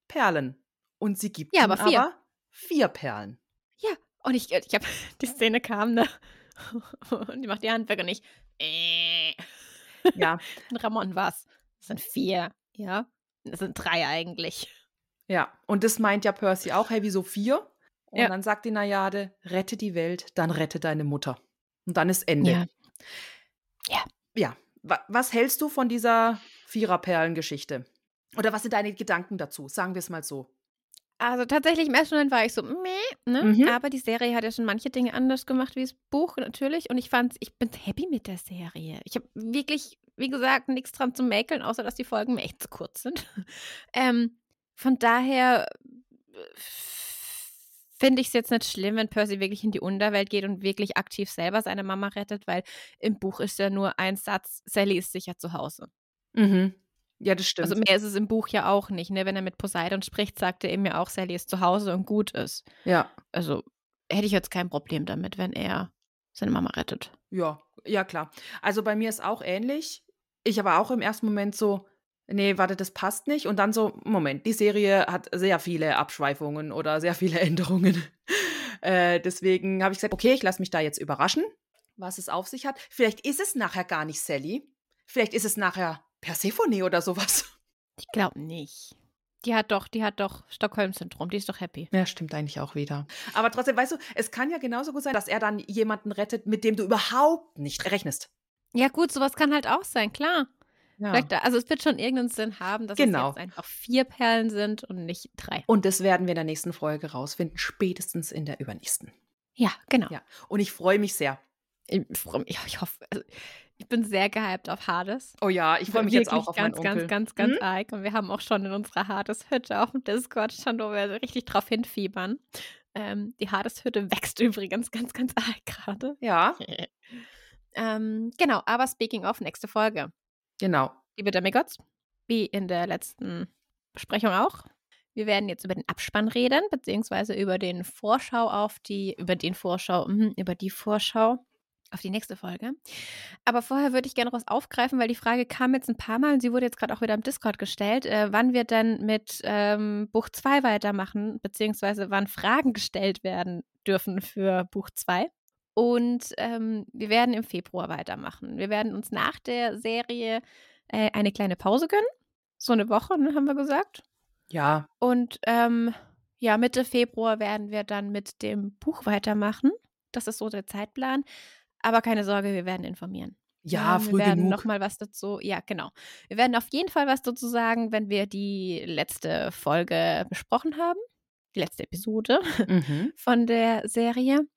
Perlen. Und sie gibt Ja, aber vier. aber vier Perlen. Ja, und ich, ich habe, <laughs> die Szene kam, ne? Und die macht die Handwerker nicht. Äh. Ja, <laughs> Ramon war's. Das sind vier, ja. Das sind drei eigentlich. Ja, und das meint ja Percy auch, hey, wieso vier? Und Ja. dann sagt die Najade, rette die Welt, dann rette deine Mutter. Und dann ist Ende. Ja. Ja. Ja. Wa was hältst du von dieser Viererperlen-Geschichte? Oder was sind deine Gedanken dazu? Sagen wir es mal so. Also tatsächlich im ersten Moment war ich so, meh, ne? Mhm. Aber die Serie hat ja schon manche Dinge anders gemacht wie das Buch natürlich. Und ich fand, ich bin happy mit der Serie. Ich habe wirklich, wie gesagt, nichts dran zu mäkeln, außer dass die Folgen mir echt zu kurz sind. <laughs> ähm, von daher äh, finde ich es jetzt nicht schlimm, wenn Percy wirklich in die Unterwelt geht und wirklich aktiv selber seine Mama rettet, weil im Buch ist ja nur ein Satz, Sally ist sicher zu Hause. Mhm. Ja, das stimmt. Also mehr ist es im Buch ja auch nicht. Ne? Wenn er mit Poseidon spricht, sagt er ihm ja auch, Sally ist zu Hause und gut ist. ja, Also hätte ich jetzt kein Problem damit, wenn er seine Mama rettet. ja, ja, klar. Also bei mir ist auch ähnlich. Ich aber auch im ersten Moment so, nee, warte, das passt nicht. Und dann so, Moment, die Serie hat sehr viele Abschweifungen oder sehr viele <laughs> Änderungen. äh, deswegen habe ich gesagt, okay, ich lasse mich da jetzt überraschen, was es auf sich hat. Vielleicht ist es nachher gar nicht Sally. Vielleicht ist es nachher Persephone oder sowas. <laughs> Ich glaube nicht. Die hat doch, die hat doch Stockholm-Syndrom, die ist doch happy. Ja, stimmt eigentlich auch wieder. Aber trotzdem, weißt du, es kann ja genauso gut sein, dass er dann jemanden rettet, mit dem du überhaupt nicht rechnest. Ja, gut, sowas kann halt auch sein, klar. Ja. Vielleicht, also es wird schon irgendeinen Sinn haben, dass Genau. es jetzt einfach vier Perlen sind und nicht drei. Und das werden wir in der nächsten Folge rausfinden, spätestens in der übernächsten. Ja, genau. Ja. Und ich freue mich sehr. Ich, freu mich- ich hoffe, also, ich bin sehr gehypt auf Hades. Oh ja, ich freue mich jetzt auch auf ganz, meinen Onkel. ganz, ganz, ganz Hm? arg. Und wir haben auch schon in unserer Hades-Hütte auf dem Discord schon, wo wir so richtig drauf hinfiebern. Ähm, die Hades-Hütte wächst <laughs> übrigens ganz, ganz arg gerade. Ja, <laughs> ähm, genau, aber speaking of, nächste Folge. genau. Liebe Demigods, wie in der letzten Besprechung auch. Wir werden jetzt über den Abspann reden, beziehungsweise über den Vorschau auf die, über den Vorschau, mhm, über die Vorschau auf die nächste Folge. Aber vorher würde ich gerne noch was aufgreifen, weil die Frage kam jetzt ein paar Mal und sie wurde jetzt gerade auch wieder im Discord gestellt, äh, wann wir denn mit ähm, Buch 2 weitermachen, beziehungsweise wann Fragen gestellt werden dürfen für Buch 2. Und ähm, wir werden im Februar weitermachen. Wir werden uns nach der Serie äh, eine kleine Pause gönnen. So eine Woche, ne, haben wir gesagt. Ja, Und ähm, ja, Mitte Februar werden wir dann mit dem Buch weitermachen. Das ist so der Zeitplan. Aber keine Sorge, wir werden informieren. ja, Ähm, früh wir werden genug. noch mal was dazu. Ja, genau. Wir werden auf jeden Fall was dazu sagen, wenn wir die letzte Folge besprochen haben. Die letzte Episode Mhm. <laughs> von der Serie.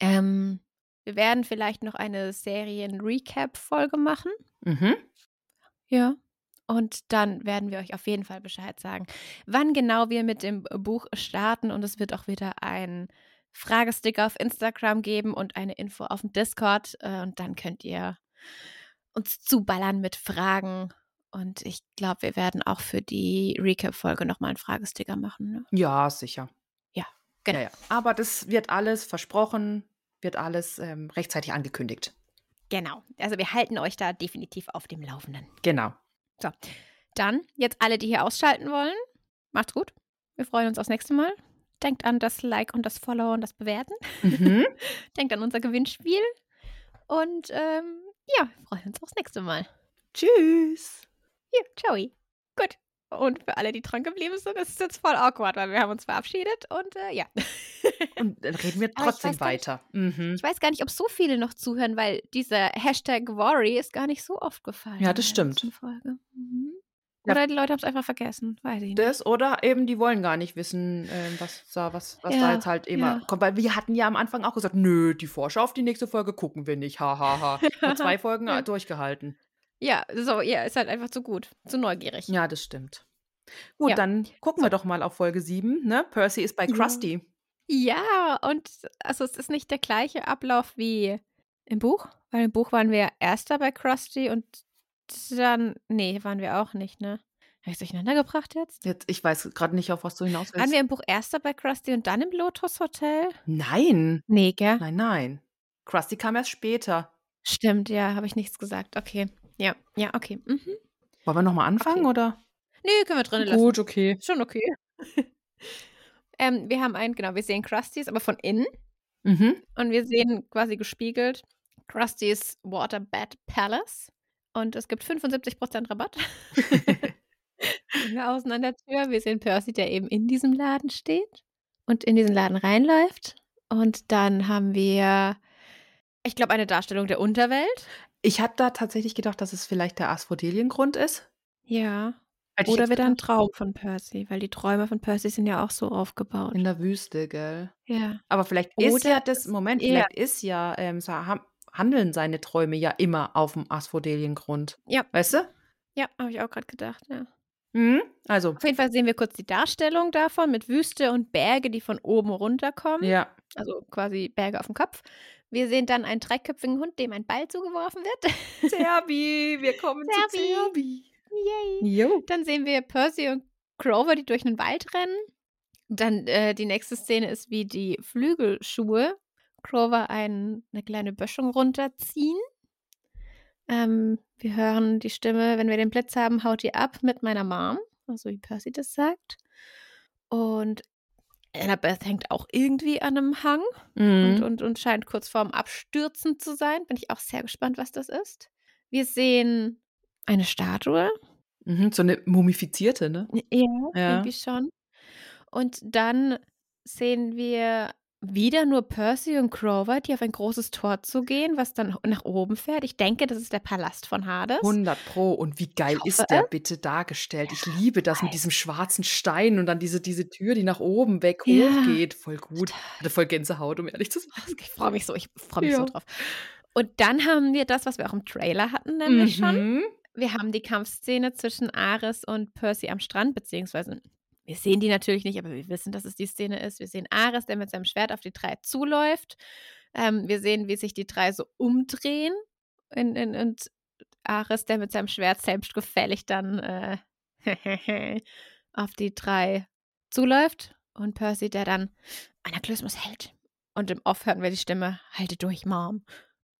Ähm, wir werden vielleicht noch eine Serien-Recap-Folge machen. Mhm. Ja. Und dann werden wir euch auf jeden Fall Bescheid sagen, wann genau wir mit dem Buch starten. Und es wird auch wieder ein Fragesticker auf Instagram geben und eine Info auf dem Discord. Äh, Und dann könnt ihr uns zuballern mit Fragen. Und ich glaube, wir werden auch für die Recap-Folge nochmal einen Fragesticker machen. Ne? Ja, sicher. Genau. Ja, ja. Aber das wird alles versprochen, wird alles ähm, rechtzeitig angekündigt. Genau. Also wir halten euch da definitiv auf dem Laufenden. Genau. So, dann jetzt alle, die hier ausschalten wollen, macht's gut. Wir freuen uns aufs nächste Mal. Denkt an das Like und das Follow und das Bewerten. Mhm. <laughs> Denkt an unser Gewinnspiel. Und ähm, ja, wir freuen uns aufs nächste Mal. Tschüss. Ja, ciao. Gut. Und für alle, die dran geblieben sind, ist es jetzt voll awkward, weil wir haben uns verabschiedet und äh, ja. Und dann reden wir <laughs> ich trotzdem weiß gar nicht- weiter. Mhm. Ich weiß gar nicht, ob so viele noch zuhören, weil dieser Hashtag Worry ist gar nicht so oft gefallen. Ja, das stimmt. Mhm. Oder die Leute haben es einfach vergessen. Weiß ich nicht. Das oder eben, die wollen gar nicht wissen, ähm, was, da, was, was Ja, da jetzt halt immer ja. kommt. Weil wir hatten ja am Anfang auch gesagt, nö, die Vorschau auf die nächste Folge gucken wir nicht. Ha, ha, ha. <laughs> Zwei Folgen äh, durchgehalten. Ja, so, ja, ist halt einfach zu gut. Zu neugierig. Ja, das stimmt. Gut, Ja. dann gucken wir doch mal auf Folge 7. Ne? Percy ist bei. Krusty. Ja, und also es ist nicht der gleiche Ablauf wie im Buch, weil im Buch waren wir erster bei Krusty und dann, nee, waren wir auch nicht, ne? Habe ich durcheinander gebracht jetzt? Jetzt, ich weiß gerade nicht, auf was du hinaus Waren willst. wir im Buch erster bei Krusty und dann im Lotus Hotel? Nein, Nee, gell? nein, nein. Krusty kam erst später. Stimmt, ja, habe ich nichts gesagt. Okay. Ja, ja, okay. Mhm. Wollen wir nochmal anfangen, Okay. oder? Nö, können wir drin lassen. Gut, okay. Schon okay. <laughs> ähm, wir haben einen, genau, wir sehen Krustys, aber von innen. Mhm. Und wir sehen quasi gespiegelt Krusty's Waterbed Palace. Und es gibt 75% Rabatt. <laughs> <laughs> Wir außen an der Tür. Wir sehen Percy, der eben in diesem Laden steht und in diesen Laden reinläuft. Und dann haben wir, ich glaube, eine Darstellung der Unterwelt. Ich hatte da tatsächlich gedacht, dass es vielleicht der Asphodeliengrund ist. Ja. Ich Oder wieder ein. Traum von Percy, weil die Träume von Percy sind ja auch so aufgebaut. In der Wüste, gell? Ja. Aber vielleicht ist Oder ja das, Moment, vielleicht ist ja, ähm, handeln seine Träume ja immer auf dem Asphodeliengrund. Ja. Weißt du? Ja, habe ich auch gerade gedacht, ja. Mhm. Also, Auf jeden Fall sehen wir kurz die Darstellung davon mit Wüste und Berge, die von oben runterkommen. ja. Also quasi Berge auf dem Kopf. Wir sehen dann einen dreiköpfigen Hund, dem ein Ball zugeworfen wird. <laughs> Serbi, wir kommen Serbi. zu Serbi. Yay. Jo. Dann sehen wir Percy und Grover, die durch einen Wald rennen. Dann äh, die nächste Szene ist, wie die Flügelschuhe Grover ein, eine kleine Böschung runterziehen. Ähm, wir hören die Stimme, wenn wir den Blitz haben, haut ihr ab mit meiner Mom. Also wie Percy das sagt. Und Annabeth hängt auch irgendwie an einem Hang und, Mhm. und, und scheint kurz vorm Abstürzen zu sein. Bin ich auch sehr gespannt, was das ist. Wir sehen eine Statue. Mhm. So eine mumifizierte, ne? Ja, Ja. irgendwie schon. Und dann sehen wir wieder nur Percy und Grover, die auf ein großes Tor zugehen, was dann nach oben fährt. Ich denke, das ist der Palast von Hades. 100 Pro. Und wie geil hoffe ist der bitte dargestellt? Ich liebe das mit diesem schwarzen Stein und dann diese, diese Tür, die nach oben weg Ja. hochgeht. Voll gut. Hatte voll Gänsehaut, um ehrlich zu sein. <laughs> Ich freue mich so, ich freue mich so Ja. drauf. Und dann haben wir das, was wir auch im Trailer hatten, nämlich schon. Mhm. Wir haben die Kampfszene zwischen Ares und Percy am Strand, beziehungsweise wir sehen die natürlich nicht, aber wir wissen, dass es die Szene ist. Wir sehen Ares, der mit seinem Schwert auf die drei zuläuft. Ähm, wir sehen, wie sich die drei so umdrehen in, in, und Ares, der mit seinem Schwert selbstgefällig dann äh, <laughs> auf die drei zuläuft und Percy, der dann Anaklysmus hält. Und im Off hören wir die Stimme, halte durch, Mom.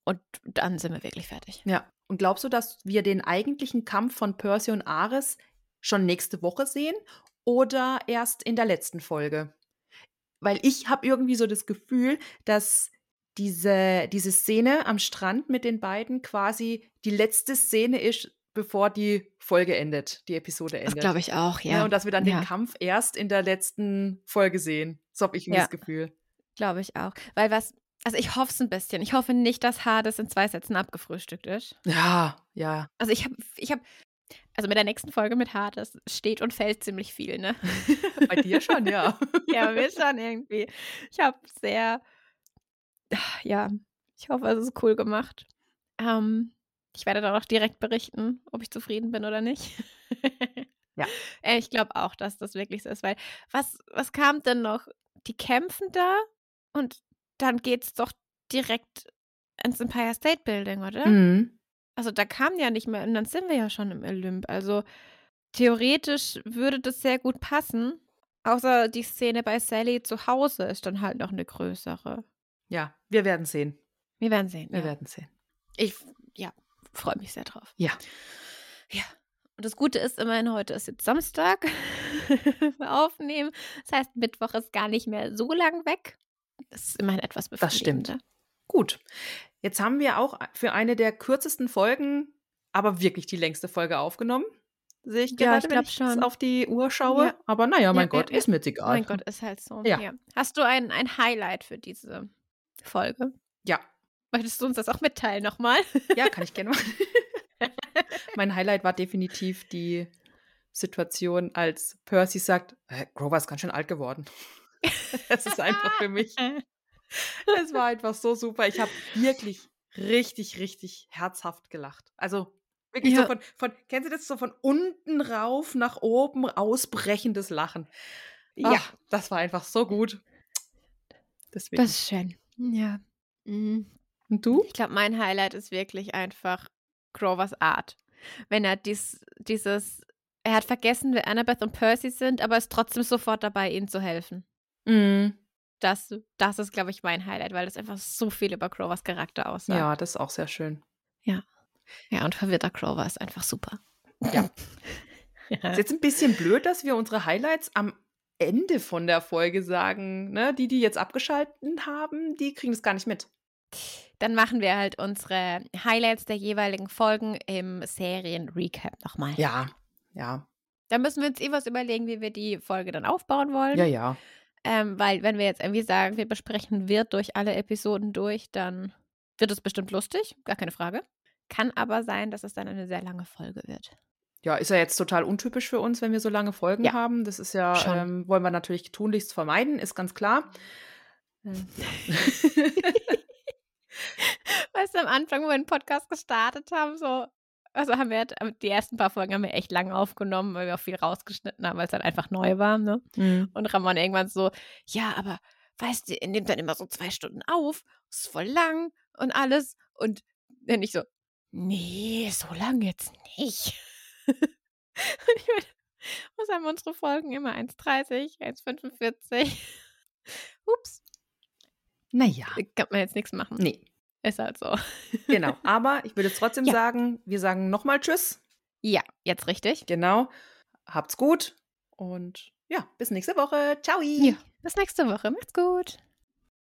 Und dann sind wir wirklich fertig. Ja. Und glaubst du, dass wir den eigentlichen Kampf von Percy und Ares schon nächste Woche sehen oder erst in der letzten Folge? Weil ich habe irgendwie so das Gefühl, dass diese, diese Szene am Strand mit den beiden quasi die letzte Szene ist, bevor die Folge endet, die Episode Das endet. glaube ich auch, Ja, ja. und dass wir dann ja. den Kampf erst in der letzten Folge sehen. So habe ich Ja. das Gefühl. Glaube ich auch. Weil was, also ich hoffe es ein bisschen. Ich hoffe nicht, dass Hades in zwei Sätzen abgefrühstückt ist. Ja, ja. Also ich habe, ich habe, also mit der nächsten Folge mit Hades steht und fällt ziemlich viel, ne? <laughs> Bei dir schon, ja. <laughs> ja, wir schon irgendwie. Ich habe sehr, ja, ich hoffe, es ist cool gemacht. Ähm, ich werde dann auch direkt berichten, ob ich zufrieden bin oder nicht. <laughs> Ja. Äh, Ich glaube auch, dass das wirklich so ist, weil was, was kam denn noch? Die kämpfen da und dann geht's doch direkt ins Empire State Building, oder? Mhm. Also da kam ja nicht mehr, und dann sind wir ja schon im Olymp. Also theoretisch würde das sehr gut passen. Außer die Szene bei Sally zu Hause ist dann halt noch eine größere. Ja, wir werden sehen. Wir werden sehen. Wir ja. werden sehen. Ich, ja, freue mich sehr drauf. Ja. Ja. Und das Gute ist immerhin, heute ist jetzt Samstag. <laughs> wir aufnehmen. Das heißt, Mittwoch ist gar nicht mehr so lang weg. Das ist immerhin etwas Das stimmt. befriedigender. Gut. Jetzt haben wir auch für eine der kürzesten Folgen, aber wirklich die längste Folge aufgenommen. Sehe ich Ja, gerade, ich wenn ich auf die Uhr schaue. Ja. Aber naja, mein Ja, Gott, ja, ja. ist mir jetzt egal. Mein Gott, ist halt so. Ja. Hast du ein, ein Highlight für diese Folge? Ja. Möchtest du uns das auch mitteilen nochmal? Ja, kann ich <laughs> gerne machen. <laughs> mein Highlight war definitiv die Situation, als Percy sagt, Grover ist ganz schön alt geworden. <laughs> Es ist einfach für mich. Es war einfach so super. Ich habe wirklich richtig, richtig herzhaft gelacht. Also wirklich Ja. so von, von, kennen Sie das so von unten rauf nach oben ausbrechendes Lachen? Ja, Ach. das war einfach so gut. Deswegen. Das ist schön. Ja. Mhm. Und du? Ich glaube, mein Highlight ist wirklich einfach Grovers Art. Wenn er dies, dieses, er hat vergessen, wer Annabeth und Percy sind, aber ist trotzdem sofort dabei, ihnen zu helfen. Mhm. Das, das ist, glaube ich, mein Highlight, weil das einfach so viel über Grovers Charakter aussagt. Ja, das ist auch sehr schön. Ja, und verwirrter Grover ist einfach super. Ja. <laughs> ja. Ist jetzt ein bisschen blöd, dass wir unsere Highlights am Ende von der Folge sagen. Ne? Die, die jetzt abgeschalten haben, die kriegen das gar nicht mit. dann machen wir halt unsere Highlights der jeweiligen Folgen im Serien-Recap nochmal. Ja, ja. Da müssen wir uns eh was überlegen, wie wir die Folge dann aufbauen wollen. Ja, ja. Ähm, weil, wenn wir jetzt irgendwie sagen, wir besprechen Wirt durch alle Episoden durch, dann wird es bestimmt lustig, gar keine Frage. Kann aber sein, dass es dann eine sehr lange Folge wird. Ja, ist ja jetzt total untypisch für uns, wenn wir so lange Folgen Ja. haben. Das ist ja, ähm, wollen wir natürlich tunlichst vermeiden, ist ganz klar. Ähm, <laughs> Weißt du, am Anfang, wo wir den Podcast gestartet haben, so, also haben wir halt, die ersten paar Folgen haben wir echt lang aufgenommen, weil wir auch viel rausgeschnitten haben, weil es halt einfach neu war, ne? Mhm. Und Ramon irgendwann so, ja, aber weißt du, ihr nehmt dann immer so zwei Stunden auf, ist voll lang und alles. Und dann ich so, nee, so lang jetzt nicht. <laughs> und ich meine, was haben unsere Folgen immer? 1,30, 1,45. <laughs> Ups, Naja. kann man jetzt nichts machen. Nee, Ist halt so. genau. Aber ich würde trotzdem <laughs> Ja. sagen, wir sagen nochmal Tschüss. Ja, jetzt richtig. Genau. Habt's gut. Und ja, bis nächste Woche. Ciao. Ja, bis nächste Woche. Macht's gut.